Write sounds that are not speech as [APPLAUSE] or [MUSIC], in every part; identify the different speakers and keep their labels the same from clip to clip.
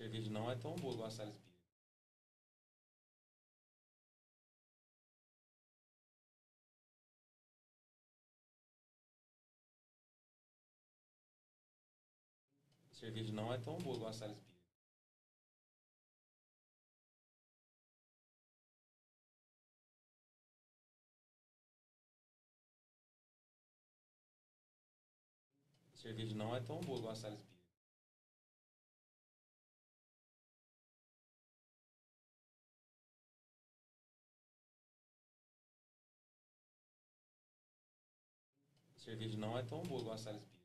Speaker 1: cerveja não é tão boa igual a Sales Beer. cerveja não é tão boa igual a Sales Beer. cerveja não é tão boa igual a Sales cerveja não é tão boa igual a Sales Beer.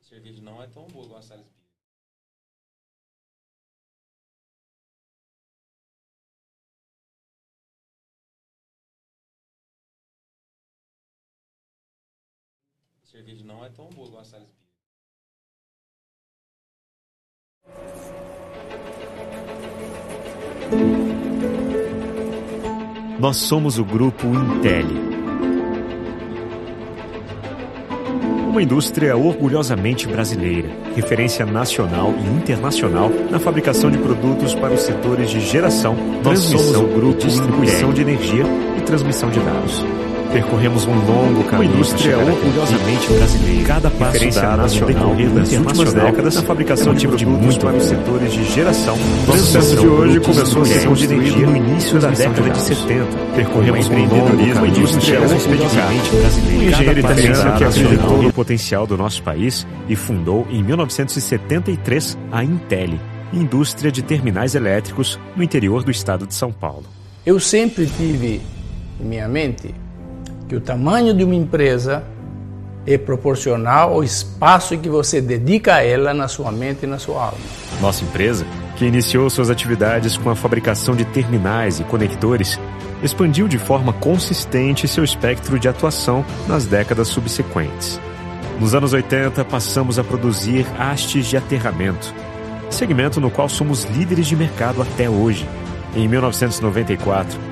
Speaker 1: cerveja não é tão boa igual a Sales Beer. cerveja não é tão boa igual a Sales
Speaker 2: Nós somos o grupo Intel. Uma indústria orgulhosamente brasileira, referência nacional e internacional na fabricação de produtos para os setores de geração, transmissão, somos o grupo distribuição de energia e transmissão de dados. Percorremos um longo caminho. Uma indústria orgulhosamente brasileira. Cada passo dado nacional no decorrer das últimas décadas na fabricação de produtos para os setores de geração. O sucesso de hoje começou a ser construído no início da década de 70. Percorremos um longo caminho. indústria orgulhosamente brasileira. Um engenheiro italiano que acreditou no potencial do nosso país e fundou em 1973 a Intel, indústria de terminais elétricos no interior do estado de São Paulo.
Speaker 3: Eu sempre tive em minha mente que o tamanho de uma empresa é proporcional ao espaço que você dedica a ela na sua mente e na sua alma.
Speaker 2: Nossa empresa, que iniciou suas atividades com a fabricação de terminais e conectores, expandiu de forma consistente seu espectro de atuação nas décadas subsequentes. Nos anos 80, passamos a produzir hastes de aterramento, segmento no qual somos líderes de mercado até hoje. Em 1994,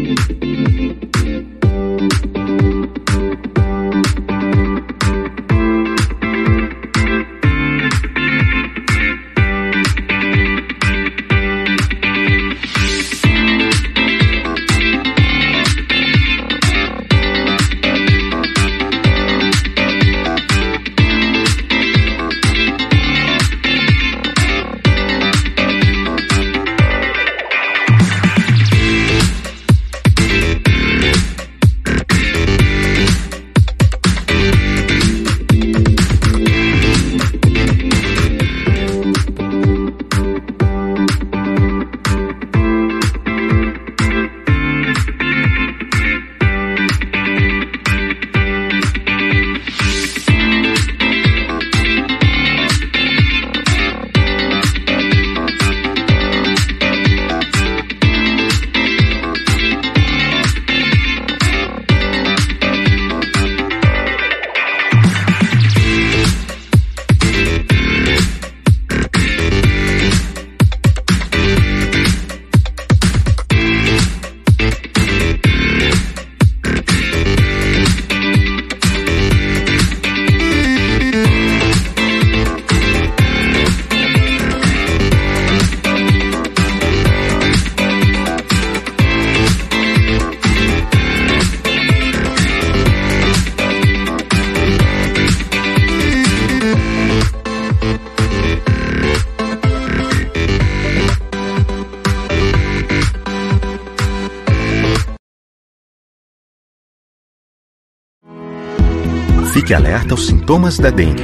Speaker 4: Fique alerta aos sintomas da dengue: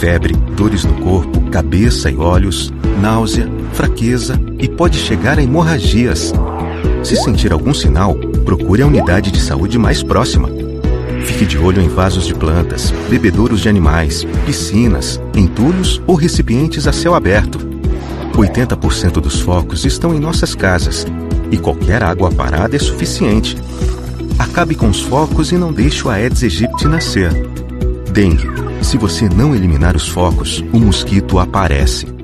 Speaker 4: febre, dores no corpo, cabeça e olhos, náusea, fraqueza e pode chegar a hemorragias. Se sentir algum sinal, procure a unidade de saúde mais próxima. Fique de olho em vasos de plantas, bebedouros de animais, piscinas, entulhos ou recipientes a céu aberto. 80% dos focos estão em nossas casas e qualquer água parada é suficiente. Acabe com os focos e não deixe o Aedes aegypti nascer. Dengue. Se você não eliminar os focos, o mosquito aparece.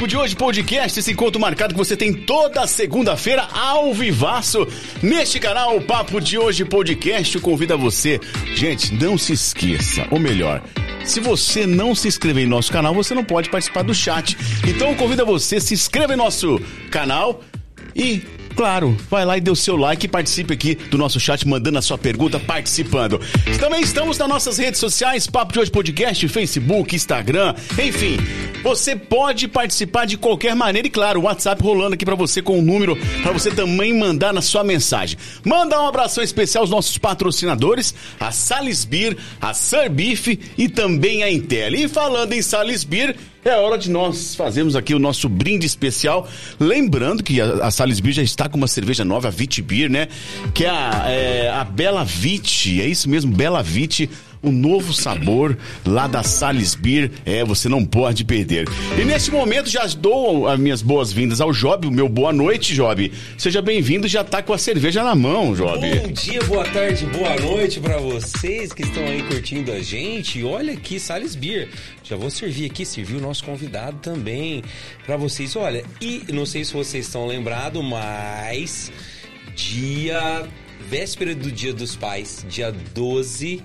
Speaker 5: Papo de Hoje Podcast, esse encontro marcado que você tem toda segunda-feira ao vivaço neste canal o Papo de Hoje Podcast. Eu convido a você, gente, não se esqueça, ou melhor, se você não se inscrever em nosso canal, você não pode participar do chat. Então eu convido a você, se inscreva em nosso canal e Claro, vai lá e dê o seu like e participe aqui do nosso chat, mandando a sua pergunta, participando. Também estamos nas nossas redes sociais, Papo de Hoje Podcast, Facebook, Instagram, enfim. Você pode participar de qualquer maneira e, claro, o WhatsApp rolando aqui para você com o um número para você também mandar na sua mensagem. Manda um abração especial aos nossos patrocinadores, a Salisbir, a Beef e também a Intel. E falando em Salisbir, é hora de nós fazermos aqui o nosso brinde especial. Lembrando que a, a Salisbury já está com uma cerveja nova, a Vit Beer, né? Que é a, é, a Bela Vit, é isso mesmo, Bela Vit um novo sabor lá da Sales Beer. É, você não pode perder. E neste momento já dou as minhas boas-vindas ao Job, o meu boa noite, Job. Seja bem-vindo, já tá com a cerveja na mão, Job.
Speaker 1: Bom dia, boa tarde, boa noite para vocês que estão aí curtindo a gente. Olha aqui, Sales Beer. Já vou servir aqui, servir o nosso convidado também para vocês. Olha, e não sei se vocês estão lembrados, mas dia véspera do Dia dos Pais, dia 12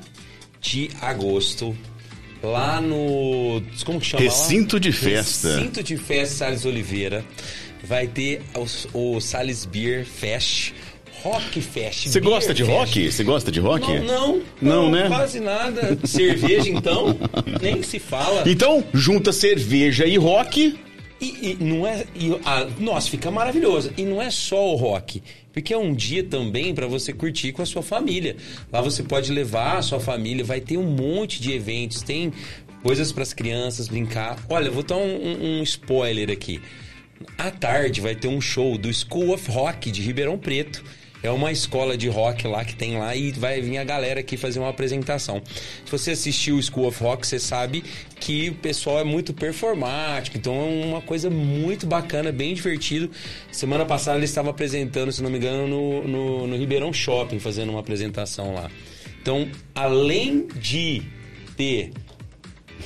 Speaker 1: de agosto, lá no. Como que chama?
Speaker 5: Recinto
Speaker 1: lá?
Speaker 5: de festa.
Speaker 1: Recinto de festa Salles Oliveira. Vai ter o, o Salles Beer Fest. Rock Fest.
Speaker 5: Você gosta de
Speaker 1: Fest.
Speaker 5: rock? Você gosta de rock?
Speaker 1: Não, não,
Speaker 5: Não, né?
Speaker 1: Quase nada. Cerveja, então, [LAUGHS] nem se fala.
Speaker 5: Então, junta cerveja e rock.
Speaker 1: E, e não é. E, ah, nossa, fica maravilhoso. E não é só o rock. Porque é um dia também para você curtir com a sua família. Lá você pode levar a sua família, vai ter um monte de eventos, tem coisas para as crianças brincar. Olha, vou dar um- um spoiler aqui. À tarde vai ter um show do School of Rock de Ribeirão Preto. É uma escola de rock lá que tem lá e vai vir a galera aqui fazer uma apresentação. Se você assistiu o School of Rock, você sabe que o pessoal é muito performático, então é uma coisa muito bacana, bem divertido. Semana passada ele estava apresentando, se não me engano, no, no, no Ribeirão Shopping, fazendo uma apresentação lá. Então, além de ter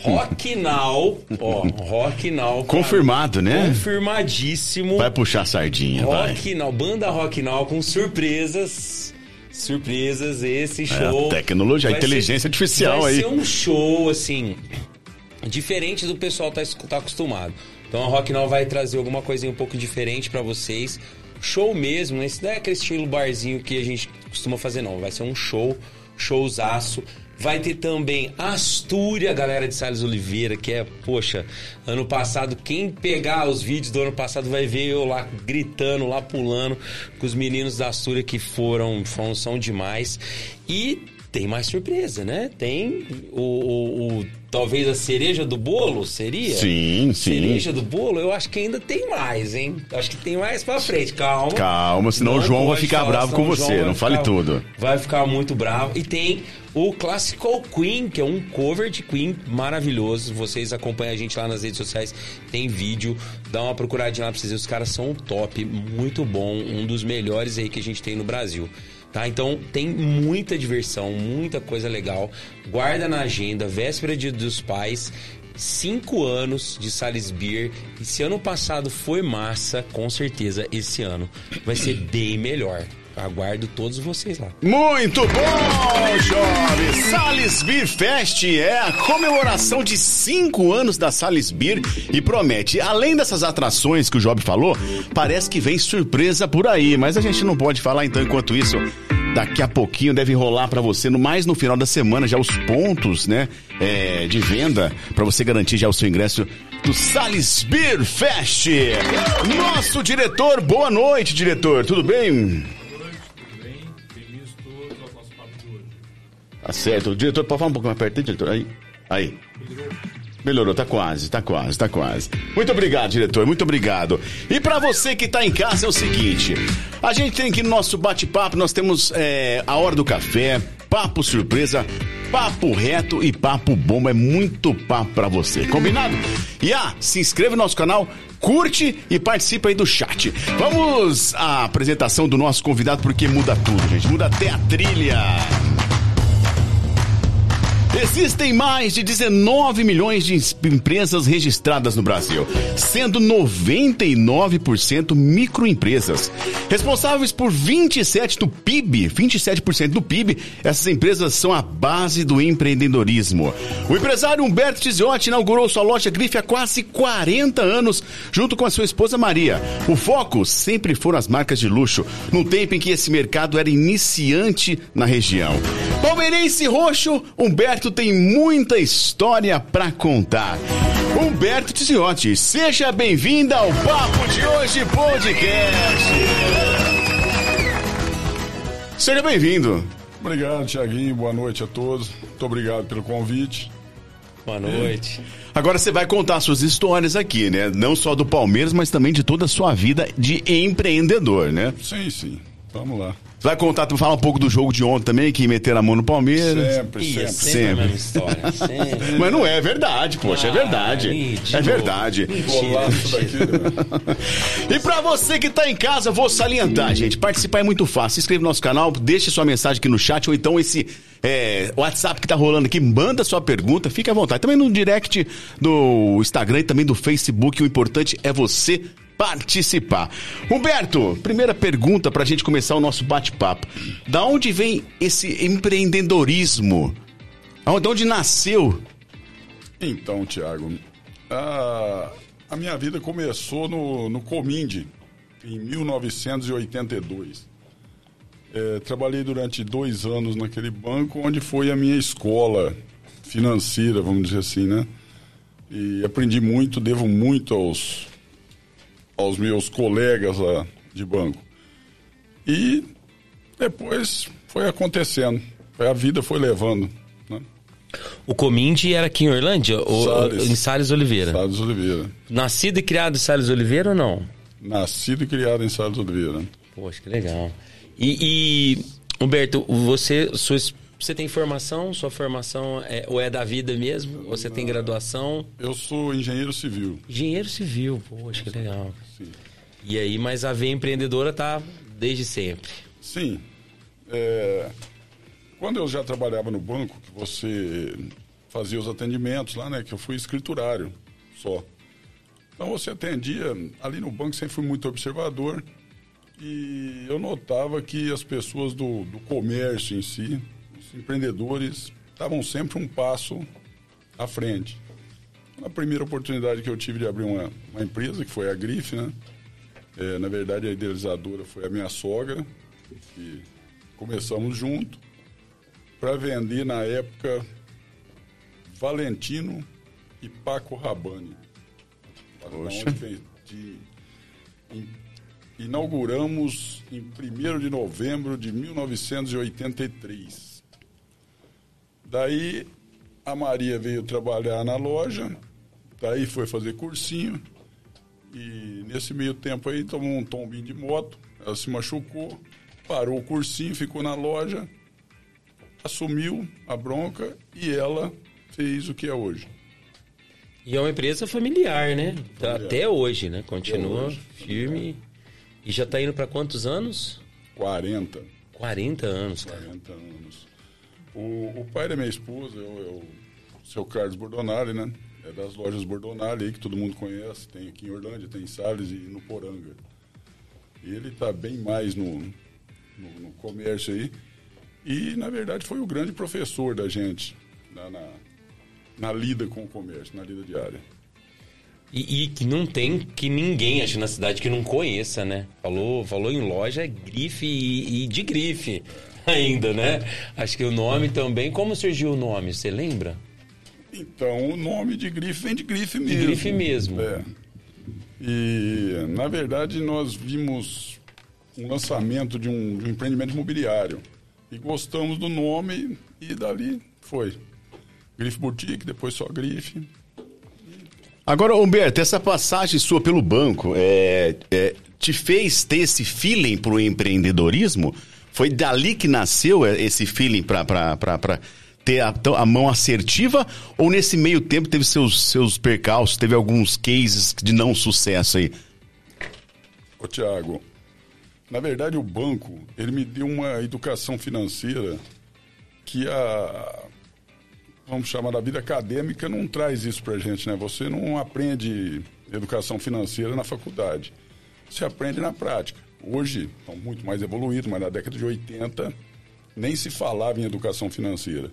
Speaker 1: Rock Now, ó, Rock Now.
Speaker 5: Confirmado, né?
Speaker 1: Confirmadíssimo.
Speaker 5: Vai puxar a sardinha, vai.
Speaker 1: Rock Now, banda Rock Now com surpresas. Surpresas, esse show.
Speaker 5: a tecnologia, a
Speaker 1: vai
Speaker 5: inteligência artificial
Speaker 1: vai
Speaker 5: aí.
Speaker 1: ser um show, assim, diferente do pessoal tá, tá acostumado. Então a Rock Now vai trazer alguma coisinha um pouco diferente pra vocês. Show mesmo, esse não é aquele estilo barzinho que a gente costuma fazer, não. Vai ser um show, showzaço. Vai ter também Astúria, galera de Salles Oliveira, que é, poxa, ano passado, quem pegar os vídeos do ano passado vai ver eu lá gritando, lá pulando com os meninos da Astúria que foram, foram são demais. E tem mais surpresa, né? Tem o, o- o- talvez a cereja do bolo, seria?
Speaker 5: Sim, sim.
Speaker 1: Cereja do bolo, eu acho que ainda tem mais, hein? Acho que tem mais pra frente, calma.
Speaker 5: Calma, senão o João vai ficar
Speaker 1: falar,
Speaker 5: bravo com você. Não fale
Speaker 1: ficar-
Speaker 5: tudo.
Speaker 1: Vai ficar muito bravo. E tem o Classical Queen, que é um cover de Queen maravilhoso. Vocês acompanham a gente lá nas redes sociais, tem vídeo. Dá uma procuradinha lá pra vocês verem. Os caras são top, muito bom. Um dos melhores aí que a gente tem no Brasil. Tá? Então tem muita diversão, muita coisa legal. Guarda na agenda, véspera de, dos pais. Cinco anos de Sales Beer. E se ano passado foi massa, com certeza esse ano vai ser bem melhor. Aguardo todos vocês lá.
Speaker 5: Muito bom, jovem! Sales Beer Fest é a comemoração de cinco anos da Sales Beer e promete, além dessas atrações que o Job falou, parece que vem surpresa por aí, mas a gente não pode falar então enquanto isso. Daqui a pouquinho deve rolar pra você, no mais no final da semana, já os pontos, né, é, de venda pra você garantir já o seu ingresso do Sales Beer Fest. Nosso diretor, boa noite, diretor, tudo bem? Tá certo. O diretor, pode falar um pouco mais perto, diretor? Aí. Aí. Melhorou, tá quase, tá quase, tá quase. Muito obrigado, diretor, muito obrigado. E pra você que tá em casa é o seguinte: a gente tem aqui no nosso bate-papo, nós temos é, a hora do café, papo surpresa, papo reto e papo bom. É muito papo pra você, combinado? E ah, se inscreva no nosso canal, curte e participa aí do chat. Vamos à apresentação do nosso convidado, porque muda tudo, gente. Muda até a trilha. Existem mais de 19 milhões de empresas registradas no Brasil, sendo 99% microempresas. Responsáveis por 27 do PIB, 27% do PIB, essas empresas são a base do empreendedorismo. O empresário Humberto Tiziotti inaugurou sua loja Grife há quase 40 anos, junto com a sua esposa Maria. O foco sempre foram as marcas de luxo, num tempo em que esse mercado era iniciante na região. Palmeirense roxo, Humberto tem muita história pra contar. Humberto Tiziotti, seja bem-vindo ao Papo de Hoje Podcast. Seja bem-vindo.
Speaker 6: Obrigado, Tiaguinho. Boa noite a todos. Muito obrigado pelo convite.
Speaker 1: Boa noite.
Speaker 5: Agora você vai contar suas histórias aqui, né? Não só do Palmeiras, mas também de toda a sua vida de empreendedor, né?
Speaker 6: Sim, sim. Vamos lá.
Speaker 5: Vai contar, falar um pouco do jogo de ontem também, que meteram a mão no Palmeiras.
Speaker 6: Sempre,
Speaker 1: Ih, é
Speaker 6: sempre.
Speaker 1: sempre, a mesma história. Sempre.
Speaker 5: Mas não é, é verdade, poxa, é
Speaker 1: Ah,
Speaker 5: verdade.
Speaker 1: ih, de
Speaker 5: É verdade.
Speaker 6: Né? [LAUGHS]
Speaker 5: E pra você que tá em casa, vou salientar, gente. Participar é muito fácil. Se inscreva no nosso canal, deixe sua mensagem aqui no chat, ou então esse é, WhatsApp que tá rolando aqui, manda sua pergunta, fique à vontade. Também no direct do Instagram e também do Facebook. O importante é você participar. Humberto, primeira pergunta pra gente começar o nosso bate-papo. Da onde vem esse empreendedorismo? De onde nasceu?
Speaker 6: Então, Tiago, a, a minha vida começou no, no Cominde, em 1982. É, trabalhei durante dois anos naquele banco, onde foi a minha escola financeira, vamos dizer assim, né? E aprendi muito, devo muito aos, aos meus colegas lá de banco. E depois foi acontecendo, a vida foi levando, né?
Speaker 1: O Cominde era aqui em Orlândia? Ou,
Speaker 6: Salles.
Speaker 1: em Salles Oliveira?
Speaker 6: Salles Oliveira.
Speaker 1: Nascido e criado em Salles Oliveira ou não?
Speaker 6: Nascido e criado em Salles Oliveira.
Speaker 1: Poxa, que legal. E, e, Humberto, você, sua, você tem formação? Sua formação é, ou é da vida mesmo? Ou você tem graduação?
Speaker 6: Eu sou engenheiro civil.
Speaker 1: Engenheiro civil, poxa, que legal. E aí, mas a veia empreendedora tá desde sempre.
Speaker 6: Sim. É, quando eu já trabalhava no banco, que você fazia os atendimentos lá, né? Que eu fui escriturário só. Então você atendia, ali no banco sempre fui muito observador e eu notava que as pessoas do, do comércio em si, os empreendedores, estavam sempre um passo à frente. Na primeira oportunidade que eu tive de abrir uma, uma empresa, que foi a Grife, né? É, na verdade, a idealizadora foi a minha sogra, que começamos junto, para vender na época Valentino e Paco Rabanne.
Speaker 5: Poxa.
Speaker 6: Onde de- in- inauguramos em 1 de novembro de 1983. Daí a Maria veio trabalhar na loja, daí foi fazer cursinho. E nesse meio tempo aí tomou um tombinho de moto, ela se machucou, parou o cursinho, ficou na loja, assumiu a bronca e ela fez o que é hoje.
Speaker 1: E é uma empresa familiar, né? Tá Até hoje, né? Continua
Speaker 6: hoje,
Speaker 1: firme. E já tá indo para quantos anos?
Speaker 6: 40,
Speaker 1: 40 anos, cara.
Speaker 6: 40 anos. O, o pai da minha esposa é o, é o seu Carlos Bordonali, né? É das lojas Bordonali aí, que todo mundo conhece. Tem aqui em Orlândia, tem em Salles e no Poranga. E ele está bem mais no, no, no comércio aí. E, na verdade, foi o grande professor da gente na, na, na lida com o comércio, na lida diária.
Speaker 1: E, e que não tem que ninguém, acho, na cidade que não conheça, né? Falou, falou em loja, é grife e, e de grife [LAUGHS] ainda, né? Acho que o nome também. Como surgiu o nome? Você lembra?
Speaker 6: Então, o nome de grife vem de grife mesmo.
Speaker 1: grife mesmo.
Speaker 6: É. E, na verdade, nós vimos um lançamento de um, de um empreendimento imobiliário. E gostamos do nome e dali foi. Grife Boutique, depois só Grife.
Speaker 5: Agora, Humberto, essa passagem sua pelo banco é, é, te fez ter esse feeling pro empreendedorismo? Foi dali que nasceu é, esse feeling para ter a, a mão assertiva? Ou nesse meio tempo teve seus, seus percalços, teve alguns cases de não sucesso aí?
Speaker 6: Ô, Tiago, na verdade o banco, ele me deu uma educação financeira que a, vamos chamar da vida acadêmica, não traz isso pra gente, né? Você não aprende educação financeira na faculdade. Você aprende na prática. Hoje, estão muito mais evoluídos, mas na década de 80 nem se falava em educação financeira.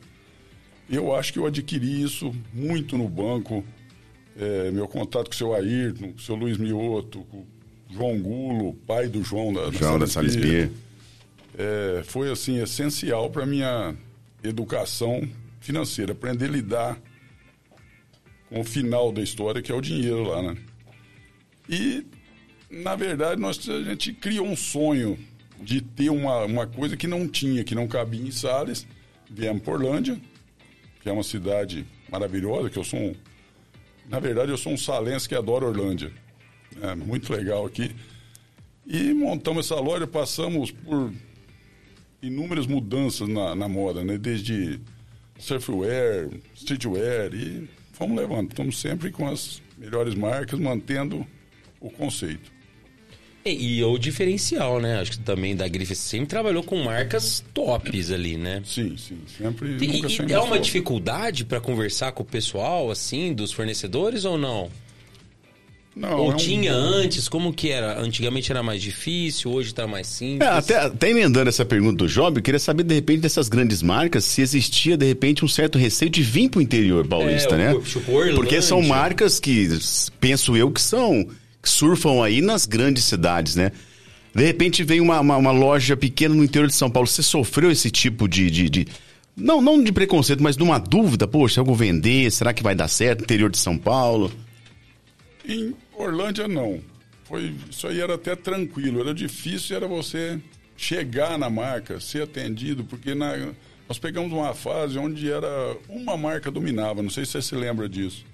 Speaker 6: Eu acho que eu adquiri isso muito no banco. É, meu contato com o seu Ayrton, com o seu Luiz Mioto, com o João Gulo, pai do João da,
Speaker 5: João da Salisbury.
Speaker 6: é, foi assim essencial para minha educação financeira, aprender a lidar com o final da história, que é o dinheiro lá, né? E, na verdade, nós, a gente criou um sonho de ter uma, uma coisa que não tinha, que não cabia em Salles. Viemos por Orlândia, que é uma cidade maravilhosa, que eu sou um, Na verdade, eu sou um salense que adora Orlândia. É muito legal aqui. E montamos essa loja, passamos por inúmeras mudanças na, na moda, né? Desde surfwear, streetwear e fomos levando. Estamos sempre com as melhores marcas, mantendo o conceito.
Speaker 1: E, e o diferencial, né? Acho que também da Grife sempre trabalhou com marcas tops ali, né?
Speaker 6: Sim, sim. Sempre.
Speaker 1: E,
Speaker 6: nunca
Speaker 1: e
Speaker 6: sem
Speaker 1: é uma dificuldade para conversar com o pessoal, assim, dos fornecedores ou não?
Speaker 6: Não,
Speaker 1: ou
Speaker 6: é um-
Speaker 1: tinha antes? Como que era? Antigamente era mais difícil, hoje tá mais simples?
Speaker 5: É, até, até emendando essa pergunta do Job, eu queria saber, de repente, dessas grandes marcas, se existia, de repente, um certo receio de vir pro interior paulista,
Speaker 1: É,
Speaker 5: né?
Speaker 1: o-.
Speaker 5: Porque são marcas que, penso eu, que são. Que surfam aí nas grandes cidades, né? De repente vem uma, uma, uma loja pequena no interior de São Paulo. Você sofreu esse tipo de. de, de- não, não de preconceito, mas de uma dúvida, poxa, eu vou vender, será que vai dar certo? Interior de São Paulo.
Speaker 6: Em Orlândia, não. Foi, isso aí era até tranquilo. Era difícil, era você chegar na marca, ser atendido, porque na- nós pegamos uma fase onde era uma marca dominava. Não sei se você se lembra disso.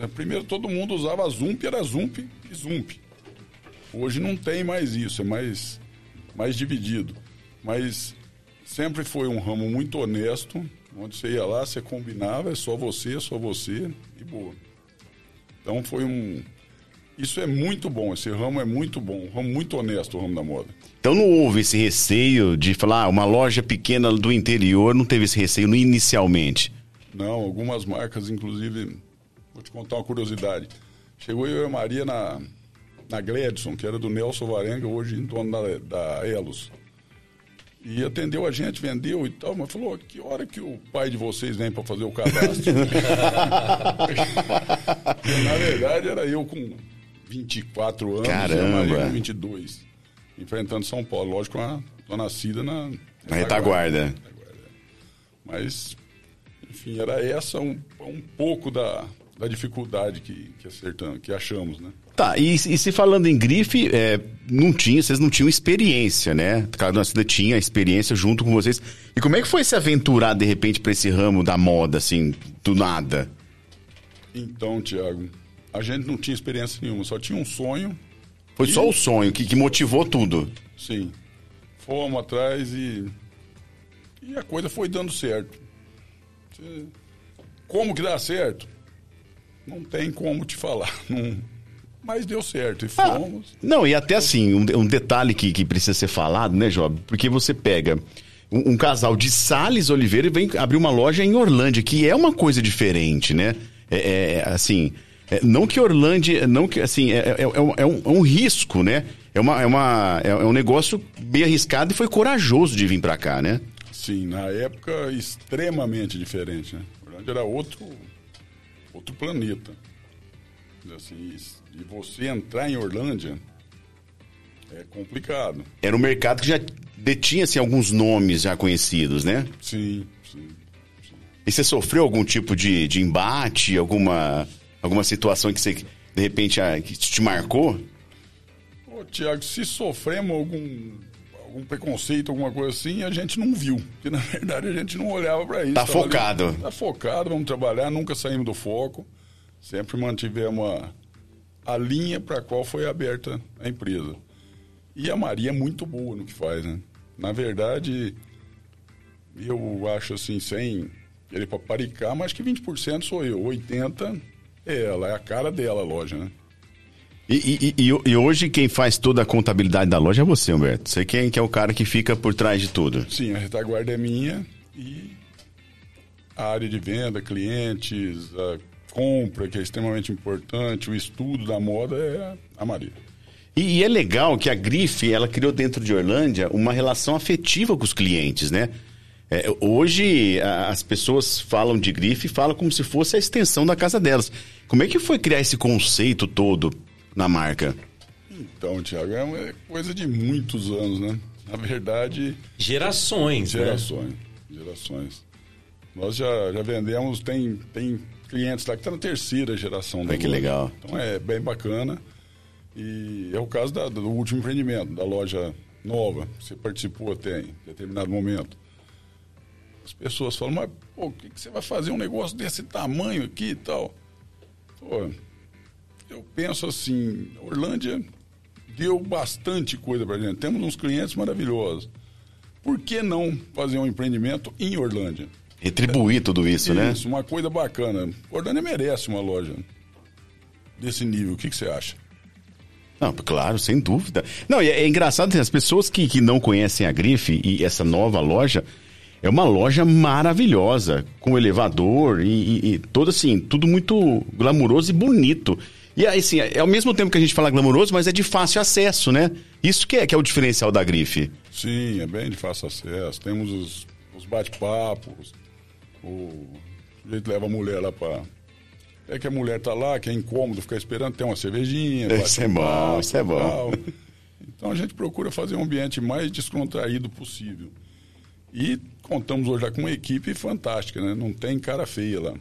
Speaker 6: É, Primeiro todo mundo usava Zump, era Zump e Zump. Hoje não tem mais isso, é mais, mais dividido. Mas sempre foi um ramo muito honesto, onde você ia lá, você combinava, é só você, é só você, e boa. Então foi um. Isso é muito bom, esse ramo é muito bom, um ramo muito honesto, o ramo da moda.
Speaker 5: Então não houve esse receio de falar, ah, uma loja pequena do interior não teve esse receio inicialmente.
Speaker 6: Não, algumas marcas, inclusive, te contar uma curiosidade. Chegou eu e a Maria na, na Gladson, que era do Nelson Varenga, hoje em dono da, da Elos. E atendeu a gente, vendeu e tal, mas falou, que hora que o pai de vocês vem para fazer o cadastro? [LAUGHS] Na verdade, era eu com 24 anos e a
Speaker 5: Caramba.
Speaker 6: Maria com 22, enfrentando São Paulo. Lógico, uma, tô nascida na...
Speaker 5: Na retaguarda.
Speaker 6: Mas, enfim, era essa um, um pouco da, da dificuldade que, que, acertamos, que achamos, né?
Speaker 5: Tá, e, e se falando em grife, é, não tinha, vocês não tinham experiência, né? Cada uma tinha experiência junto com vocês. E como é que foi se aventurar, de repente, para esse ramo da moda, assim, do nada?
Speaker 6: Então, Tiago, a gente não tinha experiência nenhuma, só tinha um sonho,
Speaker 5: Foi só o sonho que, que motivou tudo.
Speaker 6: sim. Fomos atrás e, e a coisa foi dando certo. Como que dá certo? Não tem como te falar. [LAUGHS] Não, mas deu certo e
Speaker 5: Ah,
Speaker 6: fomos.
Speaker 5: não, e até assim, um, um detalhe que, que precisa ser falado, né, Job? Porque você pega um, um casal de Sales Oliveira e vem abrir uma loja em Orlândia, que é uma coisa diferente, né? É, é, assim, é, não que Orlândia, não que, assim, é, é, é um, é um- é um risco, né? É, uma, é, uma, é, é um negócio bem arriscado e foi corajoso de vir pra cá, né?
Speaker 6: Sim, na época extremamente diferente, né? Verdade era outro, outro planeta. Assim, e você entrar em Orlândia é complicado.
Speaker 5: Era um mercado que já detinha, assim, alguns nomes já conhecidos, né?
Speaker 6: Sim, sim.
Speaker 5: E você sofreu algum tipo de, de embate, alguma, alguma situação que você, de repente, ah, que te marcou?
Speaker 6: Ô, Tiago, se sofremos algum, algum preconceito, alguma coisa assim, a gente não viu. Porque, na verdade, a gente não olhava para isso.
Speaker 5: Tá focado.
Speaker 6: Ali, tá focado, vamos trabalhar, nunca saímos do foco. Sempre mantivemos a, a linha para qual foi aberta a empresa. E a Maria é muito boa no que faz, né? Na verdade, eu acho assim, sem querer paparicar, mas que 20% sou eu, 80% é ela, é a cara dela a loja, né?
Speaker 5: E, e- e- e hoje quem faz toda a contabilidade da loja é você, Humberto. Você quem que é o cara que fica por trás de tudo.
Speaker 6: Sim, a retaguarda é minha e a área de venda, clientes, a compra, que é extremamente importante, o estudo da moda é a Maria.
Speaker 5: E, e é legal que a Grife, ela criou dentro de Orlândia uma relação afetiva com os clientes, né? É, hoje a- as pessoas falam de Grife e falam como se fosse a extensão da casa delas. Como é que foi criar esse conceito todo na marca?
Speaker 6: Então, Tiago, é coisa de muitos anos, né? Na verdade,
Speaker 1: Gerações, né?
Speaker 6: gerações. Gerações. Nós já, já vendemos, tem, tem clientes lá que estão na terceira geração da
Speaker 5: Ai, que
Speaker 6: loja.
Speaker 5: legal.
Speaker 6: Então é bem bacana. E é o caso da- do último empreendimento, da loja nova. que Você participou até em determinado momento. As pessoas falam, mas pô, o que, que você vai fazer um negócio desse tamanho aqui e tal? Pô, eu penso assim, Orlândia deu bastante coisa pra gente. Temos uns clientes maravilhosos. por que não fazer um empreendimento em Orlândia?
Speaker 5: Retribuir tudo isso, né?
Speaker 6: Isso, uma coisa bacana. Orlândia merece uma loja desse nível. O que, que você acha?
Speaker 5: Não, claro, sem dúvida. Não, é, é engraçado, assim, as pessoas que, que não conhecem a Grife e essa nova loja, é uma loja maravilhosa, com elevador e, e, e todo assim, tudo muito glamuroso e bonito. E assim, é ao mesmo tempo que a gente fala glamuroso, mas é de fácil acesso, né? Isso que é, que é o diferencial da Grife.
Speaker 6: Sim, é bem de fácil acesso. Temos os, os bate-papos, o jeito leva a mulher lá para é que a mulher tá lá, que é incômodo ficar esperando, tem uma cervejinha.
Speaker 5: Isso é bom, isso é bom.
Speaker 6: Então a gente procura fazer um ambiente mais descontraído possível. E contamos hoje já com uma equipe fantástica, né? Não tem cara feia lá.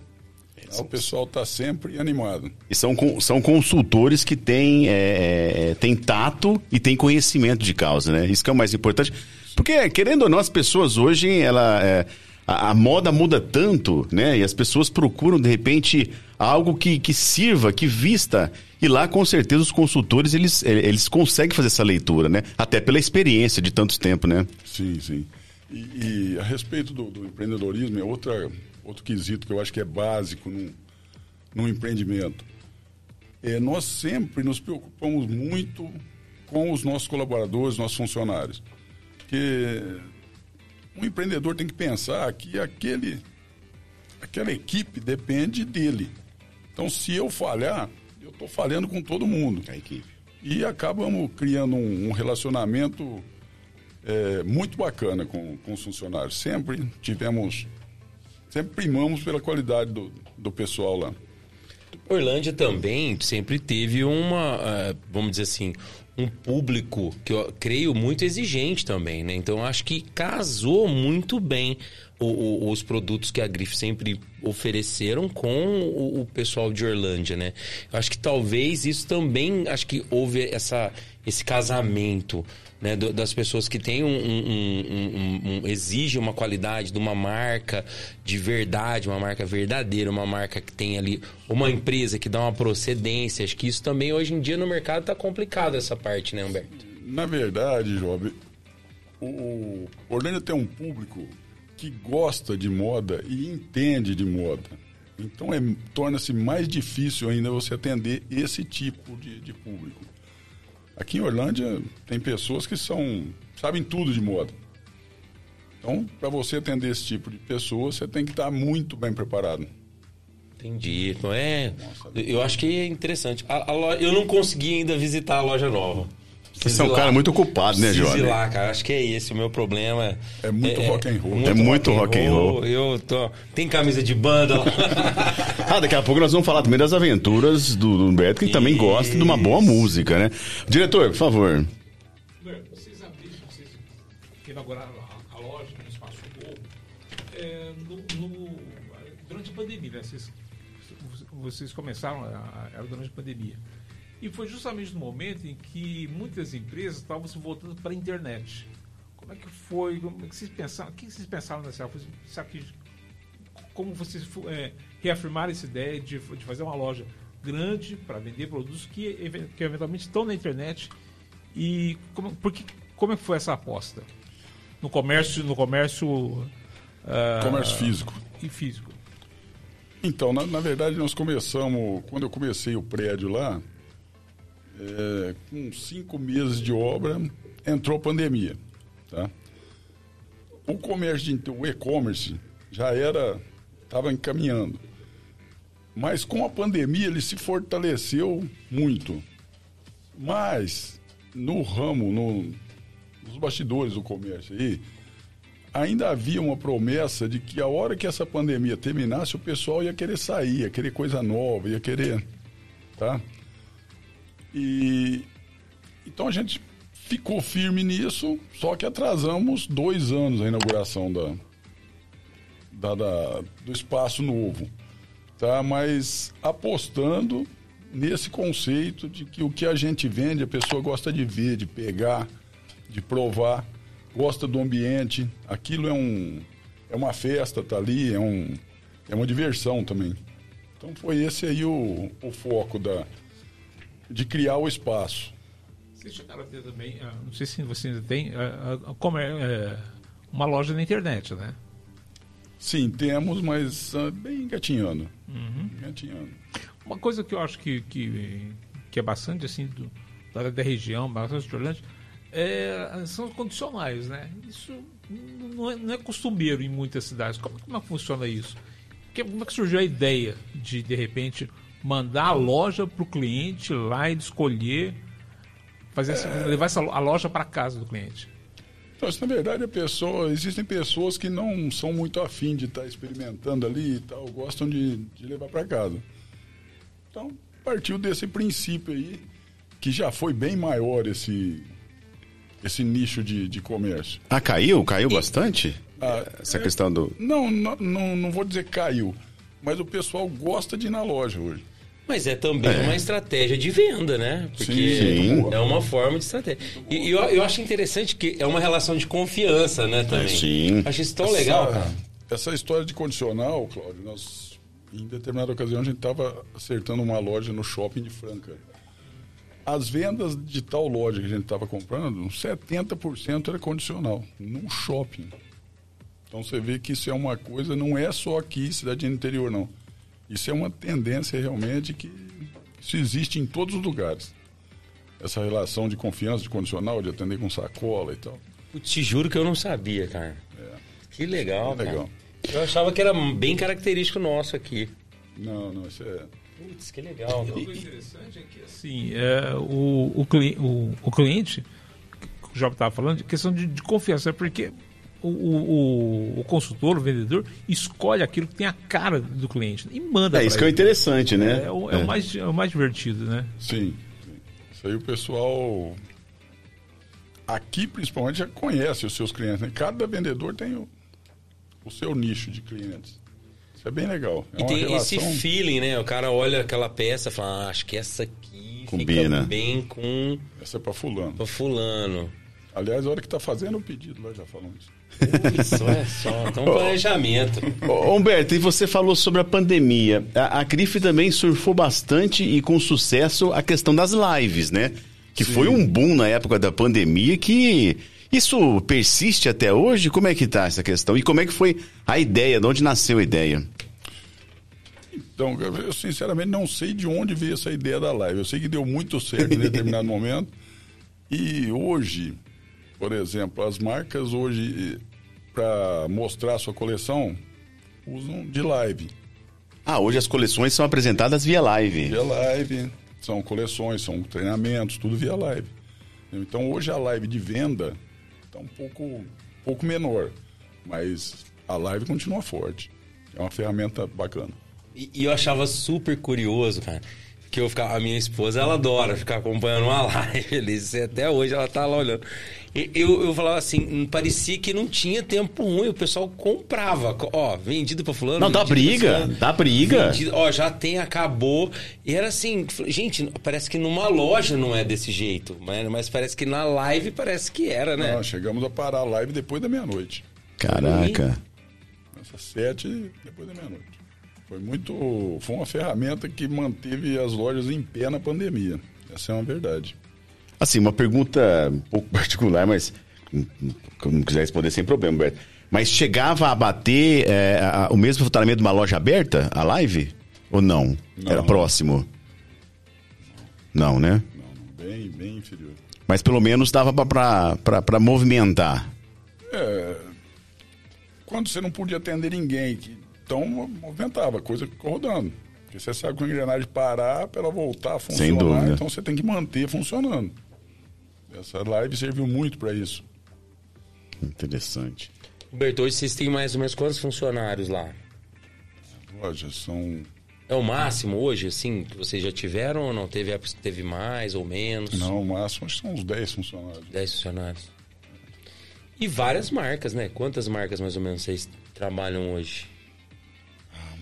Speaker 6: O pessoal está sempre animado.
Speaker 5: E são, são consultores que têm, é, é, têm tato e têm conhecimento de causa, né? Isso que é o mais importante. Porque, querendo ou não, as pessoas hoje, ela, é, a, a, moda muda tanto, né? E as pessoas procuram, de repente, algo que, que sirva, que vista. E lá, com certeza, os consultores, eles, eles conseguem fazer essa leitura, né? Até pela experiência de tanto tempo, né?
Speaker 6: Sim, sim. E, e a respeito do, do, empreendedorismo, é outra, outro quesito que eu acho que é básico num, num empreendimento. É, nós sempre nos preocupamos muito com os nossos colaboradores, nossos funcionários. Porque um empreendedor tem que pensar que aquele, aquela equipe depende dele. Então, se eu falhar, eu estou falhando com todo mundo.
Speaker 5: A equipe.
Speaker 6: E acabamos criando um, um relacionamento é, muito bacana com, com os funcionários. Sempre tivemos, sempre primamos pela qualidade do, do pessoal lá.
Speaker 1: Orlândia também sempre teve uma, uh, vamos dizer assim, um público que eu creio muito exigente também, né? Então acho que casou muito bem o, o, os produtos que a Grife sempre ofereceram com o, o, pessoal de Orlândia, né? Eu acho que talvez isso também, acho que houve essa, esse casamento né, do, das pessoas que têm um, um, um, um, exige uma qualidade de uma marca de verdade, uma marca verdadeira, uma marca que tem ali uma empresa que dá uma procedência. Acho que isso também hoje em dia no mercado está complicado essa parte, né, Humberto?
Speaker 6: Na verdade, Job, o Orlando tem um público que gosta de moda e entende de moda. Então é, torna-se mais difícil ainda você atender esse tipo de, de público. Aqui em Orlândia tem pessoas que são sabem tudo de moda. Então, para você atender esse tipo de pessoa, você tem que estar muito bem preparado.
Speaker 1: Entendi. Não é? Eu acho que é interessante. A, a loja, eu não consegui ainda visitar a loja nova.
Speaker 5: Você é um cara muito ocupado, né, Jorge?
Speaker 1: lá, cara. Acho que é esse o meu problema.
Speaker 6: É muito é, rock and roll.
Speaker 5: Muito é muito rock and roll.
Speaker 1: roll. Eu tô... Tem camisa de banda lá. [LAUGHS]
Speaker 5: ah, daqui a pouco nós vamos falar também das aventuras do, do Humberto, que Isso. também gosta de uma boa música, né? Diretor, por favor.
Speaker 7: Vocês abriram, vocês inauguraram a, a loja no Espaço Gol é, no, no, durante a pandemia, né? Vocês, vocês começaram, era durante a pandemia. E foi justamente no momento em que muitas empresas estavam se voltando para a internet. Como é que foi? Como é que vocês pensaram? O que vocês pensaram nessa que, Como vocês é, reafirmaram essa ideia de, de fazer uma loja grande para vender produtos que, que eventualmente estão na internet e como, porque, como é que foi essa aposta no comércio no comércio uh,
Speaker 6: comércio físico
Speaker 7: e físico
Speaker 6: então na, na verdade nós começamos quando eu comecei o prédio lá é, com cinco meses de obra, entrou a pandemia. Tá? O comércio, o e-commerce já era, estava encaminhando. Mas com a pandemia ele se fortaleceu muito. Mas no ramo, no, nos bastidores do comércio aí, ainda havia uma promessa de que a hora que essa pandemia terminasse, o pessoal ia querer sair, ia querer coisa nova, ia querer. Tá? E então a gente ficou firme nisso, só que atrasamos dois anos a inauguração da, da, da, do espaço novo, tá? Mas apostando nesse conceito de que o que a gente vende a pessoa gosta de ver, de pegar, de provar, gosta do ambiente. Aquilo é um é uma festa, tá ali, é um é uma diversão também. Então foi esse aí o, o foco da de criar o espaço.
Speaker 7: Vocês chegaram a ter também, ah, não sei se você ainda tem, ah, ah, como é, é uma loja na internet, né?
Speaker 6: Sim, temos, mas bem engatinhando.
Speaker 7: Uhum.
Speaker 6: Engatinhando.
Speaker 7: Uma coisa que eu acho que, que, que é bastante assim do, da, da região, bastante de Orlândia, é, são os condicionais, né? Isso não é, não é costumeiro em muitas cidades. Como, como é que funciona isso? Que- Como é que surgiu a ideia de, de repente, mandar a loja para o cliente lá e escolher, fazer essa- levar essa, a loja para casa do cliente?
Speaker 6: Então, isso, na verdade, a pessoa, existem pessoas que não são muito afim de estar experimentando ali e tal, gostam de, de levar para casa. Então, partiu desse princípio aí, que já foi bem maior esse, esse nicho de, de comércio.
Speaker 5: Ah, caiu? Caiu bastante?
Speaker 6: Ah,
Speaker 5: Essa
Speaker 6: é-
Speaker 5: questão do.
Speaker 6: Não, não, não, não vou dizer caiu, mas o pessoal gosta de ir na loja hoje.
Speaker 1: Mas é também uma estratégia de venda, né? Porque
Speaker 5: Sim.
Speaker 1: é uma forma de estratégia. E, e eu, eu acho interessante que é uma relação de confiança, né, também.
Speaker 5: Sim.
Speaker 1: Acho isso tão legal,
Speaker 6: essa,
Speaker 1: cara.
Speaker 6: Essa história de condicional, Cláudio, nós, em determinada ocasião, a gente estava acertando uma loja no shopping de Franca. As vendas de tal loja que a gente estava comprando, uns 70% era condicional, num shopping. Então você vê que isso é uma coisa, não é só aqui, cidade interior, não. Isso é uma tendência realmente que isso existe em todos os lugares. Essa relação de confiança, de condicional, de atender com sacola e tal.
Speaker 1: Eu te juro que eu não sabia, cara. Que legal,
Speaker 6: É legal.
Speaker 1: cara. Eu achava que era bem característico nosso aqui.
Speaker 6: Não, não, isso é.
Speaker 1: Putz, que legal.
Speaker 7: O interessante é que assim, é, o, o, cli- o, o cliente, o Job estava falando, de questão de, de confiança, é porque o, o, o- consultor, o vendedor, escolhe aquilo que tem a cara do cliente e manda.
Speaker 5: É isso que é o
Speaker 7: ele.
Speaker 5: interessante, né?
Speaker 7: É, o, é o mais, é o mais divertido, né?
Speaker 6: Sim. Isso aí o pessoal aqui principalmente já conhece os seus clientes. Né? Cada vendedor tem o, o seu nicho de clientes. Isso é bem legal. É
Speaker 1: E tem
Speaker 6: relação...
Speaker 1: esse feeling, né? O cara olha aquela peça e fala, ah, acho que essa aqui
Speaker 5: Combina.
Speaker 1: fica bem com
Speaker 6: Essa é para fulano.
Speaker 1: o fulano.
Speaker 6: Aliás, a hora que tá fazendo o pedido lá já falam isso.
Speaker 1: Putz, olha só, então [LAUGHS] planejamento.
Speaker 5: Ô, Humberto, e você falou sobre a pandemia. A, a Grife também surfou bastante e com sucesso a questão das lives, né? Que foi um boom na época da pandemia que isso persiste até hoje? Como é que tá essa questão? E como é que foi a ideia? De onde nasceu a ideia?
Speaker 6: Então, eu sinceramente não sei de onde veio essa ideia da live. Eu sei que deu muito certo em determinado [LAUGHS] momento. E hoje, por exemplo, as marcas hoje, para mostrar a sua coleção, usam de live.
Speaker 5: Ah, hoje as coleções são apresentadas via live.
Speaker 6: Via live, são coleções, são treinamentos, tudo via live. Então hoje a live de venda está um pouco, um pouco menor, mas a live continua forte. É uma ferramenta bacana.
Speaker 1: E, e eu achava super curioso, cara. Que eu ficava, a minha esposa, ela adora ficar acompanhando uma [LAUGHS] live isso Até hoje ela tá lá olhando. E eu, eu falava assim, parecia que não tinha tempo ruim, o pessoal comprava. Ó, vendido pra fulano.
Speaker 5: Não, dá briga,
Speaker 1: fulano,
Speaker 5: dá briga.
Speaker 1: vendido- ó, já tem, acabou. E era assim, gente, parece que numa loja não é desse jeito. Mas, mas parece que na live parece que era, né?
Speaker 6: Nós chegamos a parar a live depois da meia-noite.
Speaker 5: Caraca.
Speaker 6: Essas sete depois da meia-noite. Foi muito. Foi uma ferramenta que manteve as lojas em pé na pandemia. Essa é uma verdade.
Speaker 5: Assim, uma pergunta um pouco [LAUGHS] particular, mas não quiser responder sem problema, Humberto. Mas chegava a bater é, a- o mesmo faturamento de uma loja aberta, a live? Ou não?
Speaker 6: Não.
Speaker 5: Era próximo? Não, né?
Speaker 6: Não, bem, bem inferior.
Speaker 5: Mas pelo menos dava pra movimentar.
Speaker 6: É, quando você não podia atender ninguém, então movimentava, coisa ficou rodando. Porque você sabe que a engrenagem parar para ela voltar a funcionar,
Speaker 5: Sem dúvida.
Speaker 6: então você tem que manter funcionando. Essa live serviu muito para isso.
Speaker 5: Interessante.
Speaker 1: Roberto, hoje vocês têm mais ou menos quantos funcionários lá?
Speaker 6: Lojas são.
Speaker 1: É o máximo hoje, assim, que vocês já tiveram ou não? Teve épocas que teve mais ou menos?
Speaker 6: Não, o máximo acho que são uns 10 funcionários.
Speaker 1: 10 funcionários. E várias marcas, né? Quantas marcas mais ou menos vocês trabalham hoje?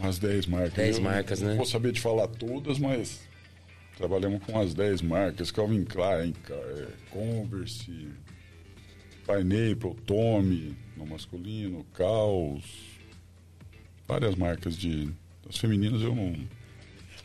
Speaker 6: Umas 10 marcas.
Speaker 1: 10
Speaker 6: Eu
Speaker 1: marcas,
Speaker 6: não
Speaker 1: né?
Speaker 6: vou saber te falar todas, mas trabalhamos com as 10 marcas. Calvin Klein, é, Converse, Pineapple, Tommy, no masculino, Caos. Várias marcas de... Das femininas eu não...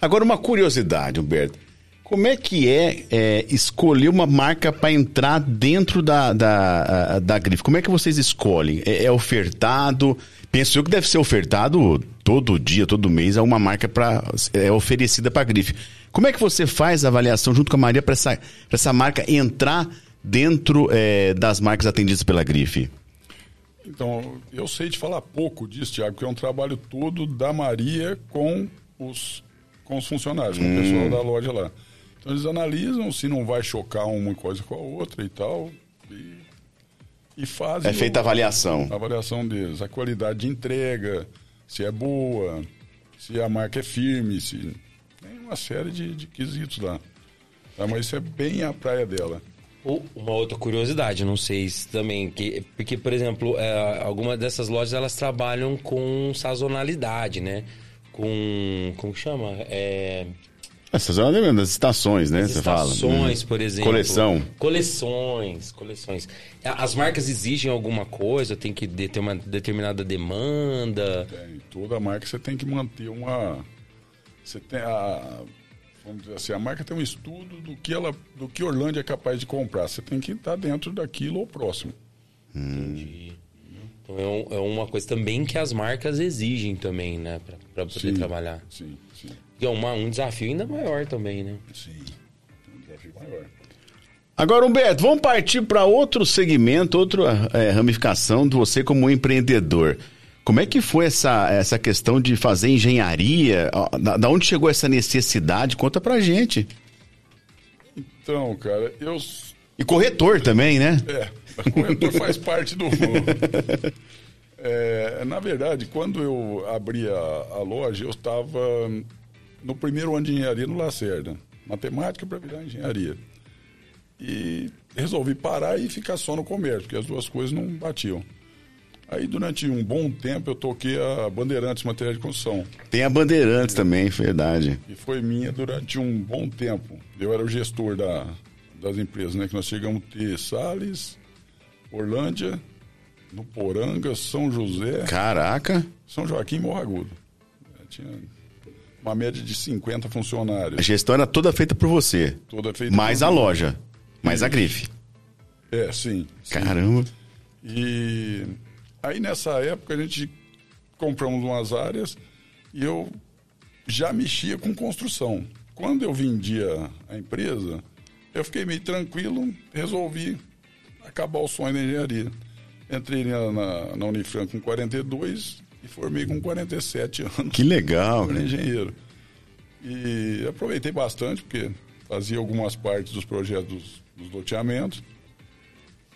Speaker 5: Agora, uma curiosidade, Humberto. Como é que é, é escolher uma marca para entrar dentro da, da, da grife? Como é que vocês escolhem? É, é, ofertado? Penso eu que deve ser ofertado todo dia, todo mês, uma marca pra, é oferecida para a grife. Como é que você faz a avaliação junto com a Maria para essa, essa marca entrar dentro é, das marcas atendidas pela grife?
Speaker 6: Então, eu sei te falar pouco disso, Tiago, porque é um trabalho todo da Maria com os, com os funcionários, com hum. o pessoal da loja lá. Então eles analisam se não vai chocar uma coisa com a outra e tal. E, e fazem.
Speaker 5: É feita a avaliação.
Speaker 6: A avaliação deles. A qualidade de entrega, se é boa, se a marca é firme, se. Tem uma série de, de quesitos lá. Tá? Mas isso é bem a praia dela.
Speaker 1: Uma outra curiosidade, não sei se também, que, porque, por exemplo, é, algumas dessas lojas elas trabalham com sazonalidade, né? Com. Como chama? É.
Speaker 5: Essas são das estações, né? As
Speaker 1: você estações,
Speaker 5: fala.
Speaker 1: por exemplo.
Speaker 5: Coleção.
Speaker 1: Coleções, coleções. As marcas exigem alguma coisa? Tem que ter uma determinada demanda?
Speaker 6: Tem. Toda marca você tem que manter uma. Você tem a. Vamos dizer assim, a marca tem um estudo do que ela, do que Orlândia é capaz de comprar. Você tem que estar dentro daquilo ou próximo.
Speaker 1: Entendi. Então é, um, é, uma coisa também que as marcas exigem também, né? Para poder sim, trabalhar.
Speaker 6: Sim, sim.
Speaker 1: E é uma, um desafio ainda maior também, né?
Speaker 6: Sim, um desafio maior.
Speaker 5: Agora, Humberto, vamos partir para outro segmento, outra é, ramificação de você como empreendedor. Como é que foi essa, essa questão de fazer engenharia? Da, da onde chegou essa necessidade? Conta pra gente.
Speaker 6: Então, cara, eu.
Speaker 5: E corretor também, né?
Speaker 6: É, [LAUGHS] corretor faz parte do. É, na verdade, quando eu abri a, a loja, eu estava no primeiro ano de engenharia no Lacerda. Matemática para virar engenharia. E resolvi parar e ficar só no comércio, porque as duas coisas não batiam. Aí durante um bom tempo eu toquei a Bandeirantes Material de Construção.
Speaker 5: Tem a Bandeirantes também, verdade.
Speaker 6: E foi minha durante um bom tempo. Eu era o gestor da, das empresas, né? Que nós chegamos a ter Salles, Orlândia, no Poranga, São José.
Speaker 5: Caraca!
Speaker 6: São Joaquim e Morragudo. Tinha uma média de 50 funcionários.
Speaker 5: A gestão era toda feita por você.
Speaker 6: Toda feita
Speaker 5: Mais a loja. Mais a grife.
Speaker 6: É, sim, sim.
Speaker 5: Caramba.
Speaker 6: E aí nessa época a gente compramos umas áreas e eu já mexia com construção. Quando eu vendia a empresa, eu fiquei meio tranquilo, resolvi acabar o sonho da engenharia. Entrei na, na, na Unifran com 42 e formei com 47 anos.
Speaker 5: Que legal.
Speaker 6: Como engenheiro. E aproveitei bastante, porque fazia algumas partes dos projetos dos, dos loteamentos.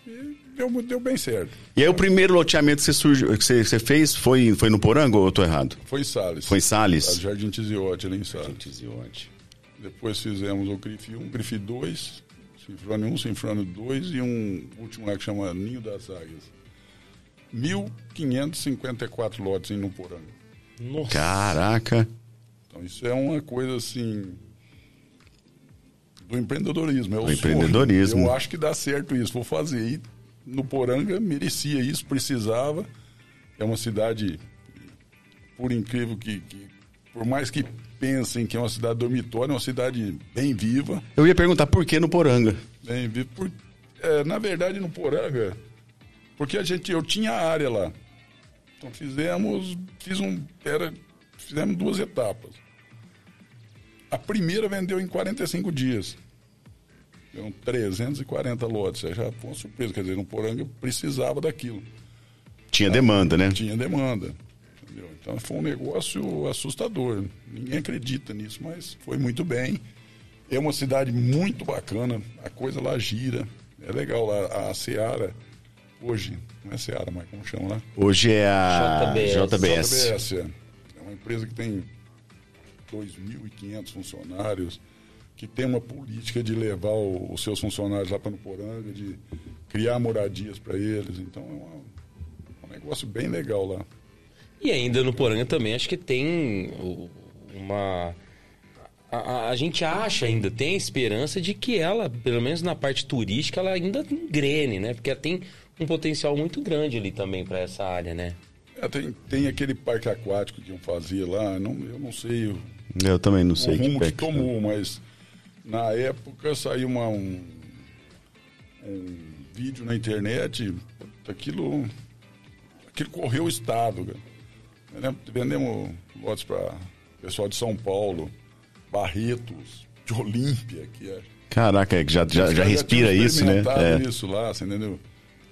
Speaker 6: E deu, deu bem certo.
Speaker 5: E aí o primeiro loteamento que você, surgiu, que você, você fez foi, foi no Porango ou eu estou errado?
Speaker 6: Foi em Salles.
Speaker 5: Foi em Salles?
Speaker 6: Jardim Tiziote, ali em Salles. Tiziote. Depois fizemos o Grife 1, Grife 2, Sinfrone 1, Sinfrone 2 e um último lá que chama Ninho das Águias. 1.554 lotes em Nuporanga.
Speaker 5: Nossa. Caraca!
Speaker 6: Então isso é uma coisa assim do empreendedorismo. É o
Speaker 5: do empreendedorismo.
Speaker 6: Eu acho que dá certo isso. Vou fazer. E no Poranga merecia isso, precisava. É uma cidade, por incrível que, que por mais que pensem que é uma cidade dormitória, é uma cidade bem viva.
Speaker 5: Eu ia perguntar por que no Poranga?
Speaker 6: Bem viva. Por, é, na verdade, no Poranga, porque a gente, eu tinha a área lá. Então fizemos, fiz um, era, fizemos duas etapas. A primeira vendeu em 45 dias. Deu 340 lotes. Já foi uma surpresa. Quer dizer, no Poranga precisava daquilo.
Speaker 5: Tinha demanda, né?
Speaker 6: Tinha demanda. Entendeu? Então foi um negócio assustador. Ninguém acredita nisso, mas foi muito bem. É uma cidade muito bacana. A coisa lá gira. É legal lá. A Seara hoje, não é Seara, mas como chama lá?
Speaker 5: Hoje é a
Speaker 1: JBS.
Speaker 5: JBS.
Speaker 6: JBS é. é uma empresa que tem 2.500 funcionários, que tem uma política de levar o, os seus funcionários lá para Nuporanga, de criar moradias para eles. Então é uma, um negócio bem legal lá.
Speaker 1: E ainda no Poranga também acho que tem uma. A, a, gente acha ainda, tem esperança de que ela, pelo menos na parte turística, ela ainda engrene, né? Porque ela tem um potencial muito grande ali também para essa área, né?
Speaker 6: É, tem, tem aquele parque aquático que iam fazer lá, não, eu não sei o,
Speaker 5: eu também não sei
Speaker 6: o rumo que, que tomou, mas Na época saiu uma, um, um vídeo na internet, aquilo, aquilo correu o estado. Cara. Eu lembro, vendemos lotes para pessoal de São Paulo, Barretos, de Olímpia, que é.
Speaker 5: Caraca, é que já, já, já respira
Speaker 6: tinham
Speaker 5: isso, né? É.
Speaker 6: isso lá, você entendeu?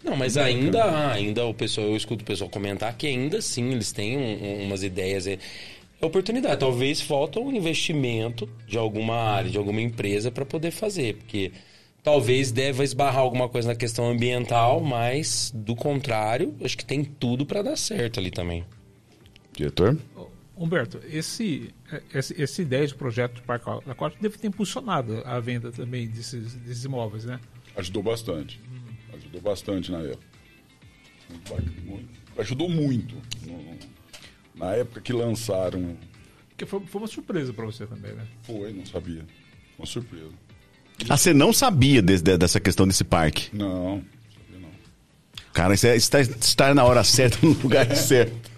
Speaker 1: Não, mas ainda há, ainda o pessoal, eu escuto o pessoal comentar que ainda sim eles têm um- um- umas ideias. É, é oportunidade. Talvez falta um investimento de alguma área, de alguma empresa para poder fazer, porque talvez deva esbarrar alguma coisa na questão ambiental, mas do contrário, acho que tem tudo para dar certo ali também.
Speaker 5: Diretor?
Speaker 7: Humberto, esse, esse, essa ideia de projeto do Parque Aquático deve ter impulsionado a venda também desses, desses imóveis, né?
Speaker 6: Ajudou bastante. Ajudou bastante na época. Ajudou muito. No- na época que lançaram,
Speaker 7: Porque foi, foi uma surpresa para você também, né?
Speaker 6: foi, não sabia. Uma surpresa.
Speaker 5: Ah, você não sabia desse- de- dessa questão desse parque?
Speaker 6: Não.
Speaker 5: Cara, isso é estar, estar na hora certa, [LAUGHS] no lugar certo.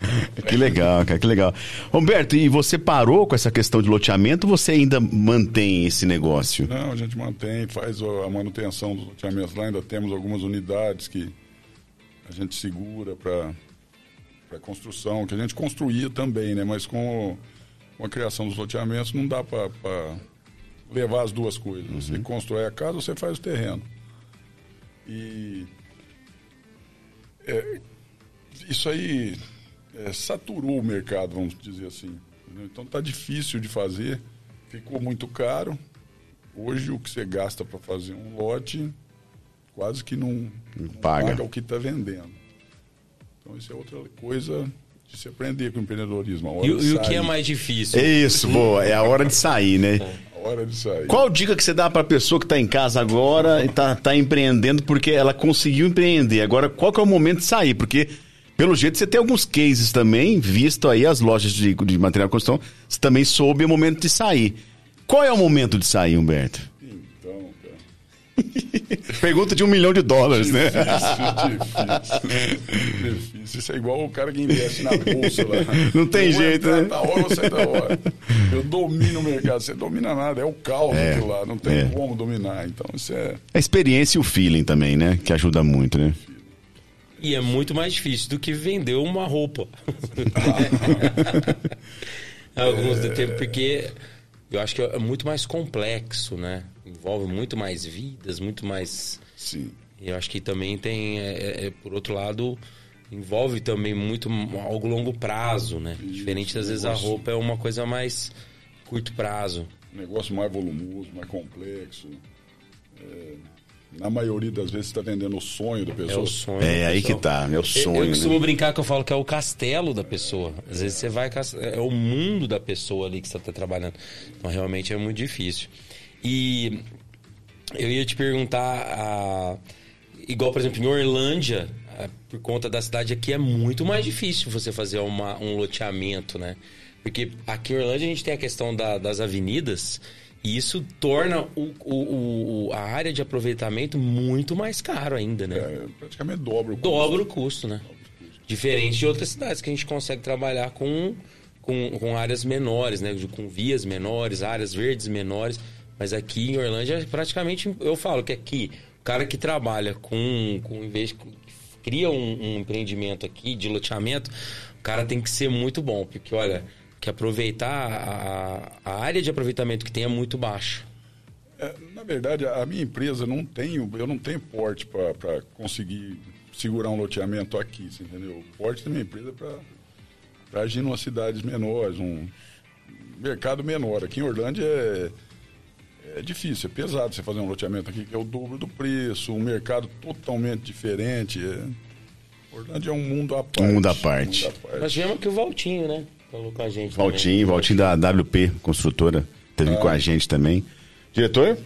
Speaker 5: Que legal, cara, que legal. Humberto, e você parou com essa questão de loteamento ou você ainda mantém esse negócio?
Speaker 6: Não, a gente mantém, faz a manutenção dos loteamentos lá, ainda temos algumas unidades que a gente segura para construção, que a gente construía também, né? Mas com, com a criação dos loteamentos não dá para levar as duas coisas. Você constrói a casa, você faz o terreno. E é, isso aí é, saturou o mercado, vamos dizer assim. entendeu? Então tá difícil de fazer, ficou muito caro. Hoje o que você gasta para fazer um lote quase que não, não
Speaker 5: paga.
Speaker 6: paga o que está vendendo. Então isso é outra coisa de se aprender com o empreendedorismo. A hora
Speaker 1: E, e o que é mais difícil?
Speaker 5: É Isso, boa, é a hora de sair, né?
Speaker 6: A hora de sair.
Speaker 5: Qual dica que você dá pra pessoa que tá em casa agora e tá, tá empreendendo porque ela conseguiu empreender? Agora, qual que é o momento de sair? Porque, pelo jeito, você tem alguns cases também, visto aí as lojas de, de material de construção, você também soube o momento de sair. Qual é o momento de sair, Humberto? [LAUGHS] Pergunta de um milhão de dólares, né?
Speaker 6: Difícil, difícil. difícil. Isso é igual o cara que investe na bolsa lá.
Speaker 5: Não tem
Speaker 6: Eu
Speaker 5: jeito, né?
Speaker 6: Da hora ou sai da hora. Eu domino o mercado. Você domina nada. É o caos
Speaker 5: É,
Speaker 6: aquilo lá. Não tem
Speaker 5: é.
Speaker 6: como dominar. Então, isso é.
Speaker 5: A experiência e o feeling também, né? Que ajuda muito, né?
Speaker 1: E é muito mais difícil do que vender uma roupa. [LAUGHS] [LAUGHS] Alguns do tempo, porque eu acho que é muito mais complexo, né? Envolve muito mais vidas, muito mais.
Speaker 6: Sim.
Speaker 1: Eu acho que também tem, é, é, é, por outro lado, envolve também muito algo longo prazo, né? Diferente das vezes a roupa é uma coisa mais curto prazo.
Speaker 6: Um negócio mais volumoso, mais complexo. É, na maioria das vezes, você está vendendo o sonho da
Speaker 1: É
Speaker 6: pessoa.
Speaker 1: o sonho.
Speaker 5: É
Speaker 1: da
Speaker 5: aí que tá, meu
Speaker 1: Eu-
Speaker 5: sonho.
Speaker 1: Eu costumo
Speaker 5: né?
Speaker 1: brincar que eu falo que é o castelo da pessoa. Às vezes você vai. cas- É o mundo da pessoa ali que você está trabalhando. Então realmente é muito difícil. E eu ia te perguntar. ah, igual, por exemplo, em Orlândia, por conta da cidade aqui, é muito mais difícil você fazer uma- um loteamento, né? Porque aqui em Orlândia a gente tem a questão da- das avenidas. E isso torna o- o- o- a área de aproveitamento muito mais caro ainda, né?
Speaker 6: É, praticamente dobra o custo.
Speaker 1: dobra o custo, né? Diferente de outras cidades que a gente consegue trabalhar com, com, com áreas menores, né? Com vias menores, áreas verdes menores. Mas aqui em Orlândia, praticamente, eu falo que aqui, o cara que trabalha com, com vez cria um, um empreendimento aqui de loteamento, o cara tem que ser muito bom, porque olha, que aproveitar a, a área de aproveitamento que tem é muito baixa.
Speaker 6: É, na verdade, a minha empresa não tem, eu não tenho porte para conseguir segurar um loteamento aqui, você entendeu? O porte da minha empresa é para agir em umas cidades menores, um mercado menor. Aqui em Orlândia é, é difícil, é pesado você fazer um loteamento aqui que é o dobro do preço, um mercado totalmente diferente. É... Orlândia é um mundo à parte.
Speaker 5: mundo à parte.
Speaker 6: Um mundo à parte.
Speaker 1: Nós tivemos aqui o Valtinho, né? Falou com a gente.
Speaker 5: Valtinho, Valtinho da WP, construtora, teve com a gente também. Diretor?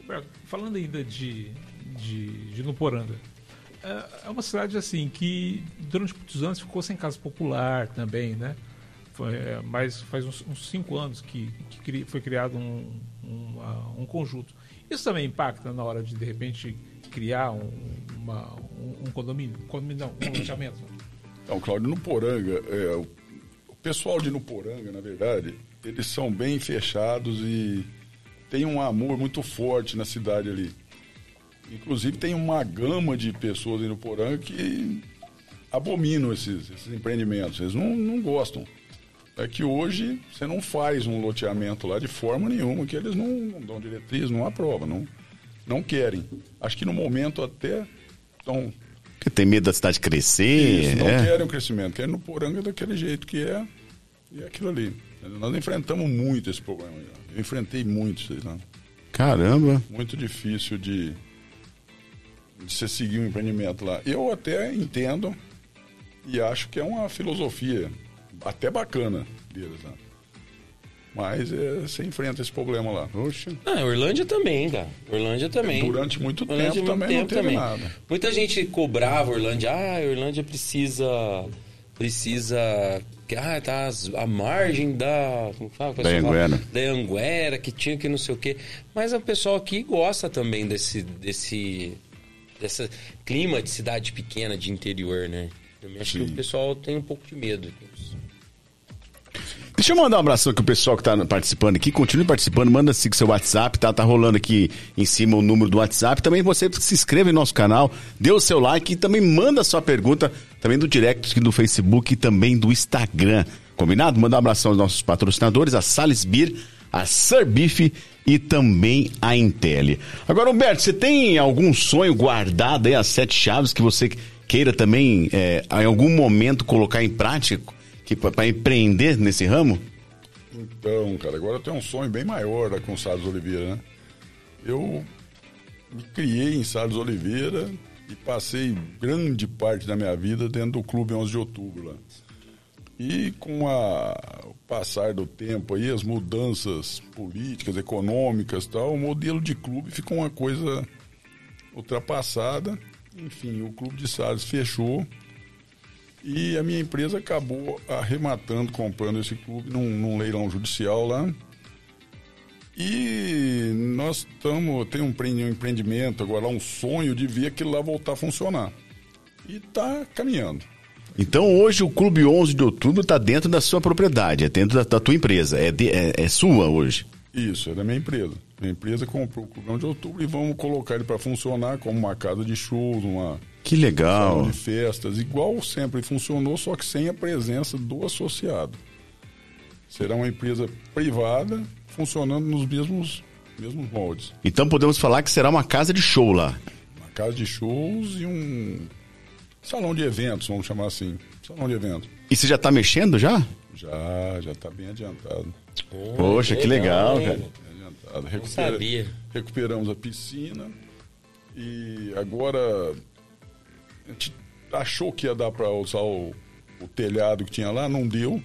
Speaker 7: Roberto, Falando ainda de, de, de Nuporanga, é- é uma cidade assim que durante muitos anos ficou sem casa popular também, né? Foi, é, mas faz uns, uns cinco anos que, que cri- foi criado um, um, ah, um conjunto. Isso também impacta na hora de de repente criar um, uma- um, um condomínio, condomínio não, um loteamento.
Speaker 6: Então, Cláudio, no Poranga, é, pessoal de Nuporanga, na verdade, eles são bem fechados e tem um amor muito forte na cidade ali. Inclusive tem uma gama de pessoas aí no Poranga que abominam esses, esses empreendimentos. Eles não, não gostam. É que hoje você não faz um loteamento lá de forma nenhuma, que eles não, não dão diretriz, não aprovam, não, não querem. Acho que no momento até estão
Speaker 5: Porque tem medo da cidade crescer.
Speaker 6: isso, não
Speaker 5: é.
Speaker 6: querem o crescimento, querem no Poranga daquele jeito que é, e é aquilo ali. Nós enfrentamos muito esse problema. Eu enfrentei muito isso aí, né?
Speaker 5: Caramba.
Speaker 6: Muito difícil de, de você seguir um empreendimento lá. Eu até entendo e acho que é uma filosofia até bacana deles, né? Mas é, você enfrenta esse problema lá. Oxe,
Speaker 1: Ah, Orlândia também, cara. Orlândia também.
Speaker 6: Durante muito
Speaker 1: Orlândia
Speaker 6: tempo
Speaker 1: muito
Speaker 6: também não
Speaker 1: tempo
Speaker 6: teve
Speaker 1: também.
Speaker 6: nada.
Speaker 1: Muita gente cobrava Orlândia. Ah, Orlândia precisa. Precisa. que, Ah, tá a margem da. Como fala? Fala?
Speaker 5: Anhanguera.
Speaker 1: Da Anguera, que tinha que não sei o quê. Mas o pessoal aqui gosta também desse. desse desse clima de cidade pequena, de interior, né? Eu acho que
Speaker 6: Sim.
Speaker 1: o pessoal tem um pouco de medo.
Speaker 5: Deixa eu mandar um abraço aqui pro pessoal que tá participando aqui. Continue participando, manda seguir seu WhatsApp, tá? Tá rolando aqui em cima o número do WhatsApp. Também você se inscreva em nosso canal, dê o seu like e também manda sua pergunta também do direct do Facebook e também do Instagram. Combinado? Manda um abração aos nossos patrocinadores, a Sales Beer, a Sir Beef e também a Intel. Agora, Humberto, você tem algum sonho guardado aí, as sete chaves que você queira também, é, em algum momento, colocar em prática? Que para empreender nesse ramo?
Speaker 6: Então, cara, agora eu tenho um sonho bem maior da com Salles Oliveira, né? Eu me criei em Salles Oliveira e passei grande parte da minha vida dentro do Clube 11 de Outubro lá. E com a, o passar do tempo aí, as mudanças políticas, econômicas tal, o modelo de clube ficou uma coisa ultrapassada. Enfim, o Clube de Salles fechou e a minha empresa acabou arrematando, comprando esse clube num, num leilão judicial lá. E nós estamos, tem um empre- empreendimento agora, um sonho de ver aquilo lá voltar a funcionar. E está caminhando.
Speaker 5: Então hoje o Clube 11 de Outubro está dentro da sua propriedade, é dentro da, da tua empresa, é, de- é- é sua hoje.
Speaker 6: Isso, é da minha empresa. Minha empresa comprou o Clube 11 de Outubro e vamos colocar ele para funcionar como uma casa de shows, uma
Speaker 5: Que
Speaker 6: salão
Speaker 5: legal.
Speaker 6: de festas, igual sempre funcionou, só que sem a presença do associado. Será uma empresa privada funcionando nos mesmos, mesmos moldes.
Speaker 5: Então podemos falar que será uma casa de show lá.
Speaker 6: Uma casa de shows e um salão de eventos, vamos chamar assim. Salão de eventos.
Speaker 5: E você já está mexendo já?
Speaker 6: Já, já está bem adiantado.
Speaker 5: Poxa, que legal,
Speaker 1: hein?
Speaker 5: cara.
Speaker 6: Bem adiantado.
Speaker 1: Não
Speaker 6: Recupera-
Speaker 1: sabia.
Speaker 6: Recuperamos a piscina e agora a gente achou que ia dar para usar o, o telhado que tinha lá, não deu.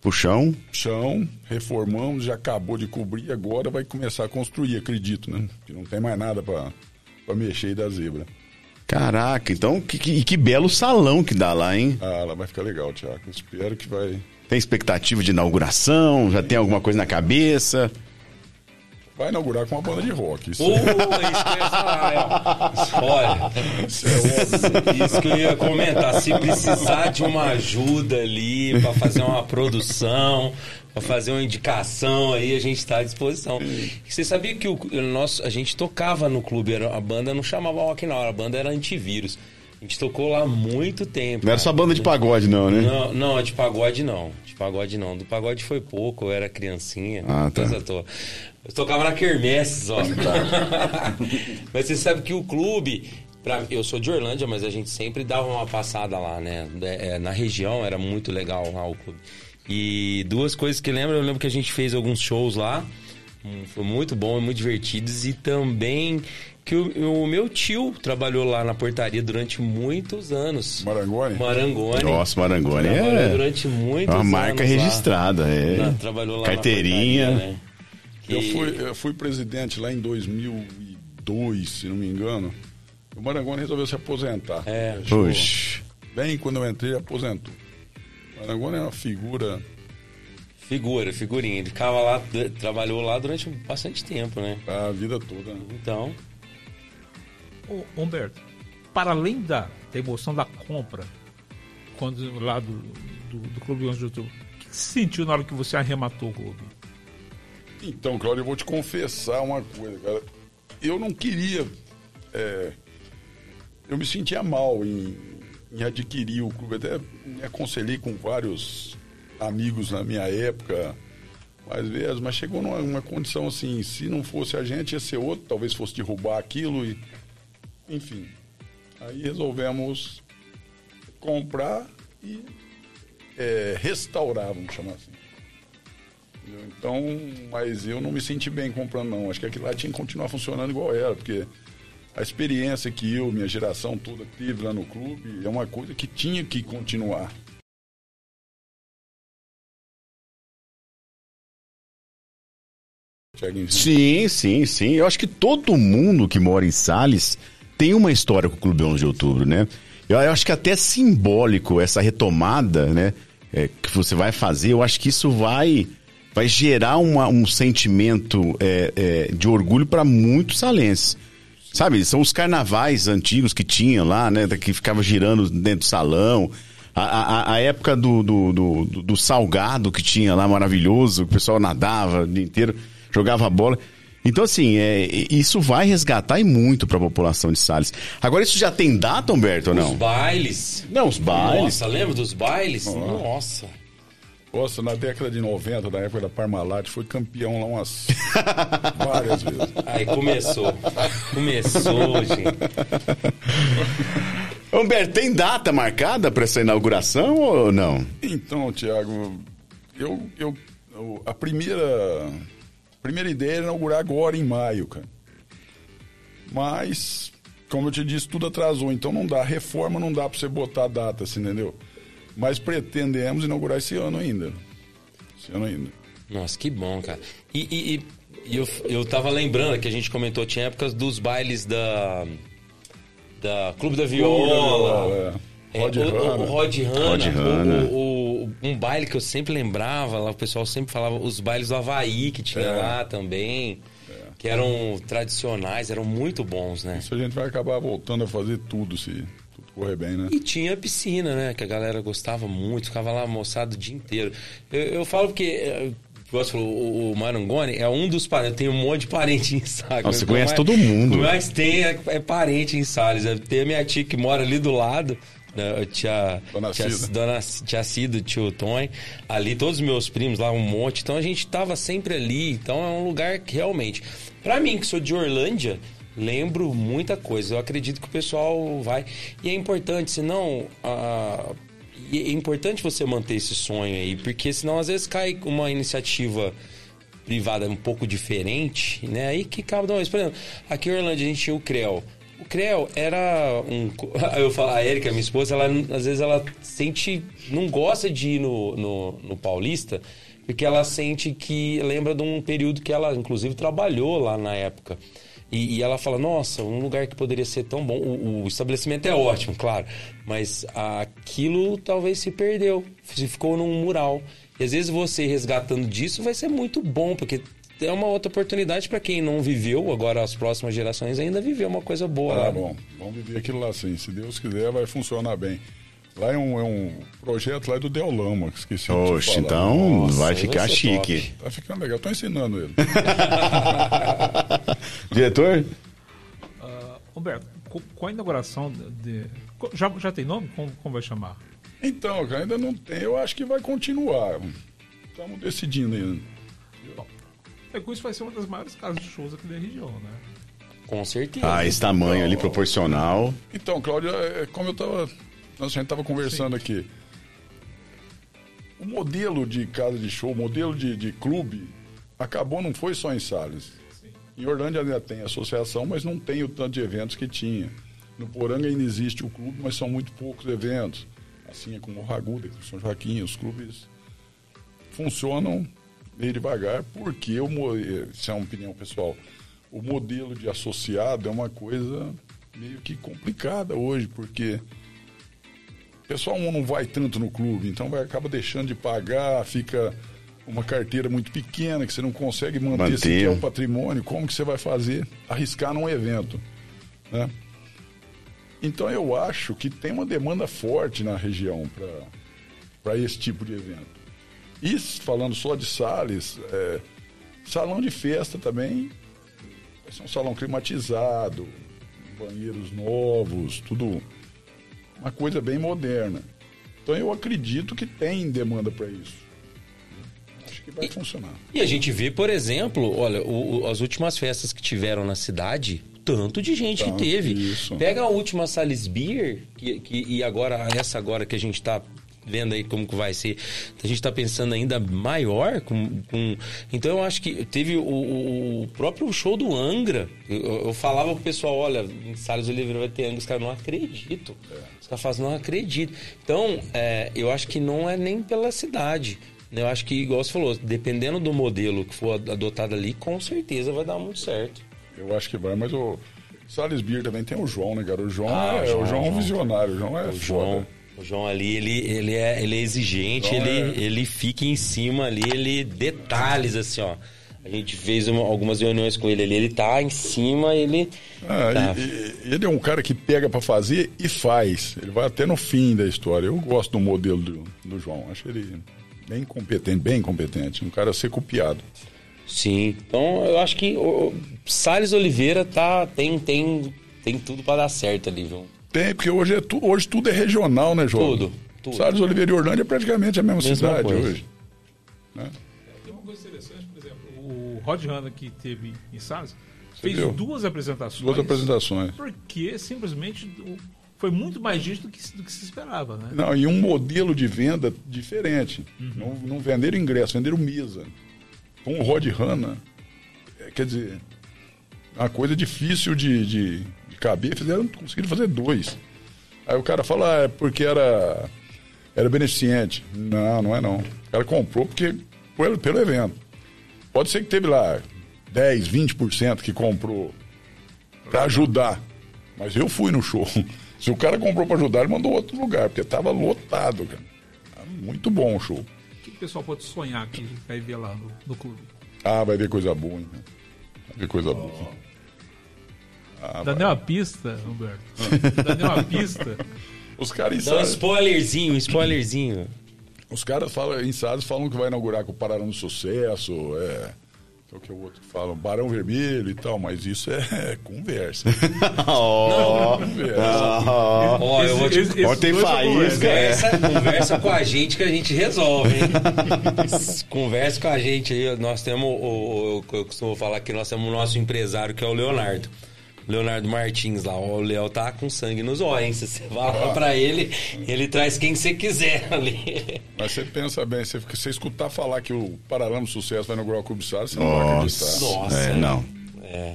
Speaker 5: Puxão.
Speaker 6: Chão, reformamos, já acabou de cobrir, agora vai começar a construir, acredito, né? Que não tem mais nada para mexer aí da zebra.
Speaker 5: Caraca, então que, que, que belo salão que dá lá, hein?
Speaker 6: Ah, lá vai ficar legal, Tiago. Espero que vai.
Speaker 5: Tem expectativa de inauguração? Já tem alguma coisa na cabeça?
Speaker 6: Vai inaugurar com uma banda de rock. Isso,
Speaker 1: Pô, isso que eu ia falar, ó. Olha,
Speaker 6: isso é
Speaker 1: isso que eu ia comentar. Se precisar de uma ajuda ali para fazer uma produção, para fazer uma indicação aí, a gente está à disposição. Você sabia que o, o nosso, a gente tocava no clube, era- a banda não chamava Rock na hora, a banda era antivírus. A gente tocou lá há muito tempo.
Speaker 5: Não era
Speaker 1: cara.
Speaker 5: só banda de pagode, não, né?
Speaker 1: Não, não, de pagode não. De pagode não. Do pagode foi pouco, eu era criancinha.
Speaker 5: Ah, tá.
Speaker 1: coisa à toa. Eu tocava na Quermesses, ó. [LAUGHS] mas você sabe que o clube. Pra, eu sou de Orlândia, mas a gente sempre dava uma passada lá, né? É, na região era muito legal lá o clube. E duas coisas que lembro, eu lembro que a gente fez alguns shows lá. Hum, Foi muito bom, muito divertidos. E também que o, o meu tio trabalhou lá na portaria durante muitos anos.
Speaker 6: Marangoni?
Speaker 1: Marangoni.
Speaker 5: Nossa, Marangoni é
Speaker 1: durante muitos
Speaker 5: uma
Speaker 1: anos
Speaker 5: marca
Speaker 1: lá.
Speaker 5: registrada. É.
Speaker 1: Na- trabalhou lá
Speaker 5: Carteirinha.
Speaker 1: na portaria, né?
Speaker 6: Eu
Speaker 1: Que-
Speaker 6: fui, eu fui presidente lá em 2002, se não me engano. O Marangoni resolveu se aposentar.
Speaker 1: É.
Speaker 5: Puxa.
Speaker 6: Bem quando eu entrei, aposentou. O Marangoni é uma figura.
Speaker 1: Figura, figurinha. Ele ficava lá, trabalhou lá durante bastante tempo, né?
Speaker 6: A vida toda. né?
Speaker 1: Então,
Speaker 7: Ô, Humberto, para além da, da emoção da compra, quando lá do, do, do Clube 11 de Outubro, o que você sentiu na hora que você arrematou o clube?
Speaker 6: Então, Cláudio, eu vou te confessar uma coisa, cara. Eu não queria. é, eu me sentia mal em, em adquirir o clube. Até me aconselhei com vários amigos na minha época, mais vezes, mas chegou numa, numa condição assim: se não fosse a gente, ia ser outro, talvez fosse derrubar aquilo e. Enfim. Aí resolvemos comprar e é, restaurar, vamos chamar assim. Então, mas eu não me senti bem comprando, não. Acho que aquilo lá tinha que continuar funcionando igual era, porque a experiência que eu, minha geração toda, teve lá no clube é uma coisa que tinha que continuar.
Speaker 5: Sim, sim, sim. Eu acho que todo mundo que mora em Sales tem uma história com o Clube 11 de Outubro, né? Eu, eu acho que até simbólico essa retomada, né? é, que você vai fazer, eu acho que isso vai vai gerar uma- um sentimento é, é, de orgulho para muitos salenses. Sabe, são os carnavais antigos que tinha lá, né? Que ficava girando dentro do salão. A, a- a época do, do, do, do salgado que tinha lá, maravilhoso, o pessoal nadava o dia inteiro, jogava bola. Então, assim, é, isso vai resgatar e muito para a população de Salles. Agora, isso já tem data, Humberto, ou
Speaker 1: Os
Speaker 5: não?
Speaker 1: bailes.
Speaker 5: Não, os bailes.
Speaker 1: Nossa, lembra dos bailes? Nossa.
Speaker 6: Nossa, na década de 90, na época da Parmalat, foi campeão lá umas [LAUGHS] várias vezes.
Speaker 1: Aí começou. Começou, [LAUGHS] gente.
Speaker 5: Humberto, tem data marcada para essa inauguração ou não?
Speaker 6: Então, Tiago, eu, eu, eu- a primeira, primeira ideia era inaugurar agora em maio, cara. Mas, como eu te disse, tudo atrasou, então não dá. Reforma não dá pra você botar a data, assim, entendeu? Mas pretendemos inaugurar esse ano ainda. Esse ano ainda.
Speaker 1: Nossa, que bom, cara. E, e- e- eu, eu tava lembrando que a gente comentou, tinha épocas dos bailes da. Da Clube da Viola.
Speaker 6: É. Rod
Speaker 1: É, o, o,
Speaker 6: Hanna.
Speaker 1: o Rod Hanna,
Speaker 5: Rod Hanna.
Speaker 1: o- o- um baile que eu sempre lembrava, lá o pessoal sempre falava, os bailes do Havaí que tinha
Speaker 6: É.
Speaker 1: lá também, que eram tradicionais, eram muito bons, né?
Speaker 6: Isso a gente vai acabar voltando a fazer tudo, se tudo correr bem, né?
Speaker 1: E tinha a piscina, né? Que a galera gostava muito, ficava lá moçado o dia inteiro. Eu, eu falo porque, você falou, o, o Marangoni é um dos parentes. Tem um monte de parente em Salles.
Speaker 5: Nossa, você
Speaker 1: O que
Speaker 5: conhece
Speaker 1: mais-
Speaker 5: todo mundo.
Speaker 1: Mais tem é, é parente em Salles. Tem a minha tia que mora ali do lado. Né? A Tia,
Speaker 6: Dona
Speaker 1: tia,
Speaker 6: Cida.
Speaker 1: Dona, tia Cida, tio Tony, ali todos os meus primos lá, um monte. Então a gente tava sempre ali. Então é um lugar que realmente. Pra mim, que sou de Orlândia, lembro muita coisa. Eu acredito que o pessoal vai. E é importante, senão. e é importante você manter esse sonho aí, porque senão às vezes cai uma iniciativa privada um pouco diferente, né? Aí que dando isso. Por exemplo, aqui em Orlândia a gente tinha o CREL. O CREL era um. [LAUGHS] Eu falo, a Erika, minha esposa, ela às vezes ela sente. não gosta de ir no, no, no Paulista, porque ela sente que lembra de um período que ela, inclusive, trabalhou lá na época. E, e ela fala, nossa, um lugar que poderia ser tão bom. O, o estabelecimento é ótimo, claro. Mas aquilo talvez se perdeu. Se ficou num mural. E às vezes você resgatando disso vai ser muito bom, porque é uma outra oportunidade para quem não viveu, agora as próximas gerações ainda viveu uma coisa boa
Speaker 6: Ah,
Speaker 1: lá.
Speaker 6: bom. Vamos viver aquilo lá sim. Se Deus quiser, vai funcionar bem. Lá é um, é um projeto lá do Deolama, que esqueci de
Speaker 5: Oxe,
Speaker 6: falar.
Speaker 5: então
Speaker 1: Nossa,
Speaker 5: vai ficar
Speaker 1: vai ser
Speaker 5: chique.
Speaker 1: top.
Speaker 6: Tá ficando legal. Tô ensinando ele. [LAUGHS]
Speaker 5: Diretor?
Speaker 7: Ah, Humberto, co- com a inauguração de. de- já, já tem nome? Como, como vai chamar?
Speaker 6: Então, ainda não tem. Eu acho que vai continuar. Estamos decidindo ainda.
Speaker 7: É que isso vai ser uma das maiores casas de shows aqui da região, né?
Speaker 1: Com certeza.
Speaker 5: Ah, esse tamanho ali proporcional.
Speaker 6: Então, Cláudio, é como eu tava. Nós a gente tava conversando aqui. O modelo de casa de show, o modelo de, de clube, acabou, não foi só em Salles. Em Orlândia ainda tem associação, mas não tem o tanto de eventos que tinha. No Poranga ainda existe o clube, mas são muito poucos eventos. Assim é como o Raguda, com São Joaquim, os clubes funcionam meio devagar, porque eh, isso é uma opinião pessoal, o modelo de associado é uma coisa meio que complicada hoje, porque o pessoal não vai tanto no clube, então vai acaba deixando de pagar, fica uma carteira muito pequena que você não consegue manter,
Speaker 5: Manter.
Speaker 6: o patrimônio, como que você vai fazer? Arriscar num evento, né? Então eu acho que tem uma demanda forte na região para esse tipo de evento. E falando só de Salles, é, Salão de festa também. Vai ser um salão climatizado, banheiros novos, tudo uma coisa bem moderna. Então eu acredito que tem demanda para isso. Acho que vai funcionar.
Speaker 1: E a gente vê, por exemplo, olha, o- o- as últimas festas que tiveram na cidade, tanto de gente
Speaker 6: Tanto,
Speaker 1: que teve.
Speaker 6: isso.
Speaker 1: Pega a última Salis Beer, que, que- e agora, essa agora que a gente tá vendo aí como que vai ser, a gente tá pensando ainda maior com, com- então eu acho que teve o, o- próprio show do Angra. Eu, eu falava pro pessoal olha em Salles Oliveira vai ter Angra. Os caras não acredito. Os caras falam não acredito. Então é, eu acho que não é nem pela cidade né? eu acho que igual você falou dependendo do modelo que for adotado ali com certeza vai dar muito certo.
Speaker 6: Eu acho que vai, mas o Salles Beer também tem o João, né, cara? O João,
Speaker 1: Ah,
Speaker 6: é,
Speaker 1: João,
Speaker 6: o João é um visionário, o João é
Speaker 1: O
Speaker 6: foda.
Speaker 1: João, o João ali, ele, ele, é, ele é exigente,
Speaker 6: João
Speaker 1: ele,
Speaker 6: é-
Speaker 1: ele fica em cima ali, ele detalhes assim, ó. A gente fez uma- algumas reuniões com ele ali, ele tá em cima, ele.
Speaker 6: Ah,
Speaker 1: tá.
Speaker 6: e- e- ele é um cara que pega pra fazer e faz. Ele vai até no fim da história. Eu gosto do modelo do, do João. Acho ele bem competente, bem competente. Um cara a ser copiado.
Speaker 1: Sim. Então eu acho que o, Salles Oliveira tá, tem, tem, tem tudo pra dar certo ali, viu?
Speaker 6: Tem, porque hoje, é tu, hoje tudo é regional, né, João?
Speaker 1: Tudo, tudo.
Speaker 6: Salles Oliveira e Orlândia é praticamente a mesma,
Speaker 1: Mesma
Speaker 6: cidade
Speaker 1: coisa.
Speaker 6: hoje. né?
Speaker 7: Tem uma coisa interessante, por exemplo, o Rod Hanna que teve em Salles fez
Speaker 6: viu?
Speaker 7: duas apresentações.
Speaker 6: Duas apresentações.
Speaker 7: Porque simplesmente foi muito mais gente do que, se- do que se esperava, né?
Speaker 6: Não, e um modelo de venda diferente. Não, não venderam ingresso, venderam mesa. Com o Rod Hanna, é, quer dizer, uma coisa difícil de, de, caber, fizeram, conseguiram fazer dois. Aí o cara fala, ah, é porque era, era beneficente. Não, não é não. O cara comprou porque pelo, pelo evento. Pode ser que teve lá 10, 20% que comprou para ajudar. Mas eu fui no show. [LAUGHS] Se o cara comprou para ajudar, ele mandou outro lugar, porque tava lotado, cara. Muito bom o show.
Speaker 7: O que o pessoal pode sonhar que vai ver lá no, no clube?
Speaker 6: Ah, vai ver coisa boa, hein? Vai ver coisa boa. Ah,
Speaker 7: Dá nem uma pista, Humberto. Dá nem uma pista. [LAUGHS]
Speaker 6: Os caras em
Speaker 1: Dá um spoilerzinho, um spoilerzinho.
Speaker 6: os caras falam, em Salles falam que vai inaugurar com o Pararão do Sucesso, é, que é o que o outro fala, Barão Vermelho e tal, mas isso é [LAUGHS] [LAUGHS] conversa.
Speaker 5: Ó,
Speaker 6: conversa.
Speaker 1: Ó, eu vou te
Speaker 7: Esse- esse-
Speaker 5: Ó, tem faísca, é.
Speaker 1: Conversa, conversa com a gente que a gente resolve, hein? conversa com a gente aí. Nós temos, o, o- eu costumo falar que nós temos o nosso empresário, que é o Leonardo. Leonardo Martins lá. O Léo tá com sangue nos olhos. Se você vai lá pra ele, ele traz quem você quiser ali.
Speaker 6: Mas você pensa bem, você, você escutar falar que o do Sucesso vai inaugurar o Clube Salles, você não vai acreditar.
Speaker 1: Nossa.
Speaker 5: É, não.
Speaker 1: É.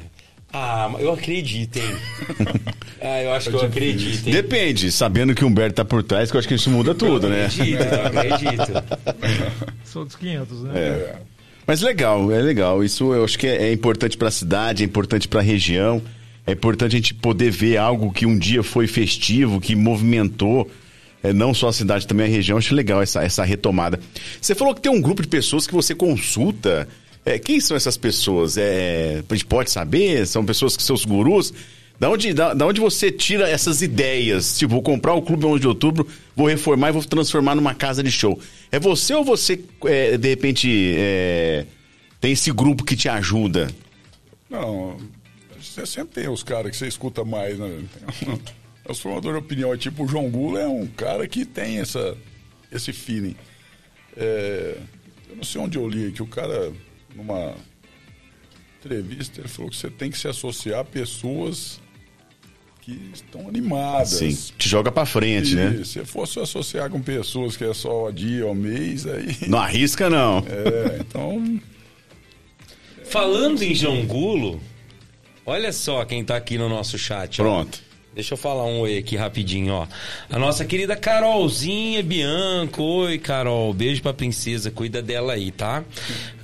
Speaker 1: Ah, eu acredito, hein? [LAUGHS] Ah, eu acho que eu acredito, hein?
Speaker 5: Depende, sabendo que o Humberto tá por trás, que eu acho que isso muda tudo, né?
Speaker 1: Acredito, eu acredito. [LAUGHS]
Speaker 7: São dos 500, né?
Speaker 6: É.
Speaker 5: Mas legal, é legal. Isso eu acho que é, é importante para a cidade, é importante para a região. É importante a gente poder ver algo que um dia foi festivo, que movimentou é, não só a cidade, também a região. Acho legal essa, essa retomada. Você falou que tem um grupo de pessoas que você consulta. É, quem são essas pessoas? É, a gente pode saber? São pessoas que são os gurus? Da onde, da, da onde você tira essas ideias? Tipo, vou comprar o clube 11 de outubro, vou reformar e vou transformar numa casa de show. É você ou você, é, de repente, é, tem esse grupo que te ajuda?
Speaker 6: Não, você sempre tem os caras que você escuta mais, né? [LAUGHS] Os formadores de opinião, é tipo o João Gula é um cara que tem essa, esse feeling. É, eu não sei onde eu li que o cara, numa entrevista, ele falou que você tem que se associar a pessoas que estão animadas.
Speaker 5: Sim, te joga pra frente, né?
Speaker 6: E se for se associar com pessoas que é só o dia ou mês, aí. [LAUGHS]
Speaker 5: Não arrisca, não.
Speaker 6: É, então.
Speaker 1: Falando em João Gulo, olha só quem tá aqui no nosso chat. ó.
Speaker 5: Pronto.
Speaker 1: Deixa eu falar um oi aqui rapidinho, ó. A nossa querida Carolzinha Bianco. Oi, Carol. Beijo pra princesa. Cuida dela aí, tá?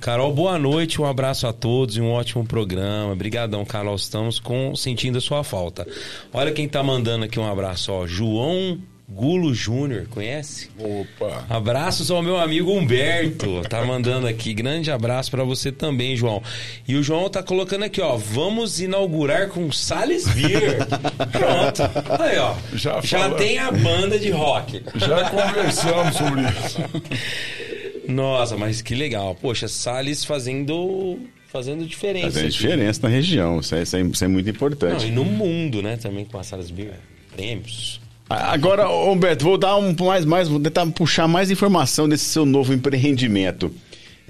Speaker 1: Carol, boa noite. Um abraço a todos e um ótimo programa. Obrigadão, Carol. Estamos com, sentindo a sua falta. Olha quem tá mandando aqui um abraço, ó. João Gulo Júnior. Conhece?
Speaker 6: Opa!
Speaker 1: Abraços ao meu amigo Humberto, [LAUGHS] tá mandando aqui. Grande abraço pra você também, João. E o João tá colocando aqui, ó, vamos inaugurar com Sales Beer. [LAUGHS] Pronto. Aí, ó.
Speaker 6: Já
Speaker 1: Já, tem a banda de rock.
Speaker 6: Já conversamos sobre isso. [LAUGHS]
Speaker 1: Nossa, mas que legal. Poxa, Salles fazendo, fazendo diferença.
Speaker 5: Fazendo
Speaker 1: aqui.
Speaker 5: diferença na região. Isso é, isso é- isso é muito
Speaker 1: Não,
Speaker 5: importante.
Speaker 1: e no mundo, né? Também com a Salles Beer. Prêmios.
Speaker 5: Agora, Humberto, vou dar um mais, mais, vou tentar puxar mais informação desse seu novo empreendimento.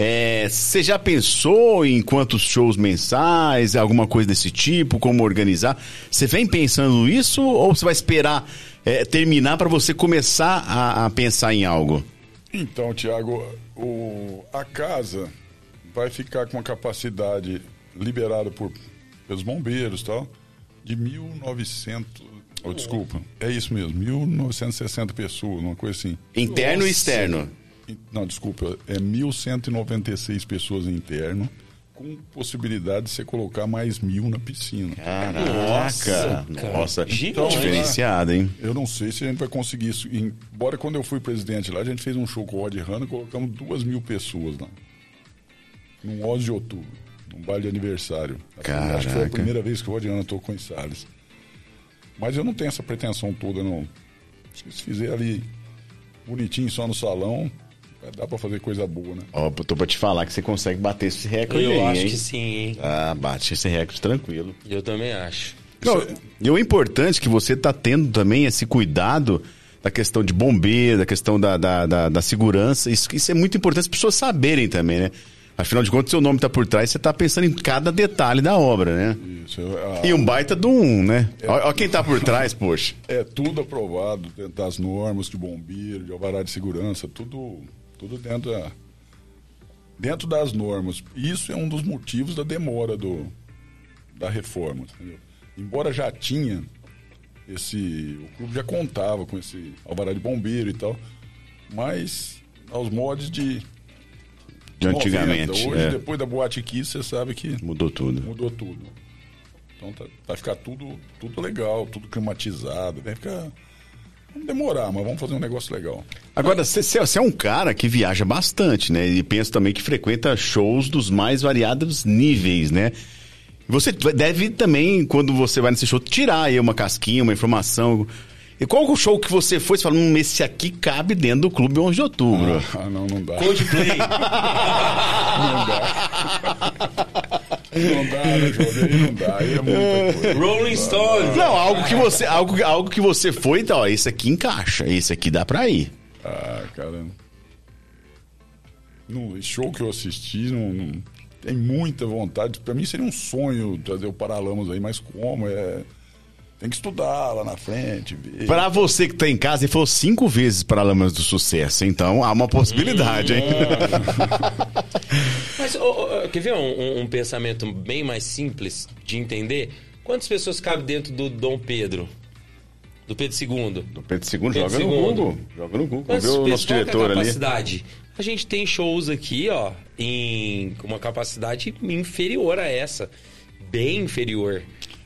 Speaker 5: É, Você já pensou em quantos shows mensais, alguma coisa desse tipo, como organizar? Você vem pensando isso ou você vai esperar é, terminar para você começar a, a pensar em algo?
Speaker 6: Então, Tiago, a casa vai ficar com uma capacidade liberada por, pelos bombeiros tal, de 1.900. Oh, desculpa, é isso mesmo, 1.960 pessoas, uma coisa assim.
Speaker 5: Interno e
Speaker 1: Nossa.
Speaker 5: externo.
Speaker 6: Não, desculpa, é 1.196 pessoas interno, com possibilidade de você colocar mais mil na piscina.
Speaker 5: Caraca,
Speaker 1: Nossa,
Speaker 5: nossa,
Speaker 1: Gigante.
Speaker 5: diferenciado, hein?
Speaker 6: Eu não sei se a gente vai conseguir isso. Embora quando eu fui presidente lá, a gente fez um show com o Rod Hanna e colocamos duas mil pessoas lá. Num 11 de outubro, num baile de aniversário. Acho que foi a
Speaker 5: Caraca.
Speaker 6: primeira vez que o Rod Hanna tocou em Salles. Mas eu não tenho essa pretensão toda, não. Acho que se fizer ali bonitinho só no salão, vai dar pra fazer coisa boa, né?
Speaker 5: Ó, tô pra te falar que você consegue bater esse recorde
Speaker 1: Eu
Speaker 5: aí,
Speaker 1: acho
Speaker 5: hein?
Speaker 1: que sim, hein?
Speaker 5: Ah, bate esse recorde tranquilo.
Speaker 1: Eu também acho.
Speaker 5: Não, e o importante é que você está tendo também esse cuidado da questão de bombeiro, da questão da, da, da, da segurança. Isso, isso é muito importante as pessoas saberem também, né? Afinal de contas, seu nome está por trás, você está pensando em cada detalhe da obra, né?
Speaker 6: Isso, a-
Speaker 5: E um baita do um, né? Olha quem tá por trás, poxa. [LAUGHS]
Speaker 6: É tudo aprovado dentro das normas de bombeiro, de alvará de segurança, tudo, tudo dentro, da, dentro das normas. Isso é um dos motivos da demora do, da reforma. entendeu? Embora já tinha esse. O clube já contava com esse alvará de bombeiro e tal, mas aos modos de.
Speaker 5: De antigamente.
Speaker 6: 90. Hoje,
Speaker 5: é.
Speaker 6: depois da Boate Kiss, você sabe que
Speaker 5: Mudou tudo.
Speaker 6: mudou tudo. Então tá- vai ficar tudo, tudo legal, tudo climatizado. Vai ficar. Vamos demorar, mas vamos fazer um negócio legal.
Speaker 5: Agora, você você é um cara que viaja bastante, né? E penso também que frequenta shows dos mais variados níveis, né? Você deve também, quando você vai nesse show, tirar aí uma casquinha, uma informação. E qual o show que você foi? Você fala, hum, esse aqui cabe dentro do Clube 11 de Outubro.
Speaker 6: Ah, não, não dá.
Speaker 1: Coldplay. [LAUGHS]
Speaker 6: Não dá, né, jovem? Aí não dá, aí é muita coisa.
Speaker 1: Rolling Stones.
Speaker 5: Não, algo que você, algo, algo que você foi, então, ó, esse aqui encaixa, esse aqui dá pra ir.
Speaker 6: Ah, cara. No esse show que eu assisti, não, não- tem muita vontade. Pra mim seria um sonho trazer o Paralamas aí, mas como? É, tem que estudar lá na frente.
Speaker 5: Pra você que tá em casa, ele falou cinco vezes para Lamas do Sucesso, então há uma possibilidade, hein?
Speaker 1: Mas, ô, ô, quer ver um, um- um pensamento bem mais simples de entender? Quantas pessoas cabem dentro do Dom Pedro? Do Pedro II?
Speaker 5: O Pedro II
Speaker 1: Pedro
Speaker 5: joga no
Speaker 1: II.
Speaker 5: Google. Joga no Google.
Speaker 1: Quantas
Speaker 5: Vê o nosso
Speaker 1: é
Speaker 5: diretor
Speaker 1: a
Speaker 5: ali.
Speaker 1: capacidade? A gente tem shows aqui, ó, em com uma capacidade inferior a essa. Bem inferior,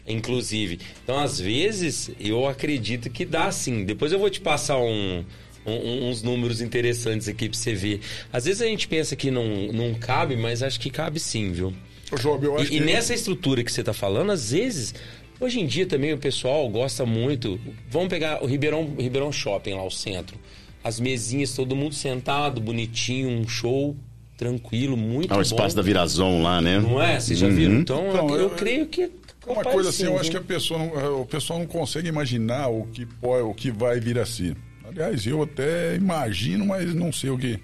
Speaker 1: inclusive. Então, às vezes, eu acredito que dá sim. Depois eu vou te passar um- um- uns números interessantes aqui pra você ver. Às vezes a gente pensa que não, não cabe, mas acho que cabe sim, viu?
Speaker 6: Job, eu acho
Speaker 1: E, e
Speaker 6: que
Speaker 1: nessa estrutura que você está falando, às vezes, hoje em dia também o pessoal gosta muito. Vamos pegar o Ribeirão, Ribeirão Shopping lá, o centro. As mesinhas, todo mundo sentado, bonitinho, um show tranquilo, muito
Speaker 5: Ah,
Speaker 1: bom.
Speaker 5: o espaço da Virazon lá, né?
Speaker 1: Não é? Vocês já viram? Então,
Speaker 6: Então,
Speaker 1: eu,
Speaker 6: eu-
Speaker 1: creio que.
Speaker 6: Uma coisa assim,
Speaker 1: sim,
Speaker 6: eu acho que a pessoa não, eh, o pessoal não consegue imaginar o que pode, o que vai vir a ser. Aliás, eu até imagino, mas não sei o que.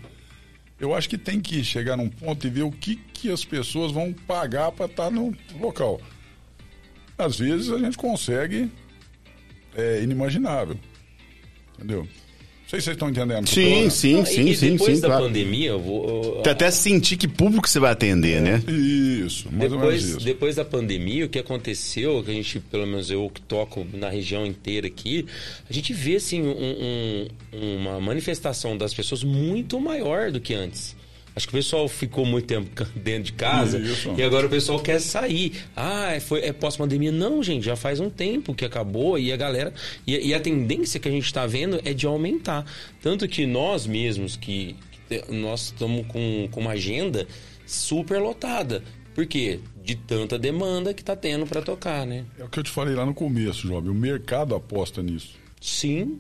Speaker 6: Eu acho que tem que chegar num ponto e ver o que, que as pessoas vão pagar para estar no local. Às vezes a gente consegue é inimaginável. Entendeu? Não sei se vocês estão entendendo.
Speaker 5: Sim, sim,
Speaker 1: Não,
Speaker 5: sim,
Speaker 1: e
Speaker 5: sim,
Speaker 1: depois
Speaker 5: sim.
Speaker 1: da
Speaker 5: claro.
Speaker 1: pandemia, eu vou. eu-
Speaker 5: Até- sentir que público você vai atender, né?
Speaker 6: Isso, mais ou menos
Speaker 1: Depois,
Speaker 6: isso.
Speaker 1: depois da pandemia, o que aconteceu, que a gente, pelo menos eu que toco na região inteira aqui, a gente vê assim, um- um- uma manifestação das pessoas muito maior do que antes. Acho que o pessoal ficou muito tempo [LAUGHS] dentro de casa
Speaker 6: Isso.
Speaker 1: e agora o pessoal quer sair. Ah, é, foi, é pós-pandemia. Não, gente, já faz um tempo que acabou e a galera. E, e a tendência que a gente está vendo é de aumentar. Tanto que nós mesmos, que, que te- nós estamos com, com uma agenda super lotada. Por quê? De tanta demanda que tá tendo para tocar, né?
Speaker 6: É o que eu te falei lá no começo, Jovem. O mercado aposta nisso.
Speaker 1: Sim.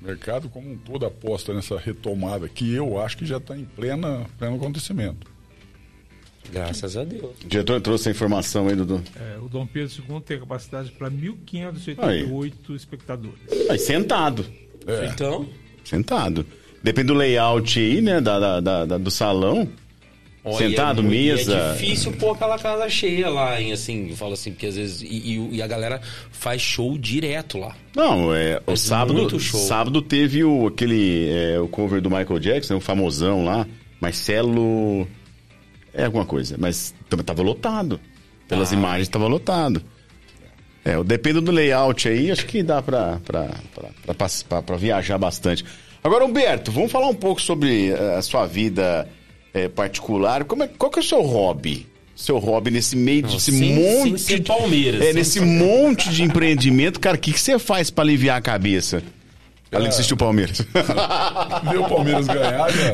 Speaker 6: O mercado como um todo aposta nessa retomada que eu acho que já está em plena, pleno acontecimento.
Speaker 1: Graças a Deus.
Speaker 5: O diretor trouxe a informação aí, Dudu.
Speaker 7: É, o Dom Pedro II tem capacidade para 1.588 espectadores.
Speaker 5: Aí, sentado.
Speaker 6: É.
Speaker 1: Então,
Speaker 5: Sentado. Depende do layout aí, né? Da, da- da- da- do salão.
Speaker 1: Ó,
Speaker 5: Sentado,
Speaker 1: é,
Speaker 5: mesa.
Speaker 1: É difícil pôr aquela casa cheia lá, hein? Assim, fala assim, porque às vezes. E, e- e a galera faz show direto lá.
Speaker 5: Não, é, o sábado,
Speaker 1: muito show.
Speaker 5: sábado teve o, aquele, é, o cover do Michael Jackson, o famosão lá, Marcelo, é alguma coisa, mas também tava lotado, pelas
Speaker 1: Ah.
Speaker 5: imagens tava lotado. É, depende do layout aí, acho que dá pra, pra, pra, pra- pra viajar bastante. Agora, Humberto, vamos falar um pouco sobre eh, a sua vida eh, particular, Como é, qual que é o seu hobby? Seu hobby nesse meio desse
Speaker 1: sem-
Speaker 5: monte
Speaker 1: sem
Speaker 5: de-
Speaker 1: Palmeiras,
Speaker 5: É, nesse monte de empreendimento, cara, o que, que você faz pra aliviar a cabeça? Além de assistir o Palmeiras. [LAUGHS]
Speaker 6: Ver o Palmeiras ganhar [LAUGHS] já.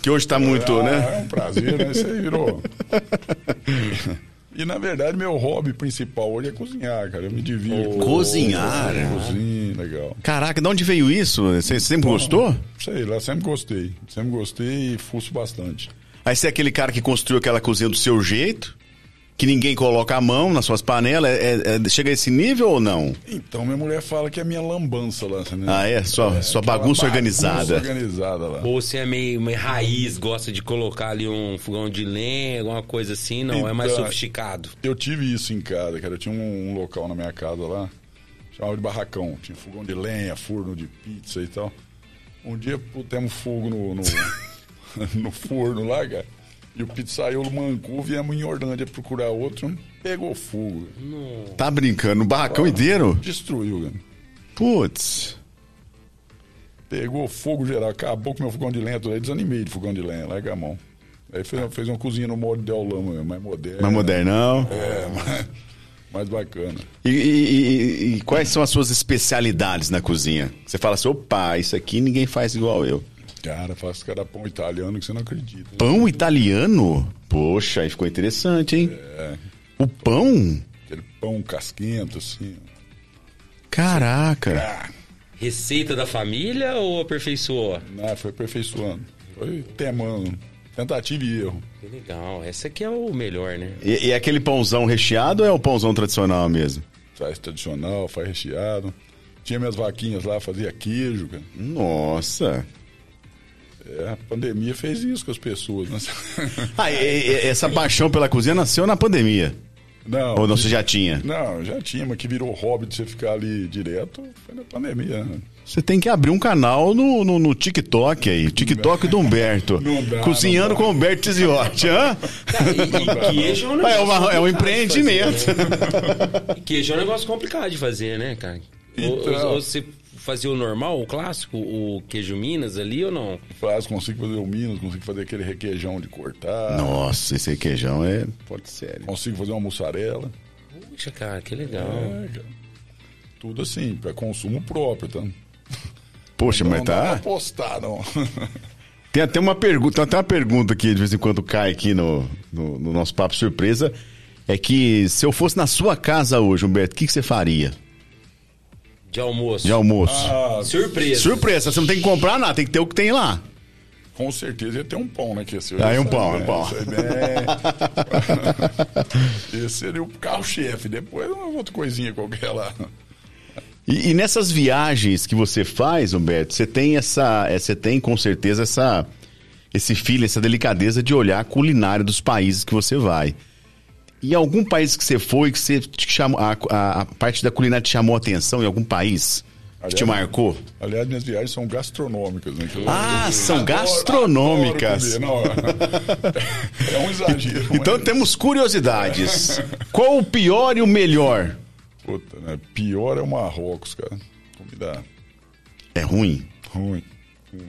Speaker 5: que hoje tá muito,
Speaker 6: Ah,
Speaker 5: né?
Speaker 6: É um prazer, né? Isso aí virou. [LAUGHS] E na verdade, meu hobby principal hoje é cozinhar, cara. Eu me divirto.
Speaker 5: Cozinhar?
Speaker 6: É, Cozinho, legal.
Speaker 5: Caraca, de onde veio isso? Você sempre gostou?
Speaker 6: Sei lá, sempre gostei. Sempre gostei e fuço bastante.
Speaker 5: Aí você é aquele cara que construiu aquela cozinha do seu jeito, que ninguém coloca a mão nas suas panelas, é- é- chega a esse nível ou não?
Speaker 6: Então, minha mulher fala que é minha lambança lá. Né?
Speaker 5: Ah, é? Sua, sua
Speaker 6: aquela
Speaker 5: bagunça organizada.
Speaker 6: organizada lá.
Speaker 1: Ou você é meio, meio raiz, gosta de colocar ali um fogão de lenha, alguma coisa assim, não, é mais
Speaker 6: Então,
Speaker 1: sofisticado.
Speaker 6: Eu tive isso em casa, cara. Eu tinha um, um local na minha casa lá, chamava de barracão. Tinha fogão de lenha, forno de pizza e tal. Um dia putemos fogo no, no, [LAUGHS] no forno lá, cara. E o pizzaiolo mancou, viemos em Orlândia procurar outro, pegou fogo.
Speaker 5: Tá brincando? No barracão inteiro?
Speaker 6: Destruiu, cara.
Speaker 5: Putz.
Speaker 6: Pegou fogo geral, acabou com meu fogão de lenha, aí desanimei de fogão de lenha, larga a mão. Aí fez, fez uma cozinha no molde de aulama, mesmo, mais moderna.
Speaker 5: Mais modernão.
Speaker 6: É, [LAUGHS] mais, mais bacana.
Speaker 5: E, e- e- e quais são as suas especialidades na cozinha? Você fala assim, opa, isso aqui ninguém faz igual eu.
Speaker 6: Cara, faço cada pão italiano que você não acredita.
Speaker 5: Pão italiano? Poxa, aí ficou interessante, hein?
Speaker 6: É,
Speaker 5: O pão?
Speaker 6: aquele pão casquento, assim.
Speaker 5: Caraca.
Speaker 6: Ah,
Speaker 1: Receita da família ou aperfeiçoou?
Speaker 6: não, foi aperfeiçoando. Foi temando. Tentativa e erro.
Speaker 1: Que legal, esse aqui é o melhor, né?
Speaker 5: E, e aquele pãozão recheado ou é o pãozão tradicional mesmo?
Speaker 6: Faz tradicional, faz recheado. Tinha minhas vaquinhas lá, fazia queijo, cara.
Speaker 5: Nossa.
Speaker 6: É, a pandemia fez isso com as pessoas, né? [LAUGHS]
Speaker 5: Ah, e- e- essa paixão pela cozinha nasceu na pandemia.
Speaker 6: Não,
Speaker 5: Ou não, você já tinha?
Speaker 6: Não, já tinha, mas que virou hobby de você ficar ali direto foi na pandemia. né?
Speaker 5: Você tem que abrir um canal no, no, no TikTok aí. TikTok do Humberto.
Speaker 6: Não dá,
Speaker 5: Cozinhando com o Humberto Tiziotti, hã?
Speaker 1: E, e queijo é um
Speaker 5: É, uma- é um empreendimento.
Speaker 1: fazer, né? Queijo é um negócio complicado de fazer, né, cara? Ou-
Speaker 6: Então.
Speaker 1: Ou, ou você fazia o normal, o clássico, o queijo Minas ali ou não?
Speaker 6: Faz, consigo fazer o Minas, consigo fazer aquele requeijão de cortar.
Speaker 5: Nossa, esse requeijão é pode sério.
Speaker 6: Consigo fazer uma mussarela.
Speaker 1: Puxa, cara, que legal.
Speaker 6: É, cara. Tudo assim, para consumo próprio, tá?
Speaker 5: Poxa, mas
Speaker 6: não pra
Speaker 5: tá.
Speaker 6: postar, não.
Speaker 5: Tem até uma pergunta, tem até uma pergunta que de vez em quando cai aqui no, no, no nosso papo surpresa. É que se eu fosse na sua casa hoje, Humberto, o que, que você faria
Speaker 1: De almoço.
Speaker 5: de almoço?
Speaker 6: Ah,
Speaker 1: Surpresa.
Speaker 5: Surpresa, você não tem que comprar nada, tem que ter o que tem lá.
Speaker 6: com certeza ia ter um pão, né? Que esse
Speaker 5: Aí um pão,
Speaker 6: bem,
Speaker 5: um pão.
Speaker 6: esse bem. [LAUGHS] esse seria o carro-chefe. Depois uma outra coisinha qualquer lá.
Speaker 5: E, e nessas viagens que você faz, Humberto, você tem essa, é, você tem com certeza essa, esse feeling, essa delicadeza de olhar a culinária dos países que você vai. E algum país que você foi que você chamou, a, a- a parte da culinária te chamou a atenção em algum país que te
Speaker 6: Aliás,
Speaker 5: marcou?
Speaker 6: Aliás, minhas viagens são gastronômicas, né? Eu-
Speaker 5: Ah,
Speaker 6: eu
Speaker 5: são
Speaker 6: adoro-
Speaker 5: gastronômicas.
Speaker 6: adoro. Não, [LAUGHS] é um exagero.
Speaker 5: Então
Speaker 6: mas-
Speaker 5: temos curiosidades. Qual o pior e o melhor?
Speaker 6: Puta, né? Pior é o Marrocos, cara. Comida
Speaker 5: É ruim?
Speaker 6: ruim. ruim.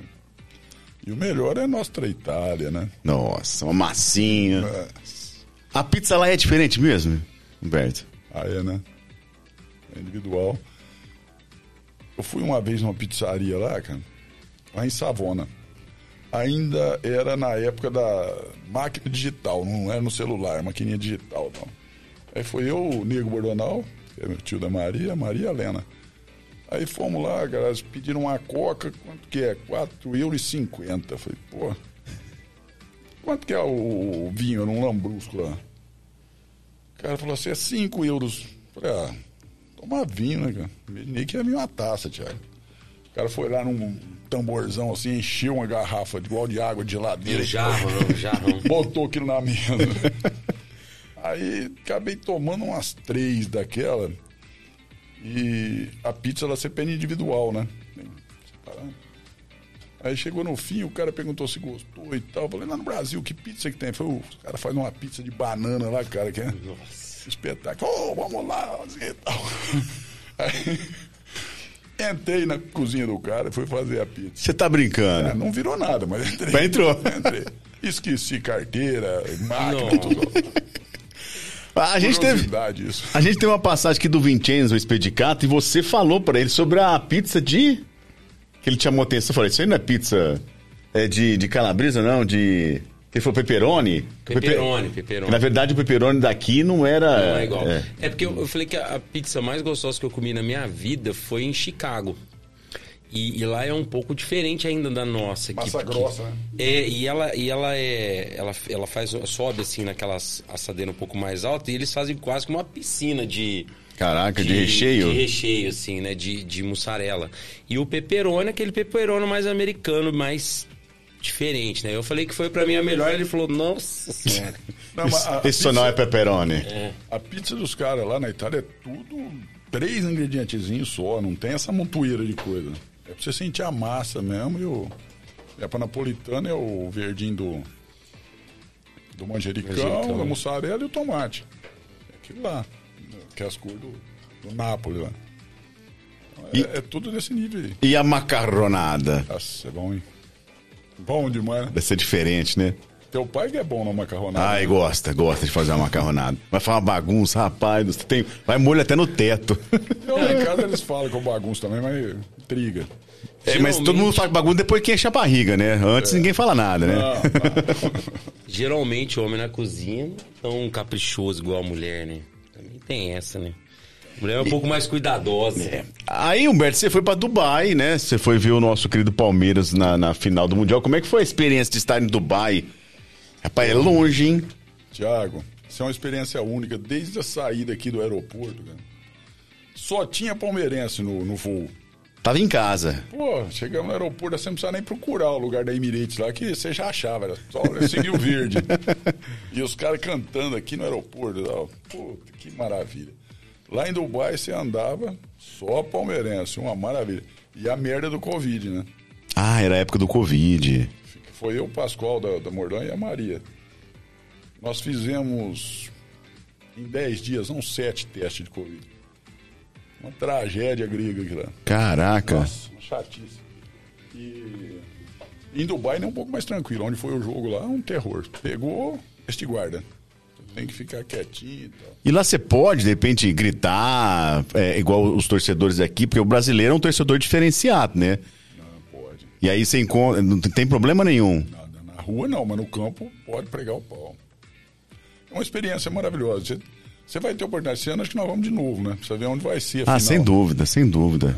Speaker 6: E o melhor é a nossa Itália, né?
Speaker 5: Nossa, uma massinha.
Speaker 6: É.
Speaker 5: A pizza lá é diferente mesmo, Humberto?
Speaker 6: Ah, é, né? É individual. Eu fui uma vez numa pizzaria lá, cara, lá em Savona. Ainda era na época da máquina digital, não era no celular, maquininha digital. Não. Aí foi eu, o Nego Bordonal, que é meu tio da Maria, Maria Helena. Aí fomos lá, cara, eles pediram uma coca, quanto que é? 4,50 euros. Falei, pô, quanto que é o, vinho num lambrusco lá? O cara falou assim, é 5 euros. Falei, ah, toma vinho, né, cara? Imaginei que ia vir uma taça, Thiago. O cara foi lá num tamborzão assim, encheu uma garrafa igual de água de geladeira.
Speaker 1: Jarro, não, um jarrão. [LAUGHS]
Speaker 6: Botou aquilo na mesa. [LAUGHS] Aí acabei tomando umas três daquela. E a pizza ela é individual, né? Aí chegou no fim, o cara perguntou se gostou e tal. Eu falei, lá no Brasil, que pizza que tem? Falei, o cara faz uma pizza de banana lá, cara, que é espetáculo. Ô, vamos lá, e tal. [LAUGHS] Aí, entrei na cozinha do cara e fui fazer a pizza.
Speaker 5: Você tá brincando?
Speaker 6: É, não virou nada, mas entrei.
Speaker 5: Mas entrou. [LAUGHS]
Speaker 6: Entrei. Esqueci carteira, máquina, tudo. [LAUGHS]
Speaker 5: A gente teve.
Speaker 6: Isso.
Speaker 5: A gente tem uma passagem aqui do Vincenzo Expedicato e você falou pra ele sobre a pizza de. Que ele te chamou atenção. Eu falei, isso aí não é pizza é de, de calabresa, não? De. Ele falou pepperoni?
Speaker 1: Pepperoni, pepperoni.
Speaker 5: Na verdade, o pepperoni daqui não era.
Speaker 1: Não é igual.
Speaker 5: é.
Speaker 1: É, porque eu, eu falei que a, a pizza mais gostosa que eu comi na minha vida foi em Chicago. E, e lá é um pouco diferente ainda da nossa.
Speaker 6: Massa
Speaker 1: porque-
Speaker 6: grossa, né?
Speaker 1: É, e ela, e ela é. Ela, ela faz. Sobe assim naquelas assadeiras um pouco mais altas e eles fazem quase como uma piscina de.
Speaker 5: Caraca, de recheio?
Speaker 1: De recheio, assim, né? De, de mussarela. E o pepperoni, aquele pepperoni mais americano, mais diferente, né? Eu falei que foi pra mim a melhor, ele falou, nossa senhora. [LAUGHS]
Speaker 6: Não, a, a
Speaker 5: Isso não é
Speaker 6: pizza,
Speaker 5: pepperoni.
Speaker 6: a pizza dos caras lá na Itália é tudo três ingredientezinhos só, não tem essa montoeira de coisa. É pra você sentir a massa mesmo e o. É pra napolitana é o verdinho do. Do manjericão,
Speaker 1: Manjericão.
Speaker 6: a mussarela e o tomate. É aquilo lá. Que é as cores do, do Nápoles lá. Então, É,
Speaker 5: E-
Speaker 6: é tudo desse nível aí.
Speaker 5: E a macarronada?
Speaker 6: Nossa, é bom, hein? Bom demais, né?
Speaker 5: Deve ser diferente, né?
Speaker 6: Teu pai que é bom na macarronada.
Speaker 5: Ai,
Speaker 6: né?
Speaker 5: gosta, gosta de fazer uma macarronada. Vai fazer uma bagunça, rapaz. Tem, vai molho até no teto. [LAUGHS]
Speaker 6: Lá em casa eles falam que eu bagunço também, mas intriga.
Speaker 5: É, mas todo mundo faz bagunça depois que enche a barriga, né? Antes ninguém fala nada, né?
Speaker 6: Não, não. [LAUGHS] [LAUGHS]
Speaker 1: Geralmente o homem na cozinha não é tão caprichoso igual a mulher, né? Tem essa, né? A mulher é um pouco mais cuidadosa.
Speaker 5: É. Aí, Humberto, você foi pra Dubai, né? Você foi ver o nosso querido Palmeiras na, na final do Mundial. Como é que foi a experiência de estar em Dubai? Rapaz, é longe, hein?
Speaker 6: Tiago, isso é uma experiência única. Desde a saída aqui do aeroporto, cara, só tinha palmeirense no, no voo.
Speaker 5: Tava em casa.
Speaker 6: Pô, chegamos no aeroporto, você não precisa nem procurar o lugar da Emirates lá, que você já achava, era só seguir o verde. [LAUGHS] e os caras cantando aqui no aeroporto. Puta, que maravilha. Lá em Dubai você andava só palmeirense, uma maravilha. E a merda do Covid, né?
Speaker 5: Ah, era a época do Covid.
Speaker 6: Foi eu, o Pascoal da, da Mordan e a Maria. Nós fizemos em 10 dias, uns 7 testes de Covid. Uma tragédia grega aqui lá.
Speaker 5: Caraca.
Speaker 6: Nossa, uma chatice. E em Dubai é um pouco mais tranquilo. Onde foi o jogo lá, um terror. Pegou este guarda. Tem que ficar quietinho e tal.
Speaker 5: E lá você pode, de repente, gritar, é, igual os torcedores aqui, porque o brasileiro é um torcedor diferenciado, né?
Speaker 6: Não pode.
Speaker 5: E aí você encontra. Não tem problema nenhum.
Speaker 6: Nada. Na rua não, mas no campo pode pregar o pau. É uma experiência maravilhosa. Você, você vai ter oportunidade. Esse ano acho que nós vamos de novo, né? Precisa ver onde vai ser
Speaker 5: Ah,
Speaker 6: final.
Speaker 5: sem dúvida, sem dúvida.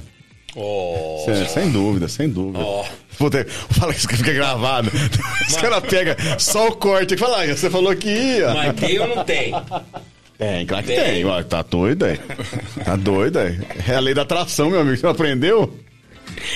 Speaker 1: Oh,
Speaker 5: Sem, sem dúvida, sem dúvida.
Speaker 1: Ó.
Speaker 5: Vou ter- Fala que isso fica gravado. Os caras pegam só o corte e ah, você falou que ia.
Speaker 1: mas tem ou não tem?
Speaker 5: Tem, claro que
Speaker 1: Tem.
Speaker 5: tem. Tá doido aí. Tá doido aí. É a lei da atração, meu amigo. Você não aprendeu?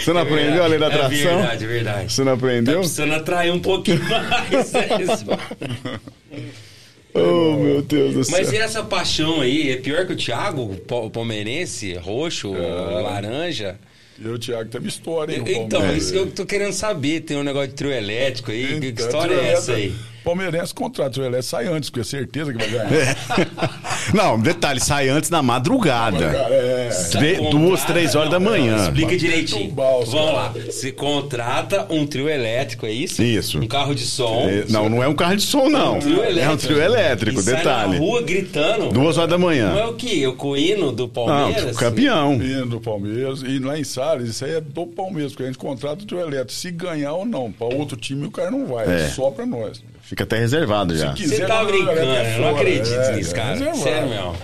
Speaker 5: Você não aprendeu a lei da
Speaker 1: É
Speaker 5: atração?
Speaker 1: verdade, é verdade.
Speaker 5: Você não
Speaker 1: Tá
Speaker 5: aprendeu?
Speaker 1: precisando atrair um pouquinho mais. [LAUGHS] é isso. [LAUGHS]
Speaker 5: Oh, meu Deus do céu.
Speaker 1: Mas e essa paixão aí? É pior que o Thiago, palmeirense, roxo, laranja?
Speaker 6: E o Thiago tem uma história, hein?
Speaker 1: Então, isso que eu tô querendo saber. Tem um negócio de trio elétrico aí. que
Speaker 6: Então,
Speaker 1: história é essa aí?
Speaker 6: Palmeirense contrata o trio elétrico, sai antes, porque é certeza que vai ganhar. [LAUGHS]
Speaker 5: Não, detalhe, sai antes da madrugada.
Speaker 6: É.
Speaker 5: Tre- duas, três horas da manhã.
Speaker 1: Explica direitinho. Vamos
Speaker 6: cara.
Speaker 1: lá. Você contrata um trio elétrico, é isso?
Speaker 5: Isso.
Speaker 1: Um carro de som.
Speaker 5: É, Não, não é um carro de som, não.
Speaker 1: Um trio elétrico.
Speaker 5: É um trio elétrico,
Speaker 1: e sai
Speaker 5: detalhe.
Speaker 1: na rua gritando.
Speaker 5: Duas horas da
Speaker 1: Não é
Speaker 5: manhã.
Speaker 1: o quê? O coino do
Speaker 5: Não,
Speaker 1: Palmeiras?
Speaker 5: campeão.
Speaker 6: Hino do Palmeiras. E lá em Salles, isso aí é do Palmeiras, porque a gente contrata o trio elétrico. Se ganhar ou não, para outro time o cara não vai, é,
Speaker 5: É.
Speaker 6: só para nós.
Speaker 5: Fica até reservado já.
Speaker 6: Se
Speaker 1: Você tá
Speaker 6: trio
Speaker 1: brincando,
Speaker 6: é
Speaker 1: eu não acredito
Speaker 6: É,
Speaker 1: nisso,
Speaker 6: é
Speaker 1: cara. Sério mesmo.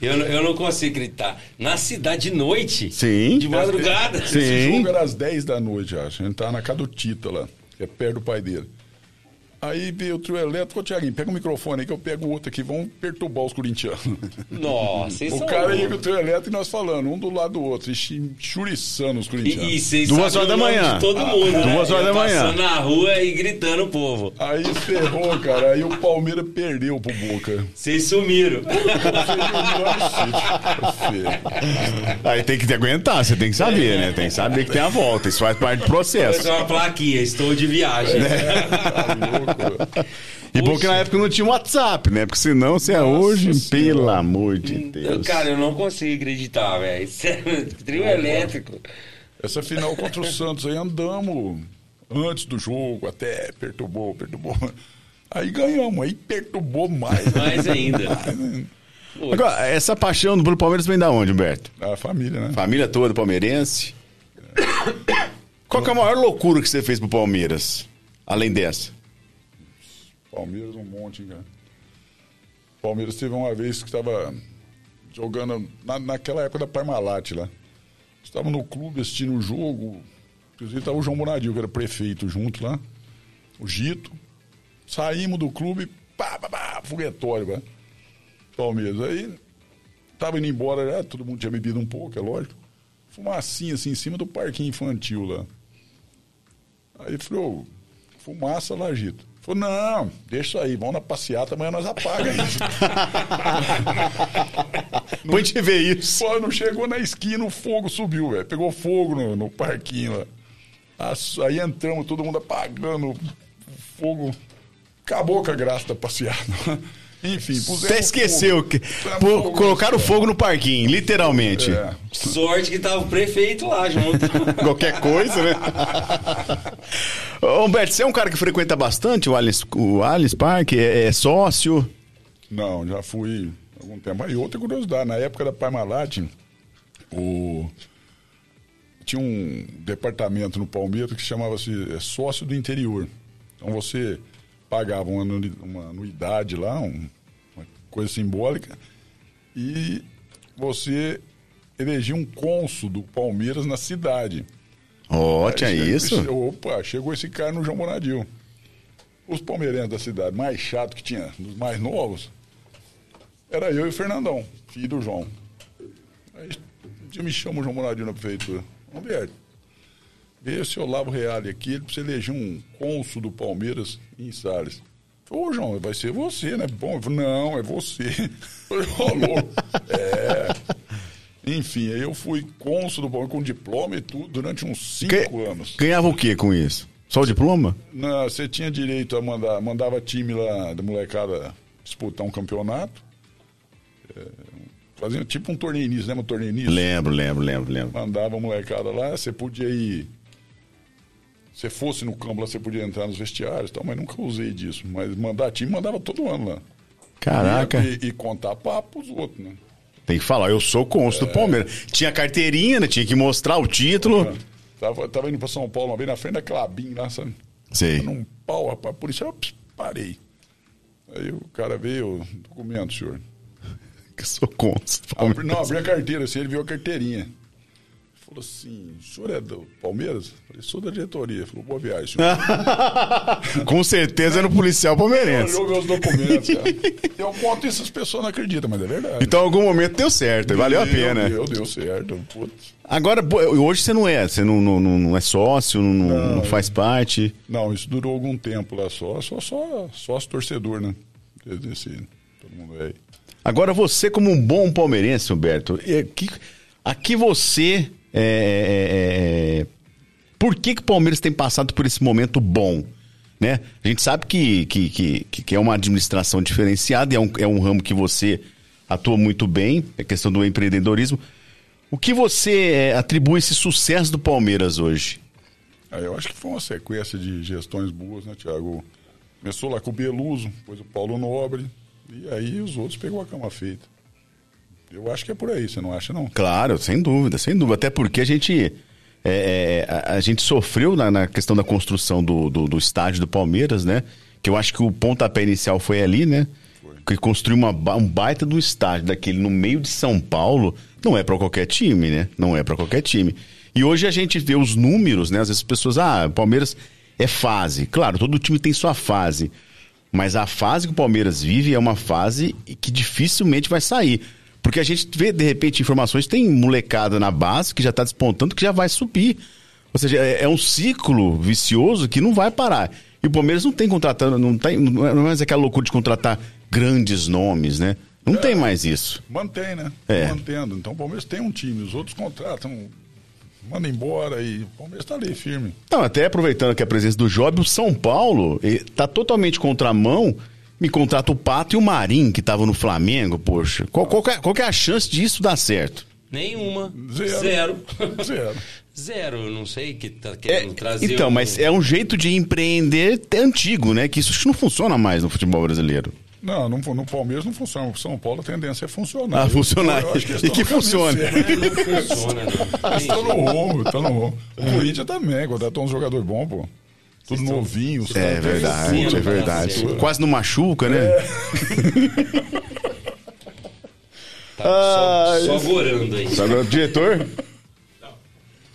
Speaker 1: Eu, não- eu não consigo gritar. Na cidade de noite?
Speaker 5: Sim.
Speaker 1: De madrugada?
Speaker 5: Sim.
Speaker 6: Esse jogo era às 10 da noite, acho. A gente tava na casa do Tita lá, que é perto do pai dele. Aí veio o trio elétrico, ô Tiaguinho, pega o microfone aí que eu pego o outro aqui, vamos perturbar os corintianos.
Speaker 1: Nossa, vocês
Speaker 6: o cara ia com o trio elétrico e nós falando, um do lado do outro, e churiçando os
Speaker 1: E,
Speaker 6: corintianos.
Speaker 1: e vocês
Speaker 5: Duas
Speaker 1: sabem
Speaker 5: horas da manhã.
Speaker 1: de todo mundo, né?
Speaker 5: Duas horas da manhã.
Speaker 1: Passando na rua e gritando o povo.
Speaker 6: Aí ferrou, cara. Aí o Palmeiras perdeu pro Boca.
Speaker 1: Vocês sumiram.
Speaker 5: Aí tem que te aguentar, você tem que saber, né? Tem que saber que tem a volta. Isso faz parte do processo.
Speaker 1: Essa é uma plaquinha, estou de viagem.
Speaker 6: Tá louco.
Speaker 5: E bom que na época não tinha WhatsApp, né? Porque senão você é hoje, pelo amor de
Speaker 1: Eu-
Speaker 5: Deus.
Speaker 1: Cara, eu não consigo acreditar, velho. Sério, Trio elétrico.
Speaker 6: Essa final contra o Santos aí andamos antes do jogo, até perturbou, perturbou. Aí ganhamos, aí perturbou mais.
Speaker 1: Mais ainda. [LAUGHS]
Speaker 5: Agora, essa paixão pelo Palmeiras vem da onde, Humberto?
Speaker 6: A família, né?
Speaker 5: Família toda palmeirense? [COUGHS] Qual que é a maior loucura que você fez pro Palmeiras? Além dessa?
Speaker 6: Palmeiras um monte, hein, cara. Palmeiras teve uma vez que estava jogando na, naquela época da Parmalat lá. Estava no clube assistindo o jogo. Inclusive estava o João Bonadil, que era prefeito junto lá. O Gito. Saímos do clube, pá, pá, pá, foguetório, pá. Palmeiras. Aí tava indo embora já, todo mundo tinha bebido um pouco, é lógico. Fumacinha assim em cima do parquinho infantil lá. Aí falou, fumaça lá, Gito. Falou, não, deixa aí, vamos na passeata, amanhã nós apaga isso.
Speaker 5: Pra gente ver isso.
Speaker 6: Pô, não chegou na esquina, o fogo subiu, velho. Pegou fogo no, no parquinho lá. Aí entramos, todo mundo apagando o fogo. Acabou com a graça da passeata. [LAUGHS] Enfim,
Speaker 5: Até esqueceu
Speaker 6: fogo.
Speaker 5: Pô,
Speaker 6: fogo
Speaker 5: colocaram
Speaker 6: no
Speaker 5: fogo no parquinho, literalmente.
Speaker 6: É.
Speaker 1: Sorte que tava o prefeito lá junto. [LAUGHS]
Speaker 5: Qualquer coisa, né? [LAUGHS] Ô, Humberto, você é um cara que frequenta bastante o Alice, o Alice Park? É, é sócio?
Speaker 6: Não, já fui há algum tempo. Aí outra curiosidade, na época da Parmalat, o... tinha um departamento no Palmeiras que chamava-se é, sócio do interior. Então você pagava uma, anuidade lá, um- uma coisa simbólica, e você elegia um cônsul do Palmeiras na cidade.
Speaker 5: Ó,
Speaker 6: Aí
Speaker 5: tinha
Speaker 6: chega-
Speaker 5: isso?
Speaker 6: Opa, chegou esse cara no João Bonadil. Os palmeirenses da cidade, mais chato que tinha, dos mais novos, era eu e o Fernandão, filho do João. Aí um dia me chama o João Bonadil na prefeitura. Humberto, vê esse Olavo Reale aqui, ele precisa eleger um cônsul do Palmeiras em Salles. Ô, João, vai ser você, né? Bom, eu falei, não, é você. [LAUGHS] Louco. É. Enfim, aí eu fui cônsul do Palmeiras com diploma e tudo durante uns cinco
Speaker 5: Que-
Speaker 6: anos.
Speaker 5: Ganhava o que com isso? Só o diploma?
Speaker 6: Não, você tinha direito a mandar, mandava time lá da molecada disputar um campeonato. É, fazia tipo um torneio início, lembra o torneio início?
Speaker 5: Lembro, lembro, lembro, lembro.
Speaker 6: Mandava a molecada lá, você podia ir. Se fosse no campo lá, você podia entrar nos vestiários e tal, mas nunca usei disso. Mas mandar time, mandava todo ano lá.
Speaker 5: Caraca.
Speaker 6: E, e contar papo pros outros, né?
Speaker 5: Tem que falar, eu sou cônsul do Palmeiras. Tinha carteirinha, né? Tinha que mostrar o título.
Speaker 6: Tava, tava indo pra São Paulo uma vez na frente da Clabin lá, sabe?
Speaker 5: Sei.
Speaker 6: Num pau, rapaz, por isso eu parei. Aí o cara veio, documento, senhor. [LAUGHS]
Speaker 5: Que eu sou cônsul. do
Speaker 6: Abri,
Speaker 5: Palmeiras.
Speaker 6: não, abri a carteira, assim, ele viu a carteirinha. Falou assim, o senhor é do Palmeiras? Falei, sou da diretoria. Falou, boa viagem, senhor. [LAUGHS]
Speaker 5: Com certeza era um policial palmeirense.
Speaker 6: Olhou meus documentos, cara. Eu conto isso, as pessoas não acreditam, mas é verdade.
Speaker 5: Então, em algum momento deu certo, valeu a pena.
Speaker 6: Deu, deu certo. Putz.
Speaker 5: Agora, hoje você não é, você não, não, não- é sócio, não, não- não faz parte.
Speaker 6: Não, isso durou algum tempo lá só. Só, só, sócio torcedor, né? Desse, todo mundo é.
Speaker 5: Agora, você, como um bom palmeirense, Humberto, é, que, aqui você. É, é, é, por que, que o Palmeiras tem passado por esse momento bom? Né? A gente sabe que, que, que, que é uma administração diferenciada, é um, é um ramo que você atua muito bem, é questão do empreendedorismo. O que você é, atribui esse sucesso do Palmeiras hoje?
Speaker 6: Aí eu acho que foi uma sequência de gestões boas, né, Tiago? Começou lá com o Beluso, depois o Paulo Nobre, e aí os outros pegou a cama feita. Eu acho que é por aí, você não acha, não?
Speaker 5: Claro, sem dúvida, sem dúvida. Até porque a gente. é, é, a, a gente sofreu na, na questão da construção do, do, do estádio do Palmeiras, né? Que eu acho que o pontapé inicial foi ali, né? Que construir uma, um baita do estádio daquele no meio de São Paulo, não é pra qualquer time, né? Não é pra qualquer time. E hoje a gente vê os números, né? Às vezes as pessoas, ah, o Palmeiras é fase. Claro, todo time tem sua fase. Mas a fase que o Palmeiras vive é uma fase que dificilmente vai sair. Porque a gente vê, de repente, informações, tem molecada na base que já tá despontando, que já vai subir. Ou seja, é, é um ciclo vicioso que não vai parar. E o Palmeiras não tem contratando, não, tem, não é mais aquela loucura de contratar grandes nomes, né? Não tem mais isso.
Speaker 6: Mantém, né?
Speaker 5: É.
Speaker 6: Mantendo. Então o Palmeiras tem um time, os outros contratam, manda embora e o Palmeiras tá ali firme.
Speaker 5: Não, até aproveitando aqui a presença do Job, o São Paulo está totalmente contramão. Me contrata o Pato e o Marinho, que estavam no Flamengo, poxa. Qual, qual, que é, qual que é a chance disso dar certo?
Speaker 1: Nenhuma.
Speaker 6: Zero.
Speaker 1: Zero. [LAUGHS]
Speaker 6: Zero.
Speaker 1: Zero. Eu Não sei que tá
Speaker 5: É,
Speaker 1: querendo trazer.
Speaker 5: então,
Speaker 1: um-
Speaker 5: mas é um jeito de empreender antigo, né? Que isso não funciona mais no futebol brasileiro.
Speaker 6: Não, não, no Palmeiras não funciona. O São Paulo a tendência é funcionar.
Speaker 5: Ah, funcionar.
Speaker 6: Eu que
Speaker 5: E que funcione.
Speaker 1: Não funciona. [LAUGHS]
Speaker 6: Eles estão no rumo, estão no rumo. O Corinthians também, contratou um jogador bom, pô. Tudo novinho.
Speaker 5: É verdade, é verdade.
Speaker 1: certo.
Speaker 5: Quase não machuca, né? [LAUGHS]
Speaker 1: Tá só,
Speaker 5: Ah,
Speaker 1: só gorando aí.
Speaker 5: Sabe o diretor?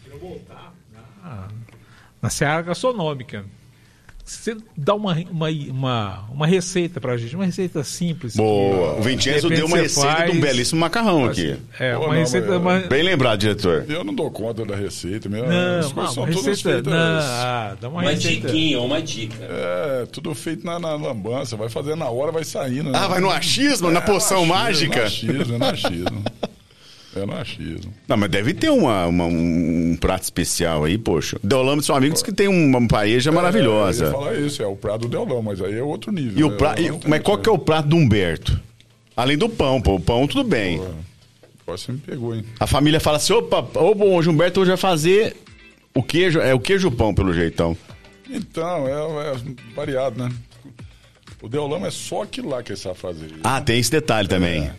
Speaker 7: Quero voltar na, na seara gastronômica. Você dá uma, uma, uma, uma receita pra gente, uma receita simples.
Speaker 5: Boa.
Speaker 7: que,
Speaker 5: O Vincenzo
Speaker 7: de
Speaker 5: deu uma receita de um
Speaker 7: faz-
Speaker 5: belíssimo macarrão aqui.
Speaker 7: É,
Speaker 6: Pô,
Speaker 7: uma
Speaker 6: não,
Speaker 7: receita.
Speaker 6: mas-
Speaker 7: uma-
Speaker 5: Bem lembrado, diretor.
Speaker 6: Eu não dou conta da receita. Minha,
Speaker 7: Não,
Speaker 6: as coisas
Speaker 7: uma,
Speaker 6: são todas
Speaker 7: receita.
Speaker 6: feitas.
Speaker 7: Não, ah, dá uma,
Speaker 1: Uma
Speaker 7: receita.
Speaker 1: diquinha, uma dica.
Speaker 6: É, tudo feito na, na lambança. Vai fazendo na hora, vai saindo. né?
Speaker 5: Ah, vai no achismo, na
Speaker 6: É,
Speaker 5: poção
Speaker 6: no
Speaker 5: mágica?
Speaker 6: achismo, No achismo, é no achismo. É no achismo.
Speaker 5: Não, mas deve ter uma, uma- um prato especial aí, poxa. Deolamo são amigos que tem uma paeja
Speaker 6: É,
Speaker 5: maravilhosa.
Speaker 6: falar isso, é o prato do Deolão, mas aí é outro nível.
Speaker 5: E o
Speaker 6: né?
Speaker 5: pra... mas qual que é o prato do Humberto? Além do pão, pô. O pão, tudo bem.
Speaker 6: Agora você me pegou, hein?
Speaker 5: A família fala assim: opa, ô, bom, hoje o Humberto hoje vai fazer o queijo, é o queijo pão, pelo jeitão.
Speaker 6: Então, é, é variado, né? O Deolão é só aquilo lá que ele sabe fazer.
Speaker 5: Ah, tem esse detalhe também.
Speaker 6: É.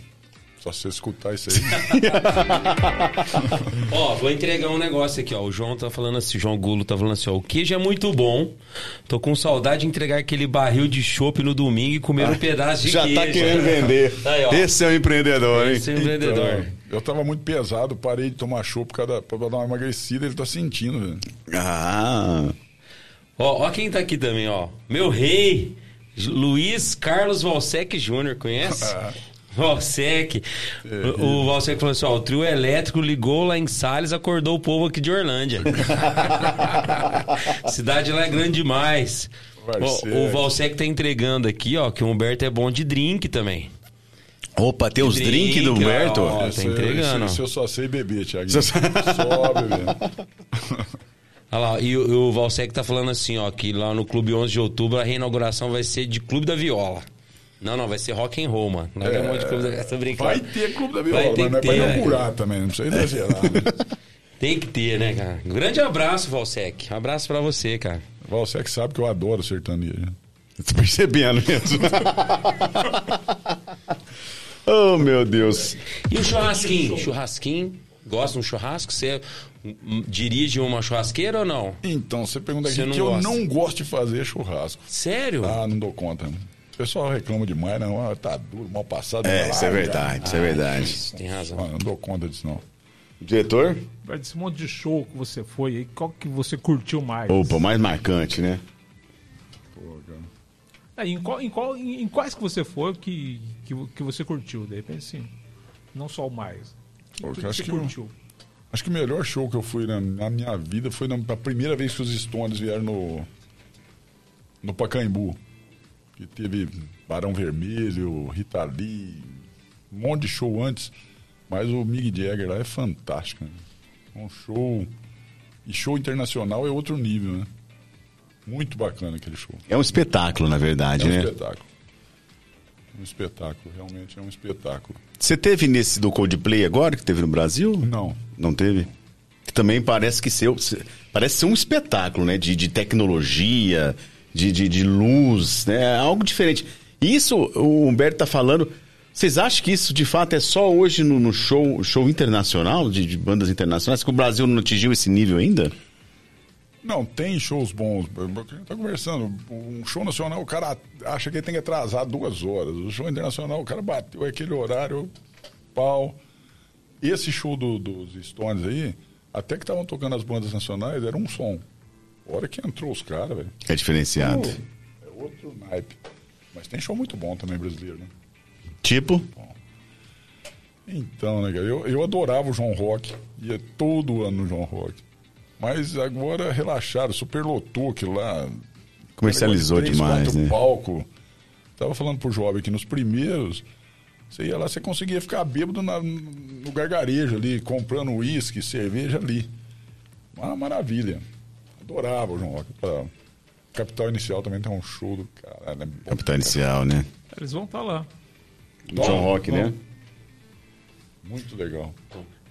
Speaker 6: Só você escutar isso aí. [LAUGHS]
Speaker 1: Ó, vou entregar um negócio aqui, ó. O João tá falando assim, o João Gulo tá falando assim, ó. O queijo é muito bom. Tô com saudade de entregar aquele barril de chopp no domingo e comer um pedaço de
Speaker 5: Já
Speaker 1: queijo.
Speaker 5: tá querendo vender.
Speaker 1: Aí, ó.
Speaker 5: Esse é um empreendedor, hein?
Speaker 1: Esse é um empreendedor.
Speaker 6: Então, eu tava muito pesado, parei de tomar chopp pra dar pra dar uma emagrecida, ele tá sentindo, velho.
Speaker 5: Ah.
Speaker 1: Ó, ó quem tá aqui também, ó. Meu rei, Luiz Carlos Valsec Júnior, conhece? [LAUGHS] Valsec. O, o Valsec falou assim, ó, o trio elétrico ligou lá em Salles, acordou o povo aqui de Orlândia. [LAUGHS] Cidade lá é grande demais. Ó, o Valsec tá entregando aqui, ó, que o Humberto é bom de drink também.
Speaker 5: Opa, tem os
Speaker 1: Drink,
Speaker 5: drinks do Humberto?
Speaker 1: ó. tá
Speaker 6: Esse-
Speaker 1: entregando.
Speaker 6: esse- esse eu só sei beber, Thiago.
Speaker 5: Só-
Speaker 6: Só, beber. [LAUGHS]
Speaker 1: Olha lá, e o, o Valsec tá falando assim, ó, que lá no Clube 11 de Outubro a reinauguração vai ser de Clube da Viola. Não, não, vai ser rock and roll, mano. Não é, um monte de clube da... Tô brincando.
Speaker 6: Vai ter clube da
Speaker 1: Vai
Speaker 6: viola,
Speaker 1: ter
Speaker 6: mas é
Speaker 1: ter, né?
Speaker 6: inaugurar também, não precisa exagerar. Né? [LAUGHS]
Speaker 1: Tem que ter, né, cara? Um grande abraço, Valsec. Um abraço pra você, cara.
Speaker 6: Você que sabe que eu adoro sertanejo.
Speaker 5: Tô [LAUGHS] percebendo mesmo. [LAUGHS] oh, meu Deus.
Speaker 1: E o churrasquinho? Churrasquinho? Gosta de um churrasco? Você dirige uma churrasqueira ou não?
Speaker 6: Então, você pergunta
Speaker 1: Você
Speaker 6: aqui
Speaker 1: não
Speaker 6: que eu
Speaker 1: gosta?
Speaker 6: não gosto de fazer churrasco.
Speaker 1: Sério?
Speaker 6: Ah, não dou conta. O pessoal reclama demais, não. Ah, tá duro, mal passado.
Speaker 5: É, isso é verdade, isso é verdade.
Speaker 1: Tem razão.
Speaker 6: Ah, não dou conta disso, não.
Speaker 5: Diretor?
Speaker 7: Vai desse monte de show que você foi aí, qual que você curtiu mais?
Speaker 5: Opa, o mais marcante, né?
Speaker 6: Pô, cara.
Speaker 7: Aí, em, qual- em qual- em- em quais que você foi que, que, que você curtiu? De repente, sim. Não só o mais.
Speaker 6: Pô,
Speaker 7: O que,
Speaker 6: eu acho
Speaker 7: você
Speaker 6: que eu-
Speaker 7: curtiu?
Speaker 6: Acho que o melhor show que eu fui na, na minha vida foi na, a primeira vez que os Stones vieram no, no Pacaembu. Que teve Barão Vermelho, Rita Lee, um monte de show antes. Mas o Mick Jagger lá é fantástico. Né? Um show. E show internacional é outro nível, né? Muito bacana aquele show.
Speaker 5: É um espetáculo, na
Speaker 6: É
Speaker 5: verdade,
Speaker 6: um
Speaker 5: né?
Speaker 6: espetáculo. Um espetáculo, realmente é um espetáculo.
Speaker 5: Você teve nesse do Coldplay agora, que teve no Brasil?
Speaker 6: Não.
Speaker 5: Não teve? Que também parece que ser, parece ser um espetáculo, né? De, de tecnologia, de, de, de luz, né? Algo diferente. Isso, o Humberto tá falando. Vocês acham que isso de fato é só hoje no, no show, show internacional, de, de bandas internacionais, que o Brasil não atingiu esse nível ainda?
Speaker 6: Não, tem shows bons. Tá conversando. Um show nacional, o cara acha que ele tem que atrasar duas horas. O show internacional, o cara bateu aquele horário, pau. Esse show do- dos Stones aí, até que estavam tocando as bandas nacionais, era um som. A hora que entrou os caras, velho.
Speaker 5: É diferenciado.
Speaker 6: É outro naipe. Mas tem show muito bom também brasileiro, né?
Speaker 5: Tipo,
Speaker 6: Então, né, cara? Eu, eu adorava o João Rock. Ia todo ano no João Rock. Mas agora relaxaram, superlotou aquilo lá.
Speaker 5: comercializou
Speaker 6: Três,
Speaker 5: demais, né?
Speaker 6: palco. Tava falando pro jovem que nos primeiros, você ia lá, você conseguia ficar bêbado na- no gargarejo ali, comprando uísque, cerveja ali. Uma maravilha. Adorava o João Rock. Capital Inicial também tem um show do caralho. É bom
Speaker 5: Capital Inicial, né?
Speaker 7: Eles vão estar lá.
Speaker 5: João Rock, né?
Speaker 6: Muito legal.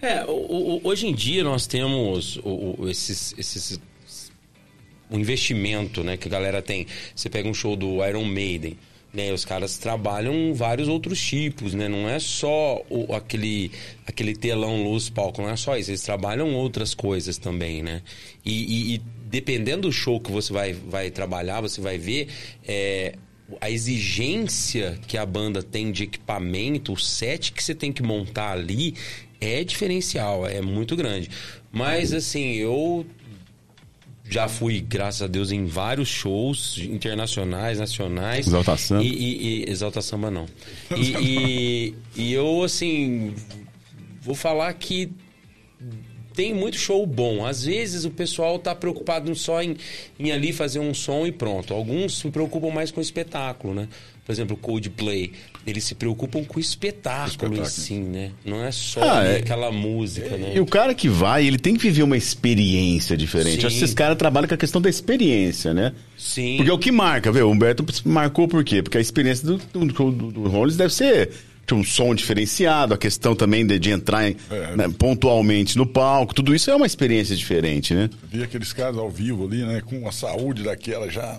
Speaker 1: É, o- o- hoje em dia nós temos o- o- esses, esses o investimento, né, que a galera tem. Você pega um show do Iron Maiden, né, os caras trabalham vários outros tipos, né, não é só o- aquele aquele telão luz palco, não é só isso, eles trabalham outras coisas também, né? E, e- e dependendo do show que você vai vai trabalhar, você vai ver é, a exigência que a banda tem de equipamento, o set que você tem que montar ali é diferencial, é muito grande. Mas assim, eu já fui, graças a Deus, em vários shows internacionais, nacionais.
Speaker 5: Exalta Samba.
Speaker 1: E, e, e- Exalta Samba não. E, e, e eu, assim, vou falar que tem muito show bom. Às vezes o pessoal tá preocupado só em, em ali fazer um som e pronto. Alguns se preocupam mais com o espetáculo, né? Por exemplo, o Coldplay, eles se preocupam com o espetáculo, em
Speaker 6: espetáculo.
Speaker 1: si, né? Não é só
Speaker 5: Ah,
Speaker 1: ali
Speaker 5: é-
Speaker 1: aquela música, né?
Speaker 5: E o cara que vai, ele tem que viver uma experiência diferente.
Speaker 1: Sim.
Speaker 5: Acho que esses caras trabalham com a questão da experiência, né?
Speaker 1: Sim.
Speaker 5: Porque é o que marca, viu? O Humberto marcou por quê? Porque a experiência do, do, do, do Rollins deve ser tipo, um som diferenciado, a questão também de, de entrar em-
Speaker 6: É.
Speaker 5: né, pontualmente no palco, tudo isso é uma experiência diferente, né?
Speaker 6: Vi aqueles caras ao vivo ali, né? Com a saúde daquela já.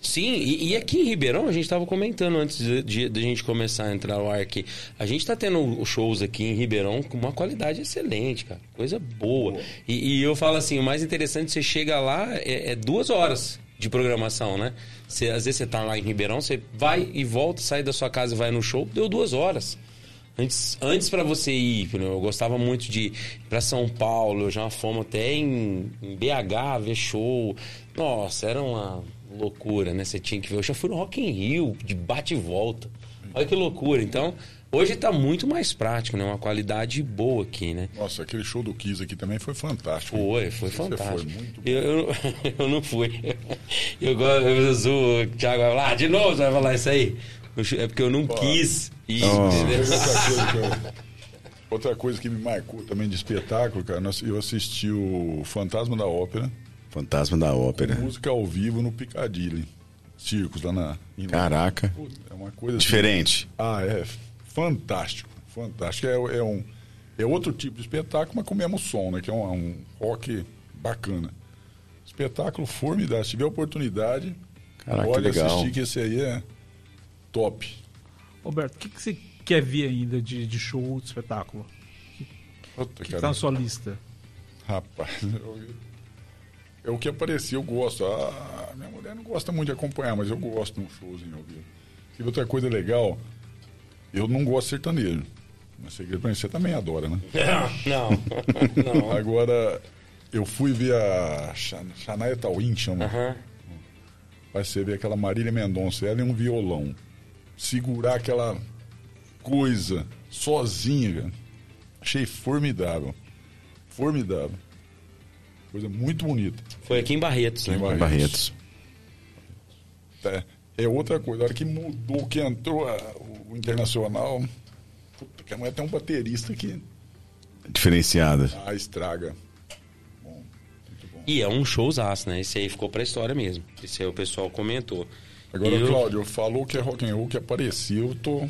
Speaker 1: Sim, e, e aqui em Ribeirão, a gente estava comentando antes de, de, a gente começar a entrar no ar aqui. A gente está tendo shows aqui em Ribeirão com uma qualidade excelente, cara. Coisa boa. E, e eu falo assim, o mais interessante, você chega lá, é, é duas horas de programação, né? Você, às vezes você tá lá em Ribeirão, você vai e volta, sai da sua casa e vai no show, deu duas horas. Antes, antes para você ir, eu gostava muito de ir para São Paulo, eu já fomos até em, em BH ver show. Nossa, era uma loucura, né? Você tinha que ver. Eu já fui no Rock in Rio, de bate e volta. Olha que loucura. Então, hoje tá muito mais prático, né? Uma qualidade boa aqui, né?
Speaker 6: Nossa, aquele show do Kiss aqui também foi fantástico.
Speaker 1: Foi, foi
Speaker 6: Você
Speaker 1: fantástico.
Speaker 6: Foi muito bom.
Speaker 1: eu, eu, [LAUGHS] eu não fui. Eu gosto, eu o Thiago vai falar, ah, de novo você vai falar isso aí? É porque eu não quis ir, entendeu?
Speaker 6: Outra coisa, que eu- outra coisa que me marcou também de espetáculo, cara, eu assisti o Fantasma da Ópera,
Speaker 5: Fantasma da Ópera.
Speaker 6: música ao vivo no Piccadilly. Circos lá na.
Speaker 5: Caraca.
Speaker 6: Puta, É uma coisa assim-
Speaker 5: Diferente.
Speaker 6: Ah, é fantástico, fantástico. É, é um é outro tipo de espetáculo, mas com o mesmo som, né? Que é um, um rock bacana. Espetáculo formidável. Se tiver oportunidade,
Speaker 5: Caraca, que
Speaker 6: pode
Speaker 5: legal.
Speaker 6: assistir que esse aí é top.
Speaker 7: Roberto, o que, que você quer ver ainda de, de show, de espetáculo? O que, que tá na sua lista?
Speaker 6: Rapaz, [LAUGHS] eu- é o que apareceu, eu gosto. Ah, minha mulher não gosta muito de acompanhar, mas eu gosto de um showzinho ao vivo. E outra coisa legal, eu não gosto de sertanejo. Mas segredo pra mim, você também adora, né? [LAUGHS]
Speaker 1: Não, não.
Speaker 6: Agora, eu fui ver a Sha- Shania Twain, chama.
Speaker 1: Aham.
Speaker 6: Vai você ver aquela Marília Mendonça, ela e um violão. Segurar aquela coisa sozinha, cara. Achei formidável. Formidável. Coisa muito bonita.
Speaker 1: Foi aqui em Barretos, né?
Speaker 6: Em Barretos.
Speaker 5: Barretos.
Speaker 6: É, é outra coisa. A hora que mudou, que entrou a- o Internacional, puta, que a mulher tem um baterista que
Speaker 5: Diferenciada.
Speaker 6: ah, estraga. Bom, muito bom.
Speaker 1: E é um showzaço, né? Esse aí ficou pra história mesmo. Esse aí o pessoal comentou.
Speaker 6: Agora,
Speaker 1: eu-
Speaker 6: Cláudio, falou que é rock and roll, que apareceu, eu tô,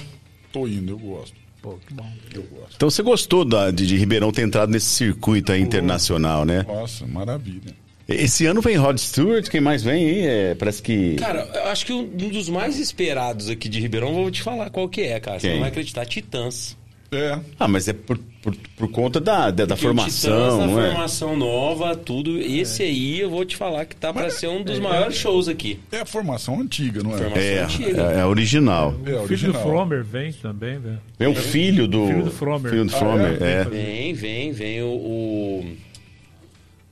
Speaker 6: tô indo, eu gosto.
Speaker 7: Pô, que bom.
Speaker 6: Eu gosto.
Speaker 5: Então você gostou da- de, de Ribeirão ter entrado nesse circuito aí internacional, né?
Speaker 6: Nossa, maravilha.
Speaker 5: Esse ano vem Rod Stewart, quem mais vem aí? É, parece que.
Speaker 1: Cara, eu acho que um dos mais esperados aqui de Ribeirão, vou te falar qual que é, cara. Você
Speaker 5: Quem?
Speaker 1: não vai acreditar, Titãs.
Speaker 6: É.
Speaker 5: Ah, mas é por, por, por conta da, da, da
Speaker 1: o Titãs,
Speaker 5: formação,
Speaker 1: da
Speaker 5: não é?
Speaker 1: formação nova, tudo. Esse aí eu vou te falar que tá pra ser um dos maiores shows aqui.
Speaker 6: É a formação antiga, não é?
Speaker 1: Formação
Speaker 5: É,
Speaker 1: antiga.
Speaker 5: é, é original.
Speaker 6: É
Speaker 7: O filho do
Speaker 6: original.
Speaker 7: Fromer vem também, né?
Speaker 5: Vem um filho do.
Speaker 7: Filho do Fromer.
Speaker 5: Filho do
Speaker 6: Ah,
Speaker 5: Fromer,
Speaker 6: é?
Speaker 5: é.
Speaker 1: Vem, vem, vem o. o...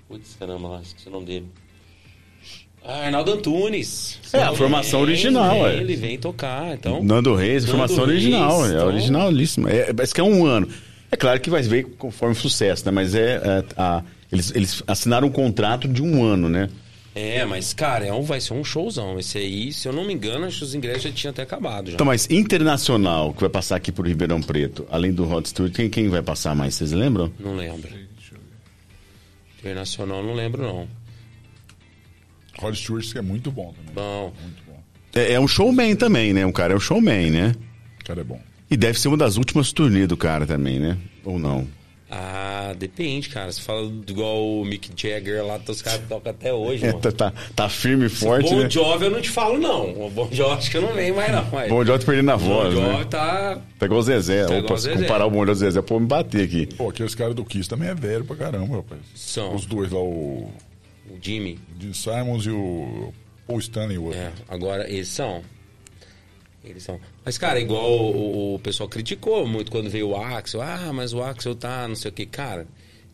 Speaker 1: Putz, caramba, lá, esqueci o nome dele. Ah, Arnaldo Antunes.
Speaker 5: É, a formação original,
Speaker 1: vem,
Speaker 5: é.
Speaker 1: Ele vem tocar, então.
Speaker 5: Nando Reis,
Speaker 1: Nando
Speaker 5: formação
Speaker 1: Reis,
Speaker 5: original. É
Speaker 1: então-
Speaker 5: originalíssima. É, parece que é um ano. É claro que vai ver conforme o sucesso, né? Mas é. é, a- eles, eles assinaram um contrato de um ano, né?
Speaker 1: É, mas, cara, é um, vai ser um showzão. Esse aí, se eu não me engano, acho que os ingressos já tinham até acabado já.
Speaker 5: Então, mas internacional que vai passar aqui por Ribeirão Preto, além do Rod Stewart, quem, quem vai passar mais? Vocês lembram?
Speaker 1: Não lembro. Internacional, não lembro, não.
Speaker 6: Rod Stewart que é muito bom também.
Speaker 1: Bom,
Speaker 6: Muito bom.
Speaker 5: É, é um showman também, né? Um cara é um showman, né?
Speaker 6: O cara é bom.
Speaker 5: E deve ser uma das últimas turnês do cara também, né? Ou não?
Speaker 1: Ah, depende, cara. Você fala igual o Mick Jagger lá, os caras tocam até hoje,
Speaker 5: É,
Speaker 1: mano.
Speaker 5: tá, tá, tá firme e forte,
Speaker 1: Bom
Speaker 5: né?
Speaker 1: Jovi eu não te falo, não. O Bom Jovi acho que eu não vem mais, não. Mas...
Speaker 5: Bom Jovi tá perdendo a voz,
Speaker 1: Jovi
Speaker 5: né?
Speaker 1: tá...
Speaker 5: Tá igual o Zezé.
Speaker 1: Tá
Speaker 5: Opa,
Speaker 1: igual o
Speaker 5: se
Speaker 1: Zezé.
Speaker 5: comparar o Bom Jovi do Zezé, pô, me bater aqui.
Speaker 6: Pô, aqueles caras do Kiss também é velho pra caramba, rapaz.
Speaker 1: São.
Speaker 6: Os dois lá, o
Speaker 1: O Jimmy.
Speaker 6: Gene Simons e o Paul Stanley. O outro.
Speaker 1: É, agora eles são. Eles são. Mas, cara, igual o, o pessoal criticou muito quando veio o Axel. Ah, mas o Axel tá não sei o que. Cara,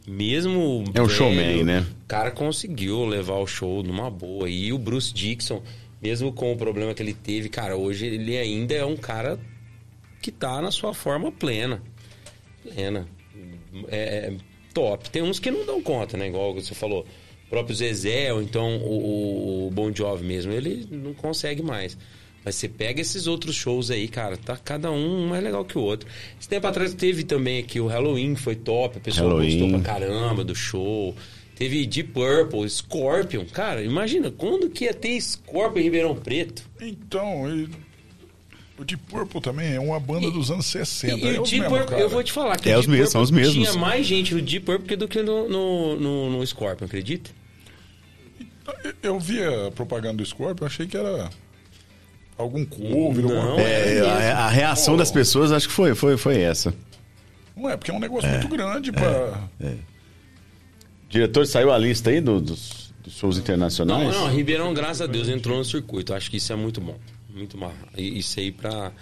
Speaker 1: mesmo.
Speaker 5: É um
Speaker 1: velho,
Speaker 5: showman, né?
Speaker 1: O cara conseguiu levar o show numa boa. E o Bruce Dixon, mesmo com o problema que ele teve, cara, hoje ele ainda é um cara que tá na sua forma plena. Plena. É, é top. Tem uns que não dão conta, né? Igual você falou. O próprio Zezé, ou então o, o, o Bon Jovi mesmo, ele não consegue mais. Mas você pega esses outros shows aí, cara, tá cada um mais legal que o outro. Esse tempo atrás teve também aqui o Halloween, que foi top, a pessoa
Speaker 5: Halloween.
Speaker 1: gostou pra caramba do show. Teve Deep Purple, Scorpion. Cara, imagina, quando que ia ter Scorpion em Ribeirão Preto?
Speaker 6: Então, ele- o Deep Purple também é uma banda dos anos 60.
Speaker 1: E, e
Speaker 6: é
Speaker 1: o Deep
Speaker 6: mesmos,
Speaker 1: Purple,
Speaker 6: cara.
Speaker 1: eu vou te falar que
Speaker 5: É
Speaker 1: o
Speaker 5: os mesmos, são os mesmos.
Speaker 1: tinha mais gente no Deep Purple do que no, no, no, no Scorpion, acredita?
Speaker 6: Eu via a propaganda do Scorpion, achei que era algum cover,
Speaker 1: Não,
Speaker 6: alguma coisa.
Speaker 5: É, a, a reação das pessoas acho que foi, foi, foi essa.
Speaker 6: Não é, porque é um negócio muito grande pra...
Speaker 5: Diretor, saiu a lista aí do- dos, dos shows internacionais?
Speaker 1: Não, não, Ribeirão, graças a Deus, entrou no circuito. Acho que isso é muito bom. Muito bom. E Isso aí pra.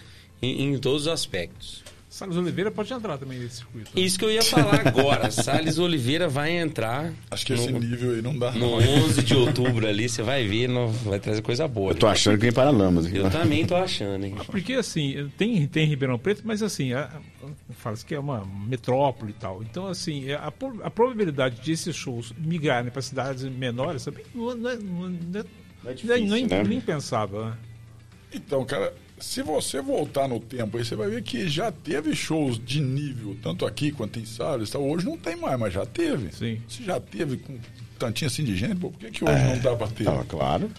Speaker 1: Em, em todos os aspectos.
Speaker 7: Salles Oliveira pode entrar também nesse circuito. né?
Speaker 1: Isso que eu ia falar agora. [LAUGHS] Salles Oliveira vai entrar
Speaker 6: Acho que esse
Speaker 1: no,
Speaker 6: nível aí não dá.
Speaker 1: no
Speaker 6: não.
Speaker 1: 11 de outubro ali. Você vai ver, não, vai trazer coisa boa.
Speaker 5: Eu tô achando que vem para Lamas.
Speaker 1: Eu também tô achando, hein?
Speaker 7: Porque assim, tem, tem Ribeirão Preto, mas assim, fala-se que é uma metrópole e tal. Então, assim, é, a, a probabilidade de esses shows migrarem para cidades menores também não, é- não, é- não, é- não, é-
Speaker 5: difícil,
Speaker 7: não é
Speaker 5: né?
Speaker 7: né?
Speaker 6: Então, cara, se você voltar no tempo aí, você vai ver que já teve shows de nível, tanto aqui quanto em Salles. Tá? Hoje não tem mais, mas já teve.
Speaker 7: Sim.
Speaker 6: Se já teve com tantinho assim de gente, pô, por que, que hoje não dá pra ter?
Speaker 5: Tá, claro.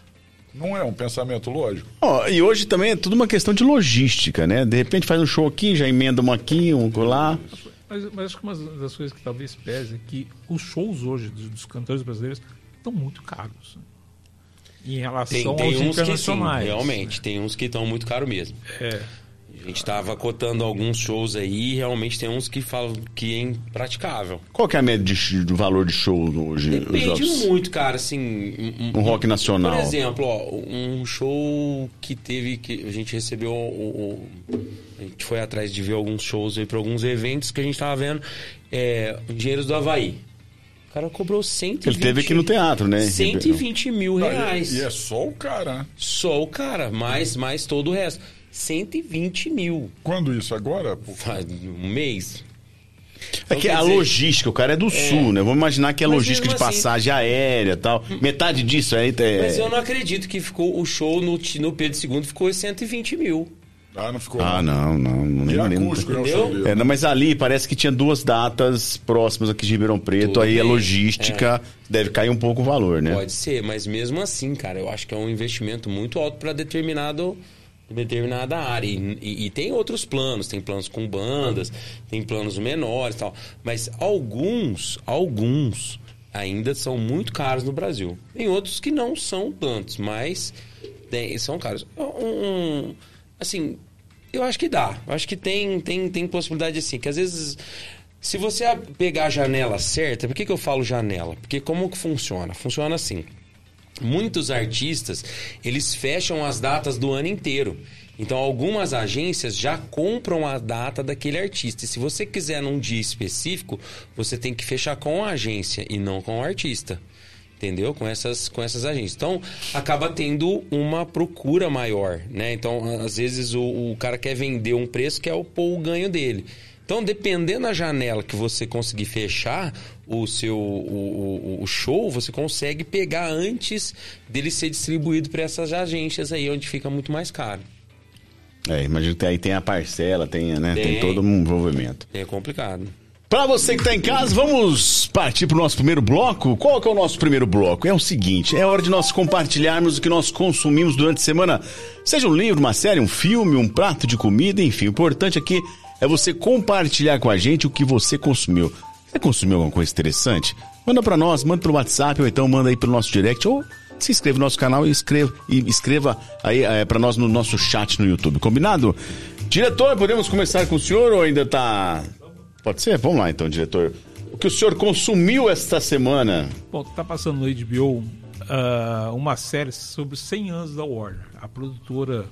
Speaker 6: Não é um pensamento lógico?
Speaker 5: Ó, e hoje também é tudo uma questão de logística, né? De repente faz um show aqui, já emenda um aqui, um lá.
Speaker 7: Mas, mas acho que uma das coisas que talvez pese é que os shows hoje dos, dos cantores brasileiros estão muito caros. né? Em relação
Speaker 1: Tem,
Speaker 7: aos
Speaker 1: tem uns que sim,
Speaker 7: internacionais.
Speaker 1: realmente. Tem uns que estão muito caro mesmo.
Speaker 7: É.
Speaker 1: A gente tava cotando alguns shows aí e realmente tem uns que falam que é impraticável.
Speaker 5: Qual que é a média de, do valor de show hoje?
Speaker 1: Depende muito, cara, assim... Um,
Speaker 5: Um rock nacional.
Speaker 1: Por exemplo, ó, um show que teve que a gente recebeu o, o- a gente foi atrás de ver alguns shows aí para alguns eventos que a gente tava vendo, é, Engenheiros do Havaí. O cara cobrou 120
Speaker 5: Ele teve aqui no teatro, né?
Speaker 1: 120 mil
Speaker 6: Ah,
Speaker 1: reais.
Speaker 6: E, e é só o cara?
Speaker 1: Só o cara, mais, mais todo o resto. 120 mil.
Speaker 6: Quando isso? Agora? Pô,
Speaker 1: Faz um mês.
Speaker 5: É que
Speaker 1: quer
Speaker 5: a
Speaker 1: dizer-
Speaker 5: logística, o cara é do sul, né? Vamos imaginar que é logística de
Speaker 1: assim-
Speaker 5: passagem aérea e tal. Metade disso aí é.
Speaker 1: Mas eu não acredito que ficou o show no, no Pedro II ficou 120 mil.
Speaker 6: Ah, não ficou.
Speaker 5: Ah, não, não. não nem lembro.
Speaker 6: acústico, o
Speaker 1: Entendeu?
Speaker 6: show dele.
Speaker 5: É, não, mas ali parece que tinha duas datas próximas aqui de Ribeirão Preto,
Speaker 1: Tudo
Speaker 5: aí a
Speaker 1: bem,
Speaker 5: logística deve cair um pouco o valor, né?
Speaker 1: Pode ser, mas mesmo assim, cara, eu acho que é um investimento muito alto para determinado determinada área. E, e- e tem outros planos, tem planos com bandas, tem planos menores e tal. Mas alguns, alguns ainda são muito caros no Brasil. Tem outros que não são tantos, mas tem- são caros. Um- um- assim, Eu acho que dá. Eu acho que tem, tem, tem possibilidade assim, que às vezes. Se você pegar a janela certa, por que, que eu falo janela? Porque como que funciona? Funciona assim. Muitos artistas, eles fecham as datas do ano inteiro. Então, algumas agências já compram a data daquele artista. E se você quiser num dia específico, você tem que fechar com a agência e não com o artista. Entendeu? Com essas, com essas agências. Então, acaba tendo uma procura maior, né? Então, às vezes, o, o cara quer vender um preço que é o, o ganho dele. Então, dependendo da janela que você conseguir fechar o seu o, o- o show, você consegue pegar antes dele ser distribuído para essas agências aí, onde fica muito mais caro.
Speaker 5: É, imagino que aí tem a parcela, tem, né? Tem,
Speaker 1: Tem.
Speaker 5: todo um envolvimento.
Speaker 1: É complicado.
Speaker 5: Pra você que tá em casa, vamos partir pro nosso primeiro bloco. Qual que é o nosso primeiro bloco? É o seguinte, é hora de nós compartilharmos o que nós consumimos durante a semana. Seja um livro, uma série, um filme, um prato de comida, enfim. O importante aqui é você compartilhar com a gente o que você consumiu. Você consumiu alguma coisa interessante? Manda pra nós, manda pelo WhatsApp ou então manda aí pelo nosso direct ou se inscreva no nosso canal e escreva, e escreva aí é, para nós no nosso chat no YouTube, combinado? Diretor, podemos começar com o senhor ou ainda tá... Pode ser? Vamos lá então, diretor. O que o senhor consumiu esta semana?
Speaker 7: Bom, tá passando no HBO ah, uma série sobre os 100 anos da Warner, a produtora,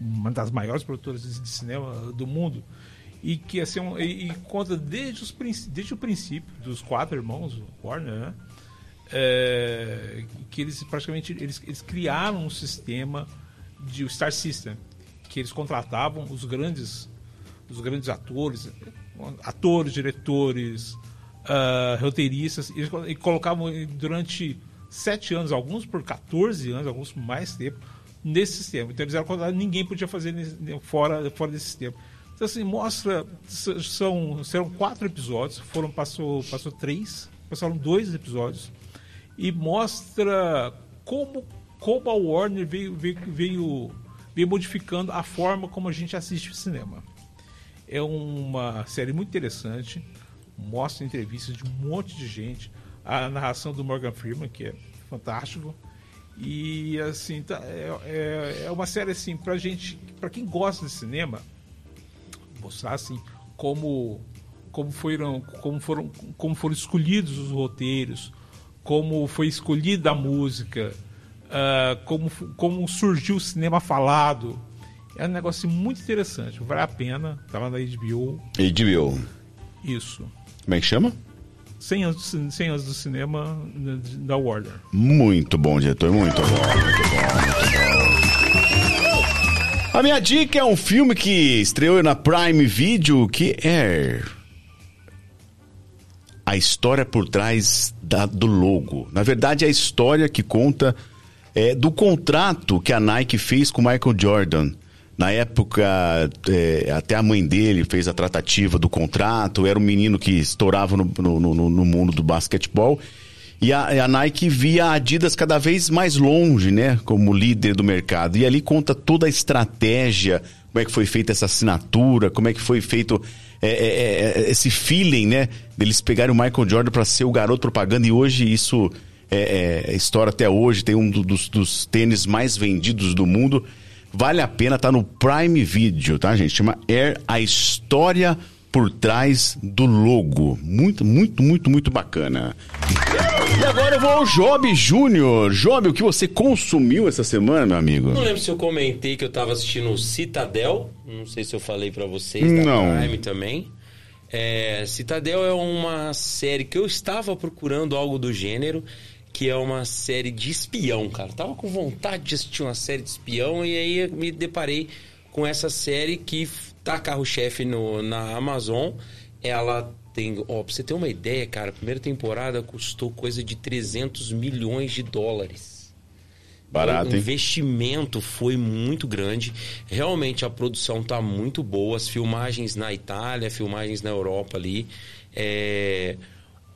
Speaker 7: uma das maiores produtoras de cinema do mundo, e que assim, um- e, e conta desde, os, desde o princípio dos quatro irmãos Warner, né? É, que eles praticamente eles, eles criaram um sistema de Star System, que eles contratavam os grandes os grandes atores, atores, diretores, ah, roteiristas, e, e colocavam durante sete anos, alguns por 14 anos, alguns por mais tempo, nesse sistema. Então eles eram contratados, ninguém podia fazer nesse- fora, fora desse sistema. Então assim, mostra, são, serão quatro episódios, foram, passou, passou três, passaram dois episódios, e mostra como, como a Warner veio, veio, veio, veio modificando a forma como a gente assiste o cinema. É uma série muito interessante, mostra entrevistas de um monte de gente, a narração do Morgan Freeman, que é fantástico. E assim, tá- é, é, é uma série assim, pra gente, pra quem gosta de cinema, mostrar assim como como foram como foram como foram escolhidos os roteiros como foi escolhida a música ah, como como surgiu o cinema falado é um negócio muito interessante vale a pena tá lá na HBO
Speaker 5: HBO.
Speaker 7: isso
Speaker 5: Como é que chama?
Speaker 7: 100 anos, do cin- 100 anos do cinema da- da Warner
Speaker 5: Muito bom, diretor, muito bom, muito bom, muito bom. A minha dica é um filme que estreou na Prime Video, que é a história por trás da- do logo. Na verdade, é a história que conta é, do contrato que a Nike fez com o Michael Jordan. Na época, é, até a mãe dele fez a tratativa do contrato, era um menino que estourava no, no- no- no mundo do basquetebol. E a, a Nike via a Adidas cada vez mais longe, né? Como líder do mercado. E ali conta toda a estratégia, como é que foi feita essa assinatura, como é que foi feito é, é, é, esse feeling, né? Deles pegarem o Michael Jordan para ser o garoto propaganda. E hoje isso é, é, estoura até hoje. Tem um do- dos, dos tênis mais vendidos do mundo. Vale a pena, tá no Prime Video, tá, gente? Chama Air a história por trás do logo. Muito, muito, muito, muito bacana. E agora eu vou ao Job Júnior. Job, o que você consumiu essa semana, meu amigo?
Speaker 1: Não lembro se eu comentei que eu tava assistindo Citadel. Não sei se eu falei pra vocês.
Speaker 5: Não.
Speaker 1: Prime também. É, Citadel é uma série que eu estava procurando algo do gênero, que é uma série de espião, cara. Tava com vontade de assistir uma série de espião e aí me deparei com essa série que tá carro-chefe na Amazon. Ela tem, ó, pra você ter uma ideia, cara, a primeira temporada custou coisa de 300 milhões de dólares.
Speaker 5: Barato,
Speaker 1: O
Speaker 5: hein?
Speaker 1: investimento foi muito grande. Realmente a produção tá muito boa. As filmagens na Itália, filmagens na Europa ali. É,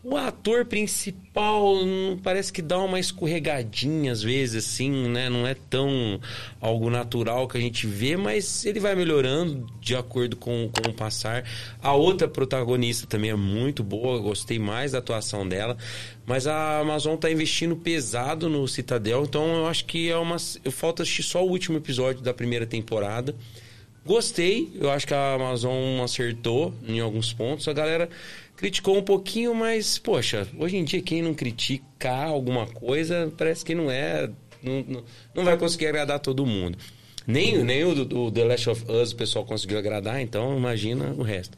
Speaker 1: O ator principal hum, parece que dá uma escorregadinha às vezes, assim, né? Não é tão algo natural que a gente vê, mas ele vai melhorando de acordo com, com o passar. A outra protagonista também é muito boa, gostei mais da atuação dela. Mas a Amazon tá investindo pesado no Citadel, então eu acho que é uma. Falta assistir só o último episódio da primeira temporada Gostei, eu acho que a Amazon acertou em alguns pontos. A galera criticou um pouquinho, mas, poxa, hoje em dia quem não criticar alguma coisa parece que não é. Não, não, não vai conseguir agradar todo mundo. Nem, nem o, do The Last of Us o pessoal conseguiu agradar, então imagina o resto.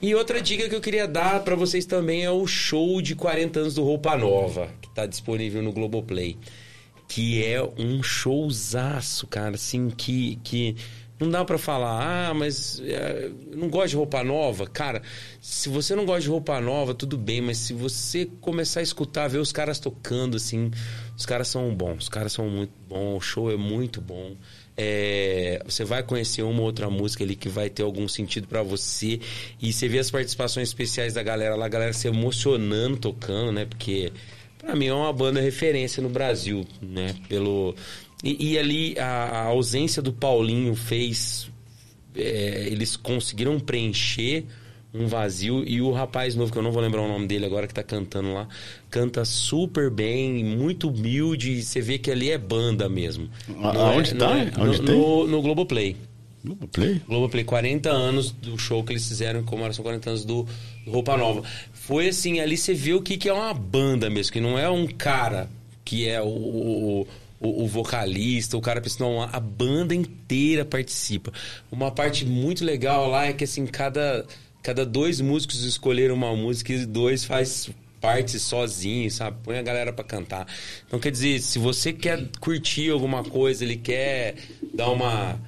Speaker 1: E outra dica que eu queria dar para vocês também é o show de 40 anos do Roupa Nova, que tá disponível no Globoplay. Que é um showzaço, cara, assim, que, que não dá para falar, ah, mas é, não gosto de roupa nova. Cara, se você não gosta de roupa nova, tudo bem, mas se você começar a escutar, ver os caras tocando, assim, os caras são bons, os caras são muito bons, o show é muito bom. É, você vai conhecer uma ou outra música ali que vai ter algum sentido para você. E você vê as participações especiais da galera lá, a galera se emocionando tocando, né? Porque para mim é uma banda referência no Brasil, né? Pelo e, e ali a, a, ausência do Paulinho fez. É, eles conseguiram preencher um vazio e o rapaz novo, que eu não vou lembrar o nome dele agora, que tá cantando lá, canta super bem, muito humilde. Você vê que ali é banda mesmo.
Speaker 5: Aonde é, tá? É,
Speaker 1: Onde no, no, no Globoplay.
Speaker 5: Globoplay?
Speaker 1: Globoplay, 40 anos do show que eles fizeram, como são 40 anos do, do Roupa Nova. Foi assim, ali você vê o que, que é uma banda mesmo, que não é um cara que é o, o o, o, vocalista, o cara pensa, a banda inteira participa. Uma parte muito legal lá é que assim, cada, cada dois músicos escolheram uma música e dois faz parte sozinho, sabe? Põe a galera para cantar. Então quer dizer, se você quer curtir alguma coisa, ele quer dar uma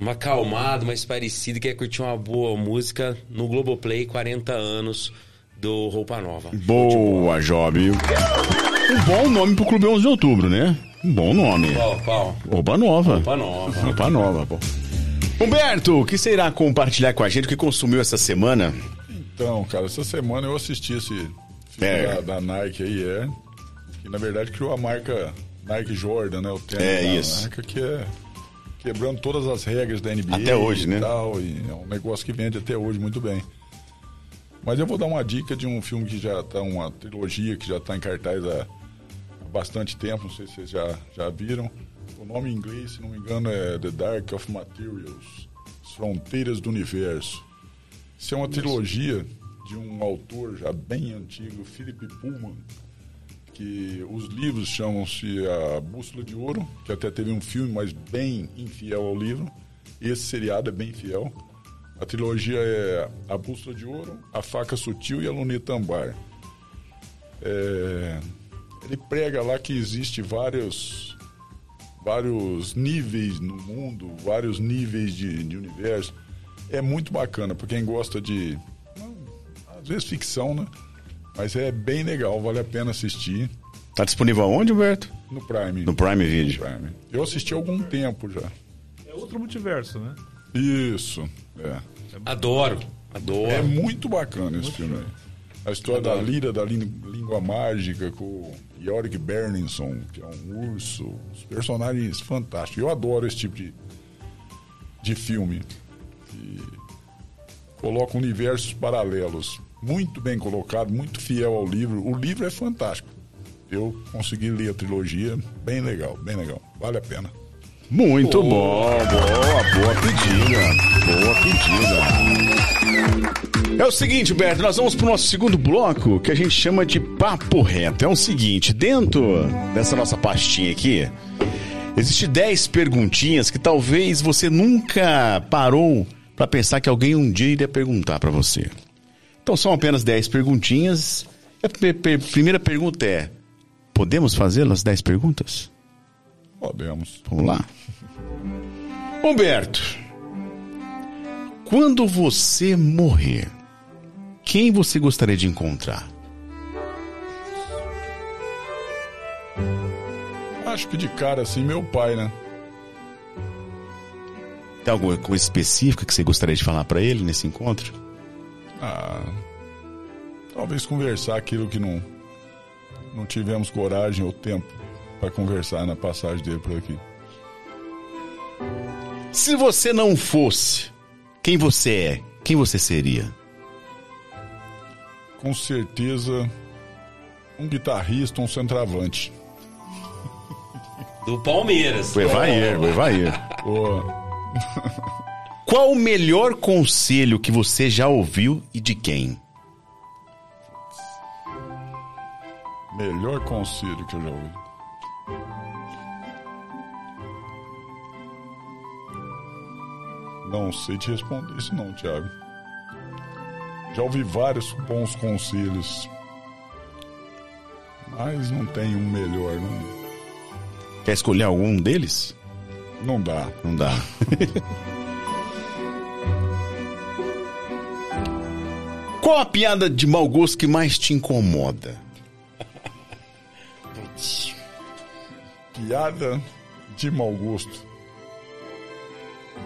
Speaker 1: uma acalmada, mais parecida, quer curtir uma boa música no Globoplay 40 anos do Roupa Nova.
Speaker 5: Boa, Job. Um bom nome pro Clube 11 de Outubro, né? Um bom nome.
Speaker 1: Qual, qual?
Speaker 5: Oba Nova.
Speaker 1: Opa Nova.
Speaker 5: Opa Nova, pô. Humberto, o que você irá compartilhar com a gente? O que consumiu essa semana?
Speaker 6: Então, cara, essa semana eu assisti esse filme é. da, da, Nike aí, é. Que na verdade criou a marca Nike Jordan, né? O
Speaker 5: tênis é isso.
Speaker 6: marca que é quebrando todas as regras da NBA.
Speaker 5: Até hoje,
Speaker 6: e
Speaker 5: né?
Speaker 6: Tal, e é um negócio que vende até hoje muito bem. Mas eu vou dar uma dica de um filme que já tá, uma trilogia que já tá em cartaz há bastante tempo, não sei se vocês já, já viram. O nome em inglês, se não me engano, é The Dark of Materials As Fronteiras do Universo. Isso é uma trilogia de um autor já bem antigo, Philip Pullman, que os livros chamam-se A Bússola de Ouro, que até teve um filme, mas bem infiel ao livro. Esse seriado é bem fiel. A trilogia é A Bússola de Ouro, A Faca Sutil e A Luneta Ambar. É, ele prega lá que existe vários vários níveis no mundo, vários níveis de, de universo. É muito bacana para quem gosta de às vezes ficção, né? Mas é bem legal, vale a pena assistir.
Speaker 5: Tá disponível aonde, Humberto?
Speaker 6: No Prime.
Speaker 5: No Prime Video.
Speaker 6: Prime. Eu assisti há algum tempo já.
Speaker 7: É outro multiverso, né?
Speaker 6: Isso. É.
Speaker 1: Adoro. Adoro.
Speaker 6: É muito bacana esse muito filme aí. A história Adoro. da lira, da língua mágica, com Yorick Berninson, que é um urso. Os personagens fantásticos. Eu adoro esse tipo de, de filme. Que coloca universos paralelos. Muito bem colocado, muito fiel ao livro. O livro é fantástico. Eu consegui ler a trilogia, bem legal, bem legal. Vale a pena.
Speaker 5: Muito bom, boa, boa pedida. Boa pedida. É o seguinte, Berto, nós vamos para o nosso segundo bloco, que a gente chama de papo reto. É o seguinte, dentro dessa nossa pastinha aqui, existe 10 perguntinhas que talvez você nunca parou para pensar que alguém um dia iria perguntar para você. Então são apenas 10 perguntinhas. A primeira pergunta é: podemos fazê-las 10 perguntas?
Speaker 6: Podemos.
Speaker 5: Vamos lá. Humberto, quando você morrer, quem você gostaria de encontrar?
Speaker 6: Acho que de cara assim, meu pai, né?
Speaker 5: Tem alguma coisa específica que você gostaria de falar para ele nesse encontro?
Speaker 6: Ah, talvez conversar aquilo que não não tivemos coragem ou tempo para conversar na passagem dele por aqui.
Speaker 5: Se você não fosse quem você é, quem você seria?
Speaker 6: Com certeza, um guitarrista, um centroavante.
Speaker 1: Do Palmeiras.
Speaker 5: O Evair, o Evair. Qual o melhor conselho que você já ouviu e de quem?
Speaker 6: Melhor conselho que eu já ouvi. Não sei te responder isso não, Thiago. Já ouvi vários bons conselhos. Mas não tem um melhor, não.
Speaker 5: Quer escolher algum deles?
Speaker 6: Não dá.
Speaker 5: Não dá. [LAUGHS] Qual a piada de mau gosto que mais te incomoda?
Speaker 6: Piada de mau gosto.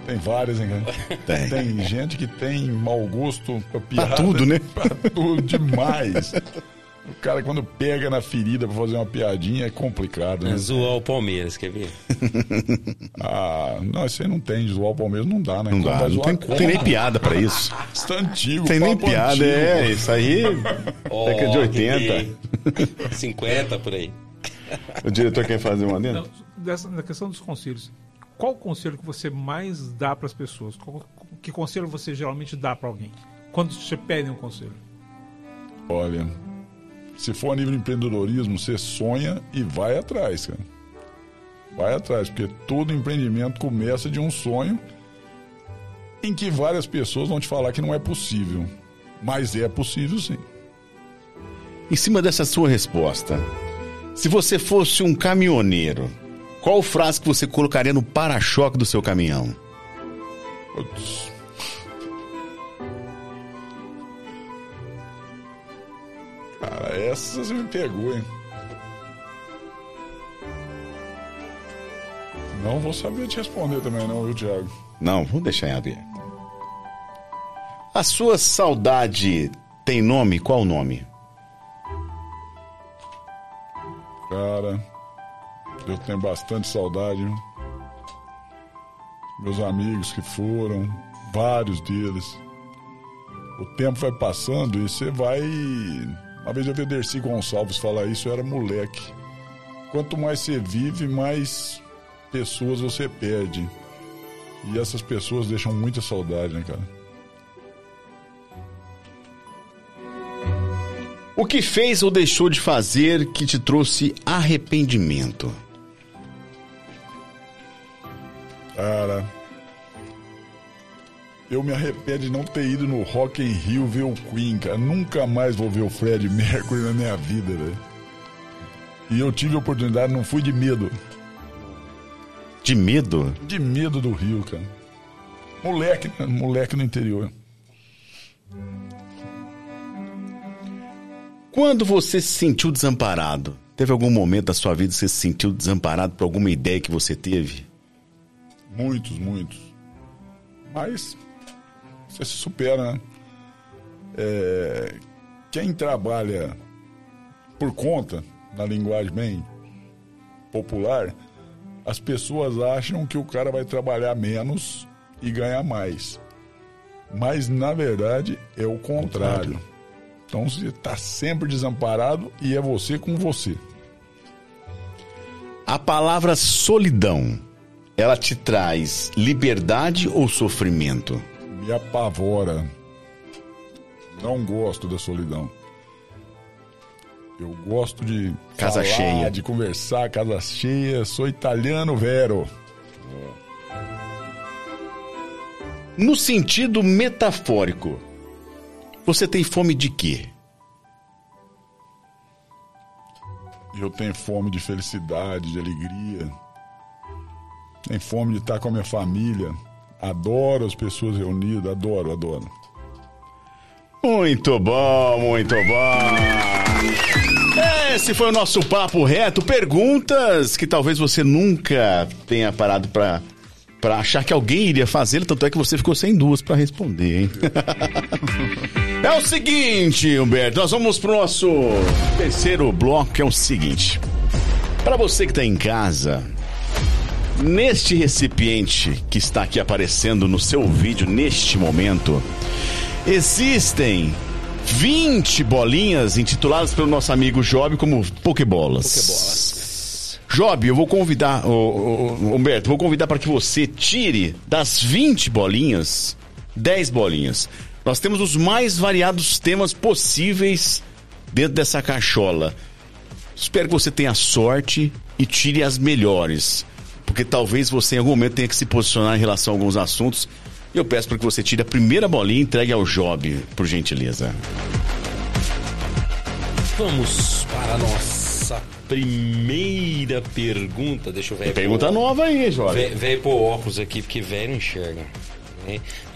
Speaker 6: Tem várias, hein, cara? [LAUGHS]
Speaker 5: Tem.
Speaker 6: gente que tem mau gosto pra piada.
Speaker 5: tudo, né?
Speaker 6: Pra tudo demais. O cara, quando pega na ferida pra fazer uma piadinha, é complicado, né?
Speaker 1: É zoar o Palmeiras, quer ver? [LAUGHS]
Speaker 6: Ah, não, isso aí não tem. Zoar o Palmeiras não dá, né?
Speaker 5: Não dá, não tem, tem nem piada pra isso. [LAUGHS]
Speaker 6: Isso tá antigo.
Speaker 5: Tem nem piada,
Speaker 6: antigo.
Speaker 5: é. Isso aí.
Speaker 1: Ó,
Speaker 5: Década de
Speaker 1: que
Speaker 5: 80.
Speaker 1: tem 50 por aí.
Speaker 5: O diretor quer fazer uma dentro?
Speaker 7: Não, dessa, na questão dos conselhos, qual o conselho que você mais dá para as pessoas? Qual- que conselho você geralmente dá para alguém? Quando você pede um conselho?
Speaker 6: Olha, se for a nível de empreendedorismo, você sonha e vai atrás, cara. Vai atrás, porque todo empreendimento começa de um sonho em que várias pessoas vão te falar que não é possível. Mas é possível sim.
Speaker 5: Em cima dessa sua resposta, se você fosse um caminhoneiro, qual frase que você colocaria no para-choque do seu caminhão?
Speaker 6: Putz. Cara, essa você me pegou, hein? Não vou saber te responder também, não, viu, Thiago?
Speaker 5: Não, vou deixar em aberto. A sua saudade tem nome? Qual o nome?
Speaker 6: Cara, eu tenho bastante saudade. Meus amigos que foram, vários deles. O tempo vai passando e você vai. Uma vez eu vi Dercy Gonçalves falar isso, eu era moleque. Quanto mais você vive, mais pessoas você perde. E essas pessoas deixam muita saudade, né, cara?
Speaker 5: O que fez ou deixou de fazer que te trouxe arrependimento?
Speaker 6: Cara, eu me arrependo de não ter ido no Rock in Rio ver o Queen, cara. Nunca mais vou ver o Fred Mercury na minha vida, velho. E eu tive a oportunidade, não fui de medo.
Speaker 5: De medo?
Speaker 6: De medo do Rio, cara. Moleque, né? moleque no interior.
Speaker 5: Quando você se sentiu desamparado? Teve algum momento da sua vida que você se sentiu desamparado por alguma ideia que você teve?
Speaker 6: Muitos, muitos. Mas você se supera, né? É, quem trabalha por conta, na linguagem bem popular, as pessoas acham que o cara vai trabalhar menos e ganhar mais. Mas na verdade é o contrário. Então você está sempre desamparado e é você com você.
Speaker 5: A palavra solidão, ela te traz liberdade ou sofrimento?
Speaker 6: me apavora. Não gosto da solidão. Eu gosto de
Speaker 5: Casa
Speaker 6: falar,
Speaker 5: cheia.
Speaker 6: de conversar, casa cheia. Sou italiano, vero.
Speaker 5: No sentido metafórico, você tem fome de quê?
Speaker 6: Eu tenho fome de felicidade, de alegria. Tenho fome de estar com a minha família. Adoro as pessoas reunidas, adoro, adoro.
Speaker 5: Muito bom, muito bom. Esse foi o nosso papo reto. Perguntas que talvez você nunca tenha parado pra, pra achar que alguém iria fazer, tanto é que você ficou sem duas pra responder, hein? [LAUGHS] é o seguinte, Humberto, nós vamos pro nosso terceiro bloco, que é o seguinte. Pra você que tá em casa, neste recipiente que está aqui aparecendo no seu vídeo neste momento, Existem 20 bolinhas intituladas pelo nosso amigo Job como Pokébolas.
Speaker 1: Pokébolas.
Speaker 5: Job, eu vou convidar, ô, ô, Humberto, vou convidar para que você tire das 20 bolinhas 10 bolinhas. Nós temos os mais variados temas possíveis dentro dessa cachola. Espero que você tenha sorte e tire as melhores. Porque talvez você em algum momento tenha que se posicionar em relação a alguns assuntos. Eu peço para que você tire a primeira bolinha e entregue ao Job, por gentileza.
Speaker 1: Vamos para a nossa primeira pergunta. Deixa eu ver.
Speaker 5: Pergunta nova aí, Job.
Speaker 1: Velho pôr óculos aqui, porque velho enxerga.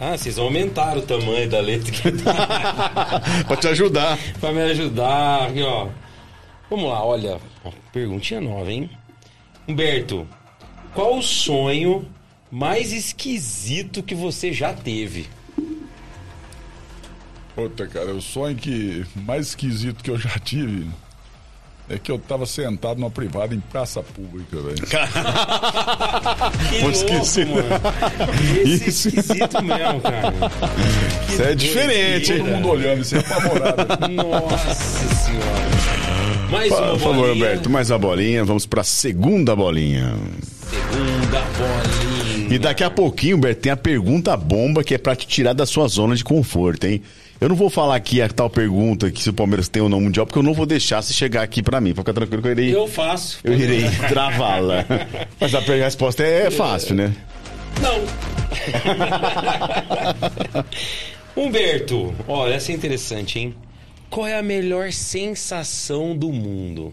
Speaker 1: Ah, vocês aumentaram o tamanho da letra que tá. [LAUGHS]
Speaker 5: pra te ajudar.
Speaker 1: pra me ajudar. Aqui, ó. Vamos lá, olha. Perguntinha nova, hein? Humberto, qual o sonho mais esquisito que você já teve?
Speaker 6: Puta, cara, o sonho que mais esquisito que eu já tive é que eu tava sentado numa privada em praça pública, velho. [LAUGHS]
Speaker 1: Que
Speaker 5: Pô, esqueci.
Speaker 1: mano. Esse
Speaker 5: Isso.
Speaker 1: é esquisito mesmo, cara. Que
Speaker 5: Isso é diferente,
Speaker 6: Todo
Speaker 5: hein?
Speaker 6: mundo olhando, isso é apavorado.
Speaker 1: Nossa senhora. Mais uma
Speaker 5: Por favor,
Speaker 1: bolinha.
Speaker 5: Humberto, mais uma bolinha. Vamos pra segunda bolinha.
Speaker 1: Segunda bolinha.
Speaker 5: E daqui a pouquinho, Humberto, tem a pergunta bomba que é pra te tirar da sua zona de conforto, hein? Eu não vou falar aqui a tal pergunta que se o Palmeiras tem ou não mundial, porque eu não vou deixar se chegar aqui pra mim. Fica tranquilo que eu irei,
Speaker 1: Eu faço.
Speaker 5: eu irei travá-la. [LAUGHS] Mas a resposta é fácil, né?
Speaker 1: Não. [LAUGHS] Humberto, olha, essa é interessante, hein? Qual é a melhor sensação do mundo?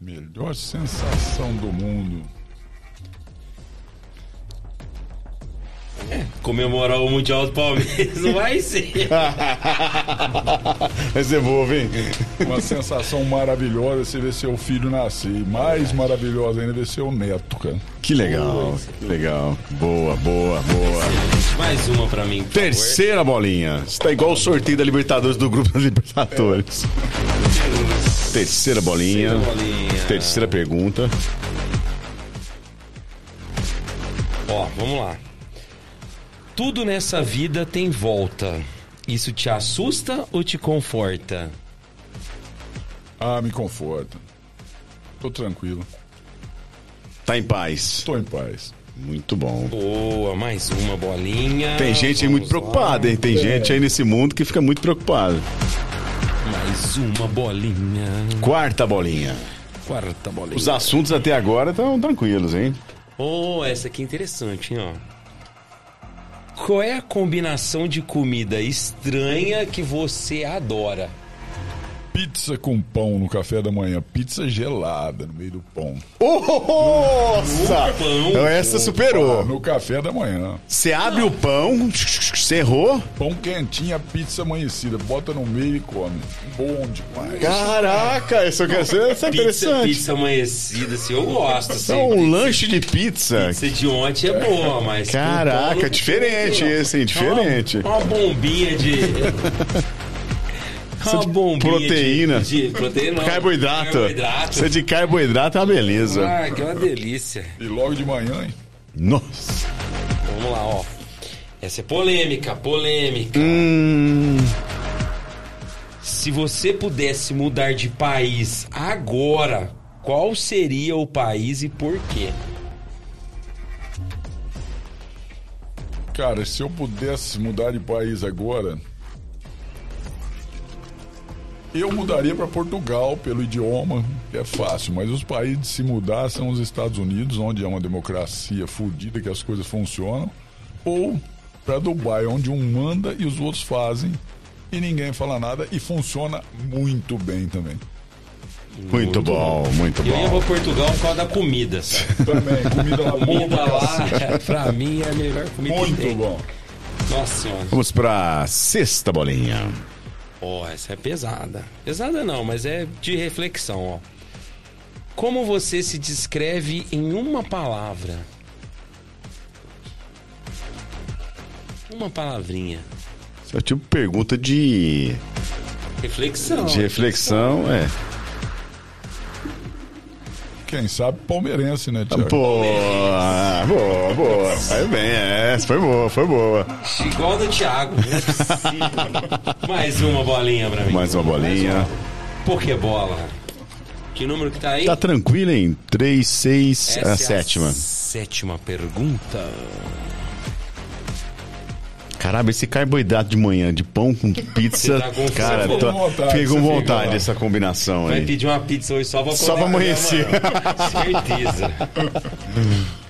Speaker 6: Melhor sensação do mundo.
Speaker 1: Comemorar o Mundial do Palmeiras não vai ser. [LAUGHS]
Speaker 5: Vai ser boa, hein?
Speaker 6: Uma sensação maravilhosa é você ver seu filho nascer. E mais maravilhosa ainda é ver seu neto, cara.
Speaker 5: Que legal, que legal. Boa, boa, boa.
Speaker 1: Mais uma pra mim, por
Speaker 5: Terceira bolinha. Está igual o sorteio da Libertadores do grupo da Libertadores. Terceira bolinha.
Speaker 1: Terceira bolinha.
Speaker 5: Terceira pergunta.
Speaker 1: favor. Ó, vamos lá. Tudo nessa vida tem volta. Isso te assusta ou te conforta?
Speaker 6: Ah, me conforta. Tô tranquilo.
Speaker 5: Tá em paz.
Speaker 6: Tô em paz.
Speaker 5: Muito bom.
Speaker 1: Boa, mais uma bolinha.
Speaker 5: Tem gente aí muito
Speaker 1: Vamos lá.
Speaker 5: preocupada, hein? Tem gente aí nesse mundo que fica muito preocupada.
Speaker 1: Mais uma bolinha.
Speaker 5: Quarta bolinha.
Speaker 1: Quarta bolinha.
Speaker 5: Os assuntos até agora estão tranquilos, hein?
Speaker 1: Oh, essa aqui é interessante, hein, ó. Qual é a combinação de comida estranha que você adora?
Speaker 6: Pizza com pão no café da manhã. Pizza gelada no meio do pão.
Speaker 5: Nossa!
Speaker 1: pão.
Speaker 5: Então essa
Speaker 6: Ah,
Speaker 5: superou.
Speaker 6: no café da manhã.
Speaker 5: Você abre o pão, cerrou.
Speaker 6: Pão quentinho, pizza amanhecida. Bota no meio e come. Bom demais.
Speaker 5: Caraca, isso, eu quero ser- isso é
Speaker 1: Pizza,
Speaker 5: interessante.
Speaker 1: pizza amanhecida, assim, eu gosto. Assim,
Speaker 5: Então, um lanche de pizza.
Speaker 1: Pizza de ontem é boa, mas... com pão
Speaker 5: Caraca,
Speaker 1: não
Speaker 5: diferente esse, hein? Diferente.
Speaker 1: Uma, uma bombinha de... [LAUGHS] Uma bombinha
Speaker 5: proteína.
Speaker 1: De, de proteína não,
Speaker 5: Carboidrato.
Speaker 1: Carboidrato.
Speaker 5: Isso é de carboidrato é uma beleza.
Speaker 1: Ah, que uma delícia.
Speaker 6: E logo de manhã, hein?
Speaker 5: Nossa.
Speaker 1: Vamos lá, ó. Essa é polêmica, polêmica.
Speaker 5: Hum,
Speaker 1: Se você pudesse mudar de país agora, qual seria o país e por quê?
Speaker 6: Cara, se eu pudesse mudar de país agora, eu mudaria para Portugal pelo idioma, que é fácil, mas os países de se mudar são os Estados Unidos, onde é uma democracia fodida que as coisas funcionam, ou para Dubai, onde um manda e os outros fazem e ninguém fala nada e funciona muito bem também.
Speaker 5: muito bom, muito
Speaker 1: Eu ia
Speaker 5: bom.
Speaker 1: pra Portugal por causa da comida.
Speaker 6: Também, comida [LAUGHS] lá
Speaker 1: Comida lá, [LAUGHS] pra mim, é a melhor comida que
Speaker 6: Muito bom.
Speaker 1: Nossa senhora.
Speaker 5: Vamos pra sexta bolinha.
Speaker 1: Ó, essa é pesada. Pesada não, mas é de reflexão, ó. Como você se descreve em uma palavra? Uma palavrinha.
Speaker 5: Isso é tipo pergunta de,
Speaker 1: Reflexão.
Speaker 5: de reflexão, é.
Speaker 6: Quem sabe palmeirense, né, Tiago?
Speaker 5: Pô, ah, boa, boa. Vai bem, é, foi boa, foi boa.
Speaker 1: Igual do Thiago. é. [LAUGHS] Mais uma bolinha pra mim.
Speaker 5: Mais uma bolinha.
Speaker 1: Pokébola. Que número que tá aí?
Speaker 5: Tá tranquilo, hein? 3, 6,
Speaker 1: Essa
Speaker 5: a
Speaker 1: é
Speaker 5: sétima.
Speaker 1: sétima pergunta.
Speaker 5: Caramba, esse carboidrato de manhã, de pão com [LAUGHS] pizza.
Speaker 1: Tá com
Speaker 5: cara, tô,
Speaker 6: Com vontade,
Speaker 5: fiquei com
Speaker 6: fica
Speaker 5: vontade dessa combinação
Speaker 1: Vai
Speaker 5: aí.
Speaker 1: pedir uma pizza hoje só pra
Speaker 5: Só pra
Speaker 1: né,
Speaker 5: amanhecer.
Speaker 1: Certeza. [LAUGHS]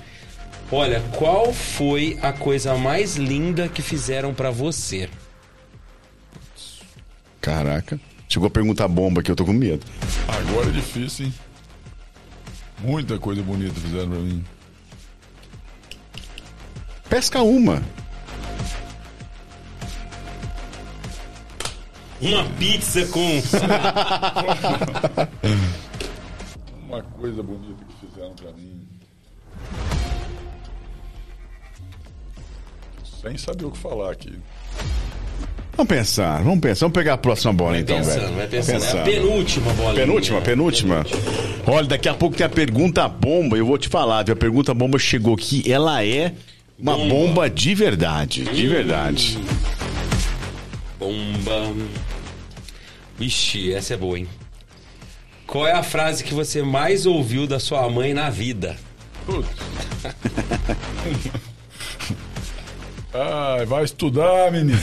Speaker 1: Olha, qual foi a coisa mais linda que fizeram pra você?
Speaker 5: Caraca. Chegou a perguntar bomba que eu tô com medo.
Speaker 6: Agora é difícil, hein? Muita coisa bonita fizeram pra mim.
Speaker 5: Pesca uma.
Speaker 1: Uma pizza com. [LAUGHS]
Speaker 6: Uma coisa bonita que fizeram pra mim. Sem saber o que falar aqui.
Speaker 5: Vamos pensar, vamos pensar. Vamos pegar a próxima bola
Speaker 1: Vai
Speaker 5: então,
Speaker 1: pensando,
Speaker 5: velho.
Speaker 1: vai pensando. É a
Speaker 5: Pensando.
Speaker 1: penúltima bola.
Speaker 5: Penúltima, penúltima. Olha, daqui a pouco tem a pergunta bomba. Eu vou te falar, viu? a pergunta bomba chegou aqui. Ela é uma
Speaker 1: Bomba.
Speaker 5: bomba, de verdade. De verdade.
Speaker 1: Bomba. Vixe, essa é boa, hein? Qual é a frase que você mais ouviu da sua mãe na vida?
Speaker 6: Putz. Ai, vai estudar, menino.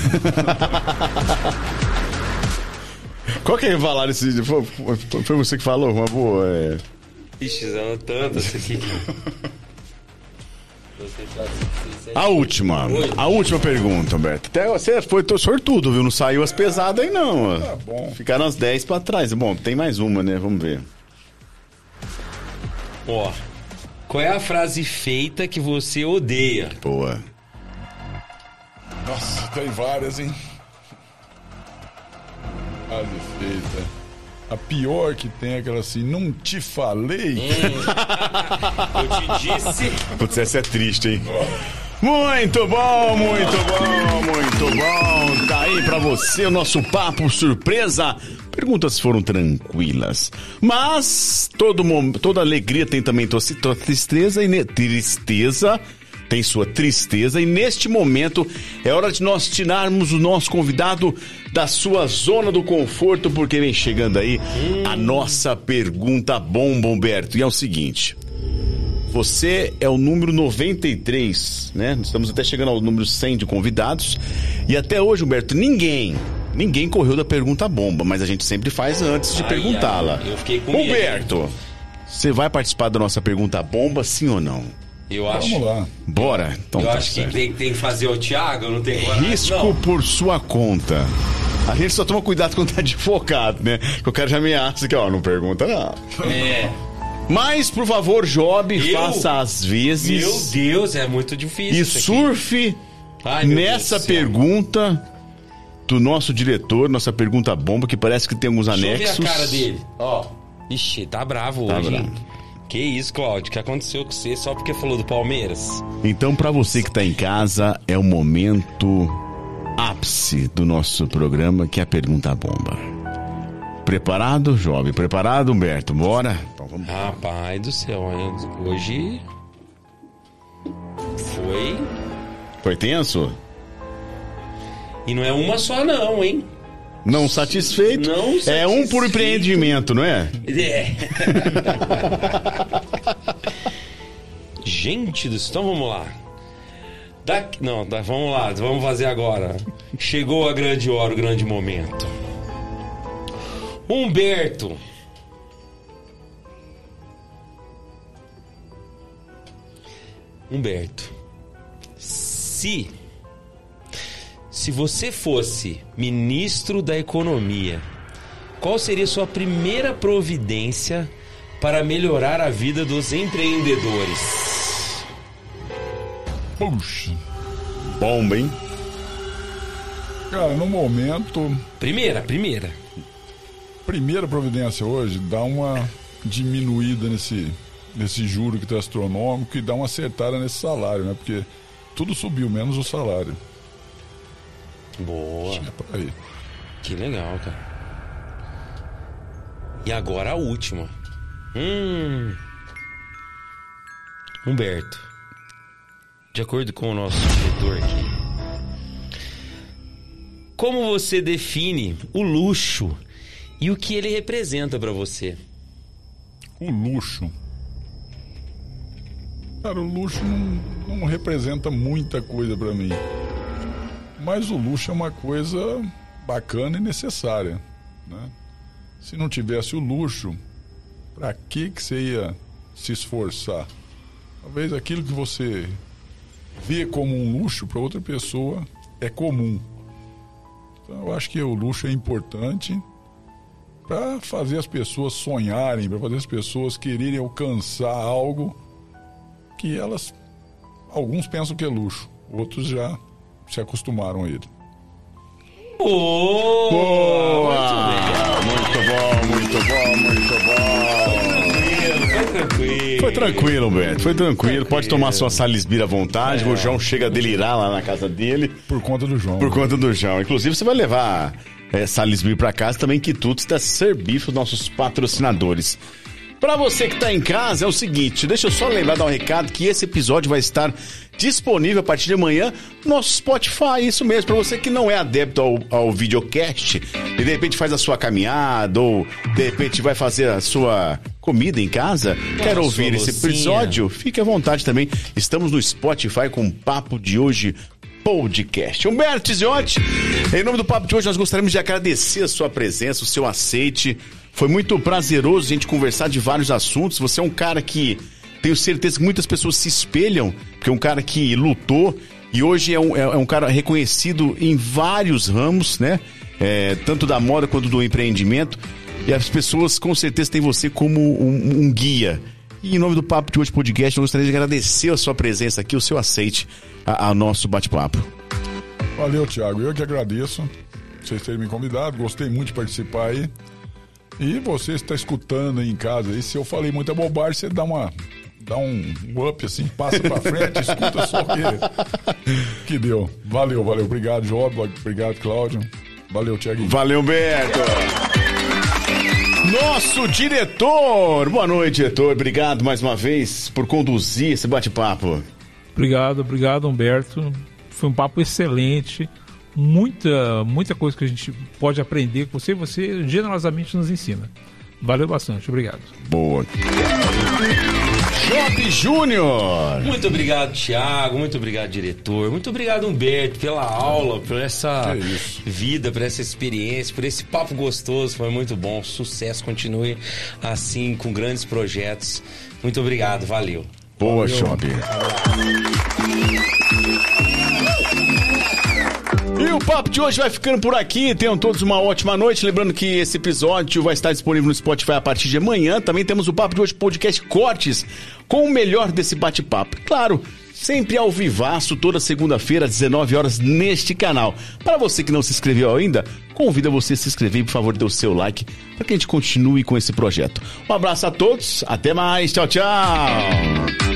Speaker 5: Qual que é falar esse. Foi, foi- foi você que falou? Uma boa. É...
Speaker 1: Ixi, são tantas aqui.
Speaker 5: A última. A última pergunta, Humberto. Até você foi tô sortudo, viu? Não saiu as pesadas aí, não.
Speaker 6: Tá bom.
Speaker 5: Ficaram as 10 pra trás. Bom, tem mais uma, né? Vamos ver.
Speaker 1: Ó, qual é a frase feita que você odeia?
Speaker 5: Boa.
Speaker 6: Nossa, tem várias, hein? Frase feita. A pior que tem é aquela assim, não te falei? [LAUGHS]
Speaker 1: Eu te disse.
Speaker 5: Putz, essa é triste, hein? Muito bom, muito bom, muito bom. Tá aí pra você o nosso papo surpresa. Perguntas foram tranquilas, mas todo mom- toda alegria tem também tua tristeza e tristeza tem sua tristeza e neste momento é hora de nós tirarmos o nosso convidado da sua zona do conforto porque vem chegando aí a nossa pergunta bomba, Humberto. E é o seguinte: você é o número 93, né? Estamos até chegando ao número 100 de convidados. E até hoje, Humberto, ninguém, ninguém correu da pergunta bomba, mas a gente sempre faz antes de perguntá-la. Humberto, você vai participar da nossa pergunta bomba, sim ou não?
Speaker 1: Eu acho.
Speaker 6: Vamos lá.
Speaker 5: Bora? Então
Speaker 1: Eu
Speaker 5: tá
Speaker 1: acho que
Speaker 5: certo.
Speaker 1: tem, tem que fazer o Thiago, não tem coragem.
Speaker 5: Risco
Speaker 1: não.
Speaker 5: por sua conta. A gente só toma cuidado quando tá [LAUGHS] de focado, né? Que o cara já ameaça que, ó, não pergunta não.
Speaker 1: É.
Speaker 5: Mas, por favor, Job,
Speaker 1: Eu?
Speaker 5: faça às vezes.
Speaker 1: Meu Deus, é muito difícil.
Speaker 5: E surfe
Speaker 1: Ai,
Speaker 5: nessa
Speaker 1: Deus
Speaker 5: pergunta do nosso diretor, nossa pergunta bomba, que parece que tem alguns
Speaker 1: Deixa eu ver
Speaker 5: anexos.
Speaker 1: a cara dele. Ó. Ixi, tá bravo
Speaker 5: Tá
Speaker 1: hoje, hein?
Speaker 5: bravo.
Speaker 1: Que isso, Cláudio? O que aconteceu com você só porque falou do Palmeiras?
Speaker 5: Então, pra você que tá em casa, é o momento ápice do nosso programa, que é a pergunta bomba. Preparado, jovem? Preparado, Humberto? Bora? Então vamos.
Speaker 1: Rapaz do céu, hoje. Foi.
Speaker 5: Foi tenso?
Speaker 1: E não é uma só, não, hein?
Speaker 5: Não satisfeito?
Speaker 1: Não
Speaker 5: É um por
Speaker 1: satisfeito.
Speaker 5: empreendimento, não é?
Speaker 1: É. [LAUGHS] Gente do então vamos lá. Daqui, não, tá, vamos lá, vamos fazer agora. Chegou a grande hora, o grande momento. Humberto. Humberto. Se se você fosse ministro da Economia, qual seria sua primeira providência para melhorar a vida dos empreendedores?
Speaker 6: Puxa.
Speaker 5: Bomba, hein?
Speaker 6: Cara, no momento,
Speaker 1: Primeira, primeira.
Speaker 6: primeira providência hoje, dá uma diminuída nesse, nesse juro que tá astronômico e dá uma acertada nesse salário, né? Porque tudo subiu, menos o salário.
Speaker 1: Boa.
Speaker 6: Por aí.
Speaker 1: Que legal, cara. E agora a última. Hum. Humberto. De acordo com o nosso diretor aqui. Como você define o luxo e o que ele representa pra você?
Speaker 6: O luxo. Cara, o luxo não, não representa muita coisa para mim. Mas o luxo é uma coisa bacana e necessária, né? Se não tivesse o luxo, para que que você ia se esforçar? Talvez aquilo que você vê como um luxo para outra pessoa é comum. Então eu acho que o luxo é importante para fazer as pessoas sonharem, para fazer as pessoas quererem alcançar algo que elas alguns pensam que é luxo, outros já se acostumaram a ele.
Speaker 1: Boa!
Speaker 5: Boa! Muito bom, muito bom, muito bom.
Speaker 1: Foi tranquilo.
Speaker 5: Foi tranquilo, Beto. Foi tranquilo. Pode tomar sua salisbira à vontade. O João chega a delirar lá na casa dele
Speaker 6: Por conta do João.
Speaker 5: por conta do João. Inclusive, você vai levar é, salisbir pra casa também, quitutes da Servif, os nossos patrocinadores. Pra você que tá em casa, é o seguinte, deixa eu só lembrar, dar um recado, que esse episódio vai estar disponível a partir de amanhã no nosso Spotify, isso mesmo. Pra você que não é adepto ao, ao videocast e de repente faz a sua caminhada ou de repente vai fazer a sua comida em casa, quer
Speaker 1: Nossa,
Speaker 5: ouvir esse episódio, fique à vontade também. Estamos no Spotify com o Papo de Hoje Podcast. Humberto Ziotti, em nome do Papo de Hoje, nós gostaríamos de agradecer a sua presença, o seu aceite. Foi muito prazeroso a gente conversar de vários assuntos. Você é um cara que tenho certeza que muitas pessoas se espelham, porque é um cara que lutou e hoje é um, é- é um cara reconhecido em vários ramos, né? É, tanto da moda quanto do empreendimento. E as pessoas com certeza têm você como um, um guia. E em nome do Papo de Hoje Podcast, eu gostaria de agradecer a sua presença aqui, o seu aceite ao nosso bate-papo.
Speaker 6: Valeu, Thiago. Eu que agradeço vocês terem me convidado. Gostei muito de participar aí. E você está escutando aí em casa. E se eu falei muita bobagem, você dá uma. Dá um up assim, passa pra frente, [LAUGHS] escuta só o que, que deu. Valeu, valeu. Obrigado, Job. Obrigado, Cláudio. Valeu, Thiaguinho.
Speaker 5: Valeu, Beto! Nosso diretor! Boa noite, diretor. Obrigado mais uma vez por conduzir esse bate-papo.
Speaker 7: Obrigado, obrigado, Humberto. Foi um papo excelente. Muita, muita coisa que a gente pode aprender com você e você generosamente nos ensina. Valeu bastante, obrigado.
Speaker 5: Boa. Job Júnior!
Speaker 1: Muito obrigado, Thiago. Muito obrigado, diretor. Muito obrigado, Humberto, pela aula, por essa
Speaker 6: isso.
Speaker 1: vida, por essa experiência, por esse papo gostoso. Foi muito bom. Sucesso. Continue assim, com grandes projetos. Muito obrigado. Valeu.
Speaker 5: Boa, Job. O papo de hoje vai ficando por aqui. Tenham todos uma ótima noite. Lembrando que esse episódio vai estar disponível no Spotify a partir de amanhã. Também temos o Papo de Hoje Podcast Cortes com o melhor desse bate-papo. Claro, sempre ao vivaço, toda segunda-feira, às 19 horas, neste canal. Para você que não se inscreveu ainda, convido você a se inscrever e, por favor, dê o seu like para que a gente continue com esse projeto. Um abraço a todos, até mais, tchau, tchau!